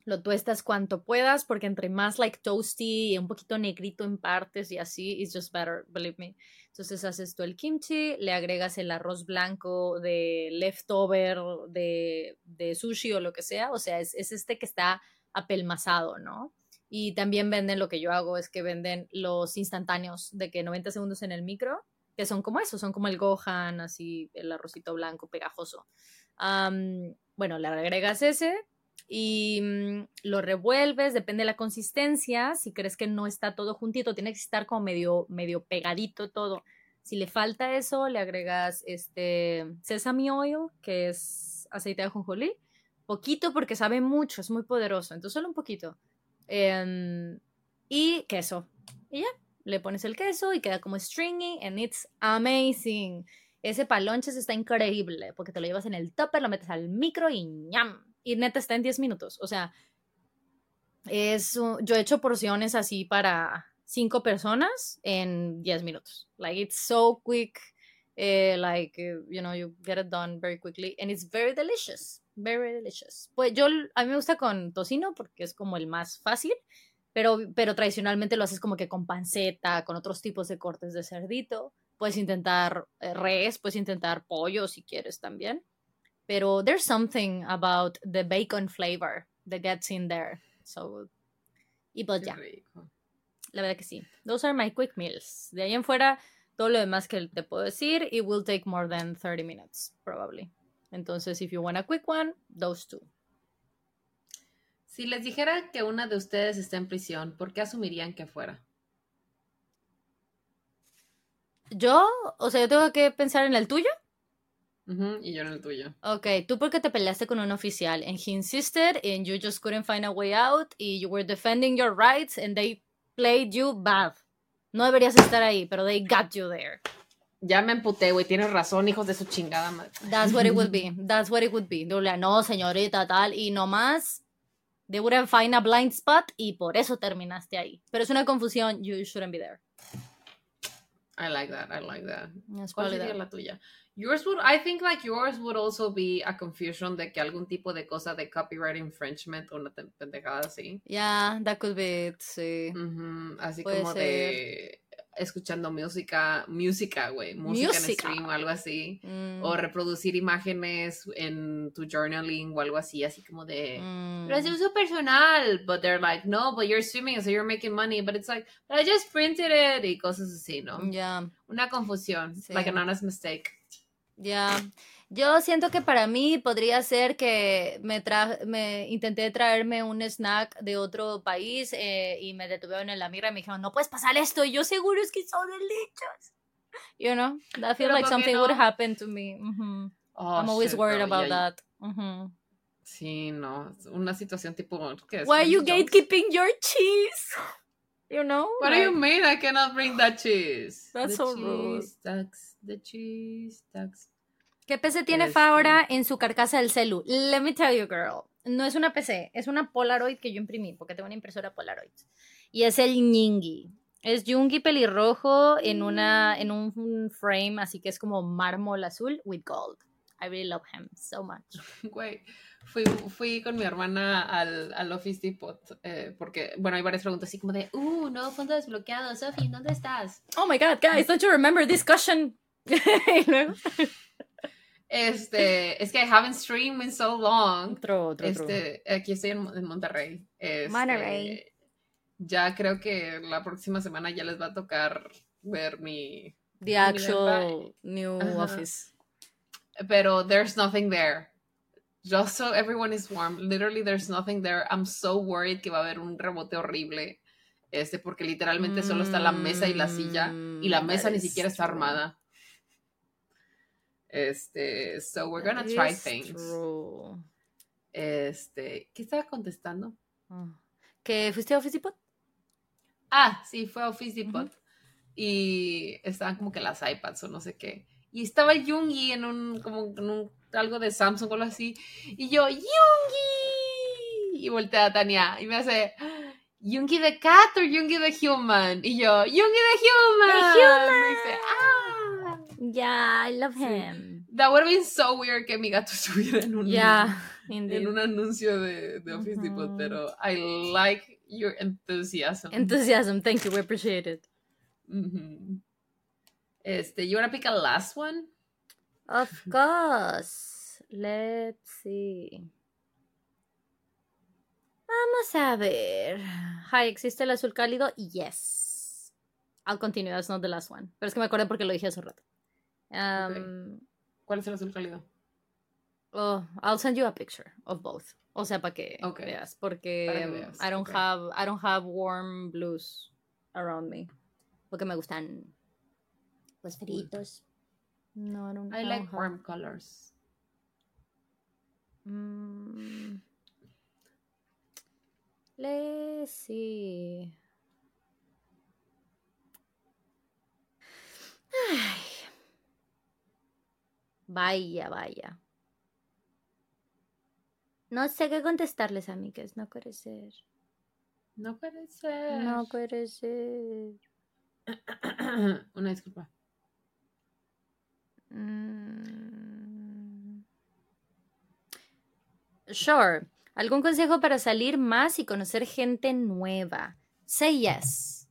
lo tuestas cuanto puedas, porque entre más like toasty y un poquito negrito en partes y así, it's just better, believe me. Entonces haces tú el kimchi, le agregas el arroz blanco de leftover, de, de sushi o lo que sea, o sea, es, es este que está apelmazado, ¿no? Y también venden, lo que yo hago es que venden los instantáneos de que 90 segundos en el micro, que son como eso, son como el gohan, así el arrocito blanco pegajoso. Bueno, le agregas ese, y mm, lo revuelves, depende de la consistencia, si crees que no está todo juntito, tiene que estar como medio, medio pegadito todo. Si le falta eso, le agregas este sesame oil, que es aceite de ajonjolí, poquito porque sabe mucho, es muy poderoso, entonces solo un poquito. Em, y queso. Y ya, le pones el queso y queda como stringy and it's amazing. Ese palonches está increíble porque te lo llevas en el topper, lo metes al micro y ñam, y neta está en 10 minutos. O sea, es, yo he hecho porciones así para 5 personas en 10 minutos. Like, it's so quick. Eh, like, you know, you get it done very quickly. And it's very delicious. Very delicious. Pues yo, a mí me gusta con tocino porque es como el más fácil. Pero, pero tradicionalmente lo haces como que con panceta, con otros tipos de cortes de cerdito. Puedes intentar eh, res, puedes intentar pollo si quieres también. Pero there's something about the bacon flavor that gets in there. So, y pues ya. La verdad que sí. Those are my quick meals. De ahí en fuera, todo lo demás que te puedo decir, it will take more than 30 minutes, probably. Entonces, if you want a quick one, those two. Si les dijera que una de ustedes está en prisión, ¿por qué asumirían que fuera? Yo, o sea, yo tengo que pensar en el tuyo. y yo en el tuyo. Ok, tú porque te peleaste con un oficial and he insisted and you just couldn't find a way out y you were defending your rights and they played you bad. No deberías estar ahí, pero they got you there. Ya me emputé, güey. Tienes razón, hijos de su chingada madre. That's what it would be. That's what it would be. No, señorita, tal. Y nomás, they wouldn't find a blind spot y por eso terminaste ahí. Pero es una confusión. You shouldn't be there. I like that. I like that. ¿Cuál sería la tuya? Yours would, I think like yours would also be a confusion de que algún tipo de cosa de copyright infringement o una pendejada así. Yeah, that could be it, sí. Así como de escuchando música, música, güey, música, en stream o algo así. O mm. reproducir imágenes en tu journaling o algo así, así como de, mm. pero es uso personal. But they're like, no, but you're streaming, so you're making money. But it's like, but I just printed it y cosas así, ¿no? Yeah. Una confusión, like an honest mistake. Ya. Yo siento que para mí podría ser que me, me intenté traerme un snack de otro país eh, y me detuvieron en la mira y me dijeron, no puedes pasar esto. Y yo seguro es que son delicious. You know, that feels like something would happen to me. oh, I'm always worried about that. Sí, no. Una situación tipo. Why are you gatekeeping your cheese? You know? What do you mean I cannot bring that cheese? That's so rude. the cheese tax. ¿Qué PC tiene este. en su carcasa del celu? Let me tell you, girl. No es una PC, es una Polaroid que yo imprimí, porque tengo una impresora Polaroid. Y es el Nyingi. Es Yungi pelirrojo en, una, en un frame, así que es como mármol azul with gold. I really love him so much. Güey, fui, fui con mi hermana al, al Office Depot, eh, porque, bueno, hay varias preguntas así como de, uh, no, fondo desbloqueado, Sophie, ¿dónde estás? Oh my god, guys, don't you remember this question? Este, es que I haven't streamed in so long. Otro, otro, este, Aquí estoy en, Monterrey. Este, Monterrey. Ya creo que la próxima semana ya les va a tocar ver mi. The actual new office. Pero there's nothing there. Just so everyone is warm. Literally, there's nothing there. I'm so worried que va a haber un rebote horrible. Este, porque literalmente solo está la mesa y la silla. Y la mm, mesa ni siquiera está armada. Este, so we're gonna try things. Este, ¿qué estaba contestando? Ah. ¿Que fuiste a Office Depot? Ah, sí, fue a Office Depot. Y estaban como que las iPads o no sé qué. Y estaba Yungi en un, como en un, algo de Samsung o algo así. Y yo, ¡Yungi! Y voltea a Tania y me hace, ¿Yungi the cat o Yungi the human? Y yo, ¡Yungi the human! The human. Y dice, ¡ah! Yeah, I love him. That would have been so weird que mi gato estuviera en un, yeah, en un anuncio de, de Office Depot, pero I like your enthusiasm. Enthusiasm, thank you, we appreciate it. Este, you wanna pick a last one? Of course. Let's see. Vamos a ver. Hi, ¿existe el azul cálido? Yes. I'll continue, that's not the last one. Pero es que me acordé porque lo dije hace rato. Um, ¿Cuál es el azul cálido? Oh, I'll send you a picture of both. O sea, para que veas, porque I don't have I don't have warm blues around me, porque me gustan los fritos. No, I don't. I, like warm colors. Mm. Let's see. Ay. Vaya, vaya. No sé qué contestarles, amigas. No puede ser. No puede ser. No puede ser. Una disculpa. Mm. Sure. ¿Algún consejo para salir más y conocer gente nueva? Say yes.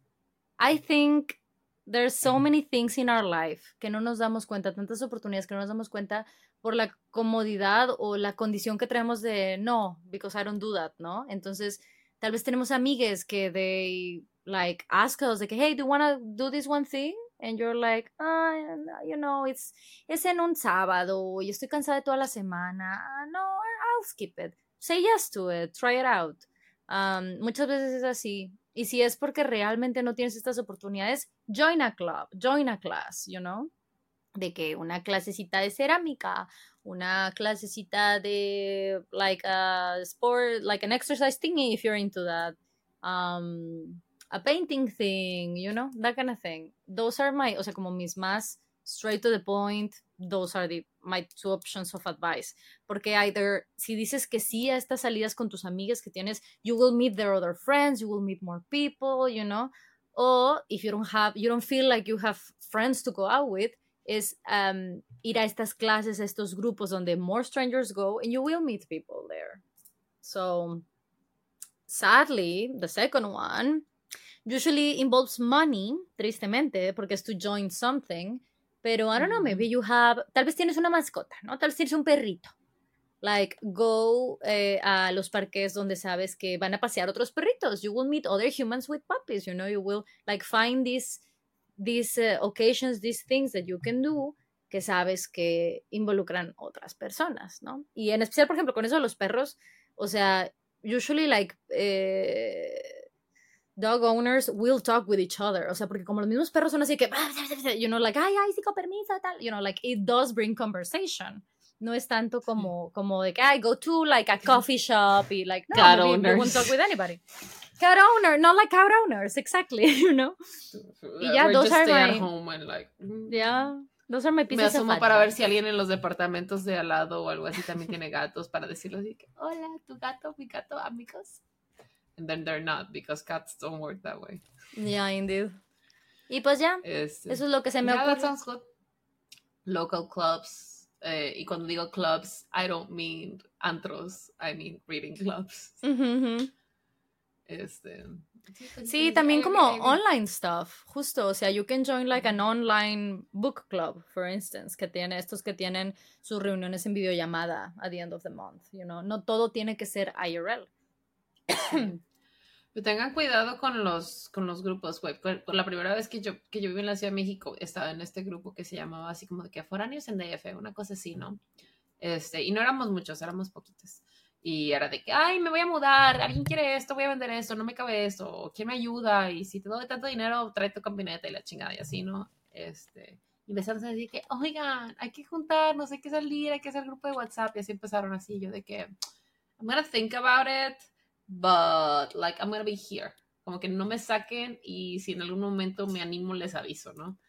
I think there's so many things in our life que no nos damos cuenta, tantas oportunidades que no nos damos cuenta por la comodidad o la condición que traemos de no, because I don't do that, ¿no? Entonces, tal vez tenemos amigues que they like ask us like, hey, do you want to do this one thing? And you're like, ah, you know, it's, es en un sábado y estoy cansada de toda la semana. Ah, no, I'll skip it. Say yes to it, try it out. Um, muchas veces es así. Y si es porque realmente no tienes estas oportunidades, join a club, join a class, you know? de que una clasecita de cerámica, una clasecita de like a sport, like an exercise thingy if you're into that. Um, a painting thing, you know, that kind of thing. Those are my, o sea, como mis más straight to the point, those are the, my two options of advice. Porque either, si dices que sí a estas salidas con tus amigas que tienes, you will meet their other friends, you will meet more people, you know, or if you don't have, you don't feel like you have friends to go out with, is um, ir a estas clases, a estos grupos donde more strangers go, and you will meet people there. So, sadly, the second one usually involves money, tristemente, porque es to join something, pero I don't know, maybe you have, tal vez tienes una mascota, ¿no? Tal vez tienes un perrito. Like, go eh, a los parques donde sabes que van a pasear otros perritos. You will meet other humans with puppies, you know, you will, like, find these, these uh, occasions, these things that you can do que sabes que involucran otras personas, ¿no? Y en especial, por ejemplo, con eso de los perros, o sea, usually, like, eh, dog owners will talk with each other. O sea, porque como los mismos perros son así que, you know, like, ay, ay, sí, con permiso, tal. You know, like, it does bring conversation. No es tanto como, como de que, I go to, like, a coffee shop y, like, no, cat owners. won't talk with anybody. Cat owner, not like cat owners, exactly, you know. Y ya, those are my... home and, like, yeah. Those are my Me asumo para ver si alguien en los departamentos de al lado o algo así también tiene gatos para decirles así que, hola, tu gato, mi gato, amigos and then they're not because cats don't work that way. Yeah, indeed. Y pues ya, este, eso es lo que se me yeah, ocurre. That sounds good. Local clubs. Eh, y cuando digo clubs, I don't mean antros, I mean reading clubs. Este. Sí, también como online stuff, justo, o sea, you can join like an online book club, for instance, que tiene estos que tienen sus reuniones en videollamada at the end of the month, you know, no todo tiene que ser IRL. tengan cuidado con los, con los grupos, güey. La primera vez que yo, que yo viví en la Ciudad de México, estaba en este grupo que se llamaba así como de que foráneos en DF, una cosa así, ¿no? Este, y no éramos muchos, éramos poquitos. Y era de que, ay, me voy a mudar, alguien quiere esto, voy a vender esto, no me cabe esto, ¿quién me ayuda? Y si te doy tanto dinero, trae tu camioneta y la chingada y así, ¿no? Este, y empezaron a decir que, oigan, hay que juntarnos, hay que salir, hay que hacer grupo de WhatsApp. Y así empezaron así, yo de que, I'm gonna think about it but like I'm gonna be here. Como que no me saquen y si en algún momento me animo les aviso, ¿no?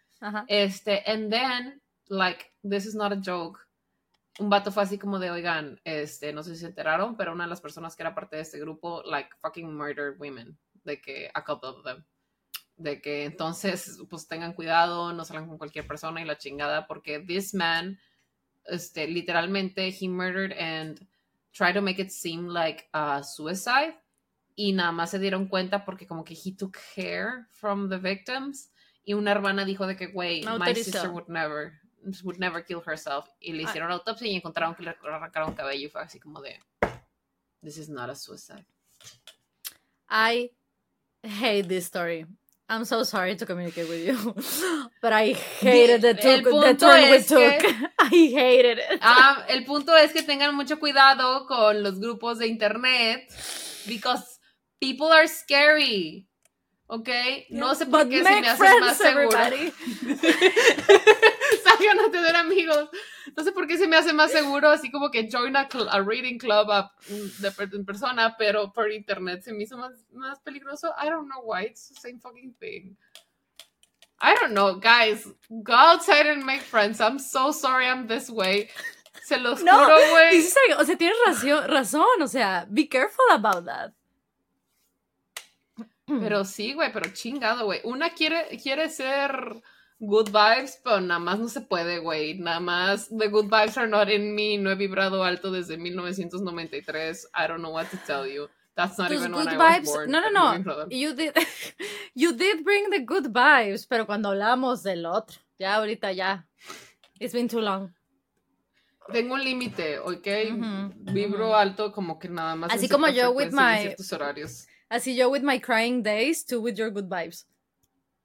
Este, and then, like, this is not a joke. Un vato fue así como de, oigan, este, no sé si se enteraron, pero una de las personas que era parte de este grupo, like, fucking murdered women. De que, a couple of them. De que entonces, pues tengan cuidado, no salgan con cualquier persona y la chingada, porque this man, este, literalmente, he murdered and try to make it seem like a suicide y nada más se dieron cuenta porque como que he took hair from the victims y una hermana dijo de que güey my sister would never would never kill herself y le hicieron autopsia y encontraron que le arrancaron cabello y fue así como de this is not a suicide I hate this story I'm so sorry to communicate with you, but I hated the, the, the turn we took. I hated it. Ah, el punto es que tengan mucho cuidado con los grupos de internet, because people are scary. ¿Ok? No sé por qué se me hace más seguro. A tener amigos. No sé por qué se me hace más seguro, así como que join a, a reading club de, en persona, pero por internet se me hizo más, más peligroso. I don't know why, it's the same fucking thing. I don't know, guys. Go outside and make friends. I'm so sorry I'm this way. Se los juro, güey. o sea, tienes razón, razón, o sea, be careful about that. Pero sí, güey, pero chingado, güey. Una quiere, quiere ser good vibes, pero nada más no se puede, güey. Nada más the good vibes are not in me. No he vibrado alto desde 1993. I don't know what to tell you. That's not even when I was born. No, no, no. You did, you did bring the good vibes, pero cuando hablamos del otro, ya ahorita ya. It's been too long. Tengo un límite, ¿ok? Vibro alto como que nada más. Así como yo with my. horarios. Así yo with my crying days, tú with your good vibes.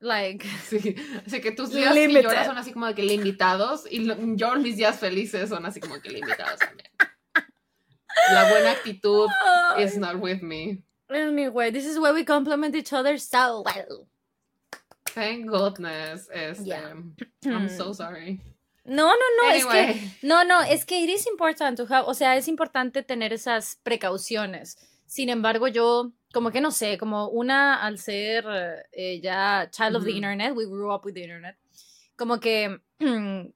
Like. Sí, así que tus días que lloras son así como de que limitados y yo mis días felices son así como que limitados también. La buena actitud is not with me. Anyway, this is where we complement each other so well. Thank goodness. Este, I'm so sorry. No, no, no, es que no, no, es que it is important to have, o sea, es importante tener esas precauciones. Sin embargo, yo como que no sé, como una al ser eh, ya child of the internet, we grew up with the internet, como que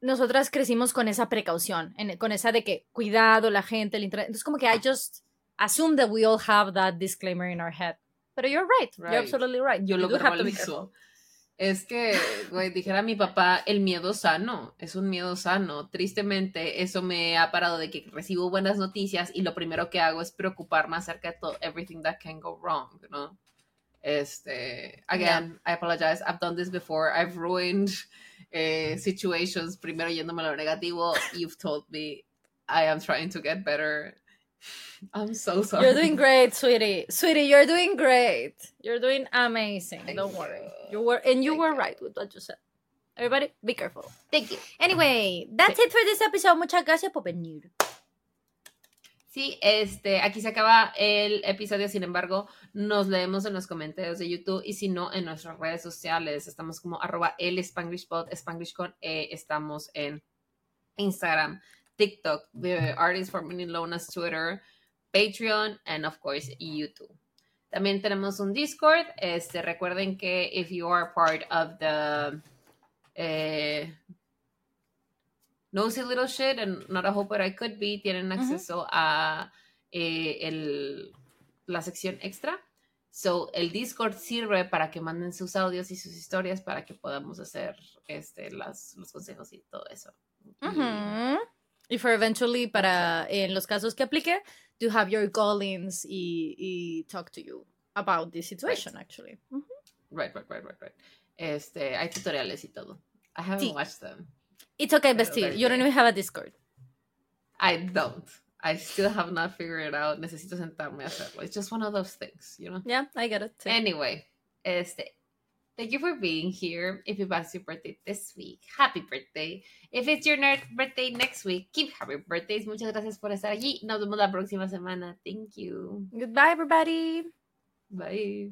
nosotras crecimos con esa precaución, con esa de que cuidado la gente, el internet. Entonces como que I just assume that we all have that disclaimer in our head. Pero you're right, you're absolutely right. Yo lo verbalizo. Es que, güey, dijera mi papá, el miedo sano, es un miedo sano. Tristemente, eso me ha parado de que recibo buenas noticias y lo primero que hago es preocuparme acerca de todo, everything that can go wrong, ¿no? Este, again, I apologize, I've done this before, I've ruined eh, situations, primero yéndome a lo negativo, you've told me I am trying to get better. I'm so sorry. You're doing great, sweetie. Sweetie, you're doing great. You're doing amazing. Don't worry. You were and you were right with what you said. Everybody, be careful. Thank you. Anyway, that's it for this episode. Muchas gracias por venir. Sí, este, aquí se acaba el episodio, sin embargo, nos leemos en los comentarios de YouTube y si no, en nuestras redes sociales. Estamos como arroba el Spanglish Spanglish con E, estamos en Instagram, TikTok, the Artist for Meaning Lonas, Twitter, Patreon, and of course, YouTube. También tenemos un Discord. Este, recuerden que if you are part of the eh, Nosy Little Shit and Not a Hope But I Could Be, tienen acceso a eh, el, la sección extra. So, el Discord sirve para que manden sus audios y sus historias para que podamos hacer este, las, los consejos y todo eso. Y for eventually, para en los casos que aplique, to have your callings y, y talk to you about this situation, actually. Right, right, right, right, right. Este, hay tutoriales y todo. I haven't watched them. It's okay, bestie. You don't even have a Discord. I don't. I still have not figured it out. Necesito sentarme a hacerlo. It's just one of those things, you know? Yeah, I get it. Anyway, este, Thank you for being here. If it was your birthday this week, happy birthday. If it's your nerd birthday next week, keep happy birthdays. Muchas gracias por estar allí. Nos vemos la próxima semana. Thank you. Goodbye, everybody. Bye.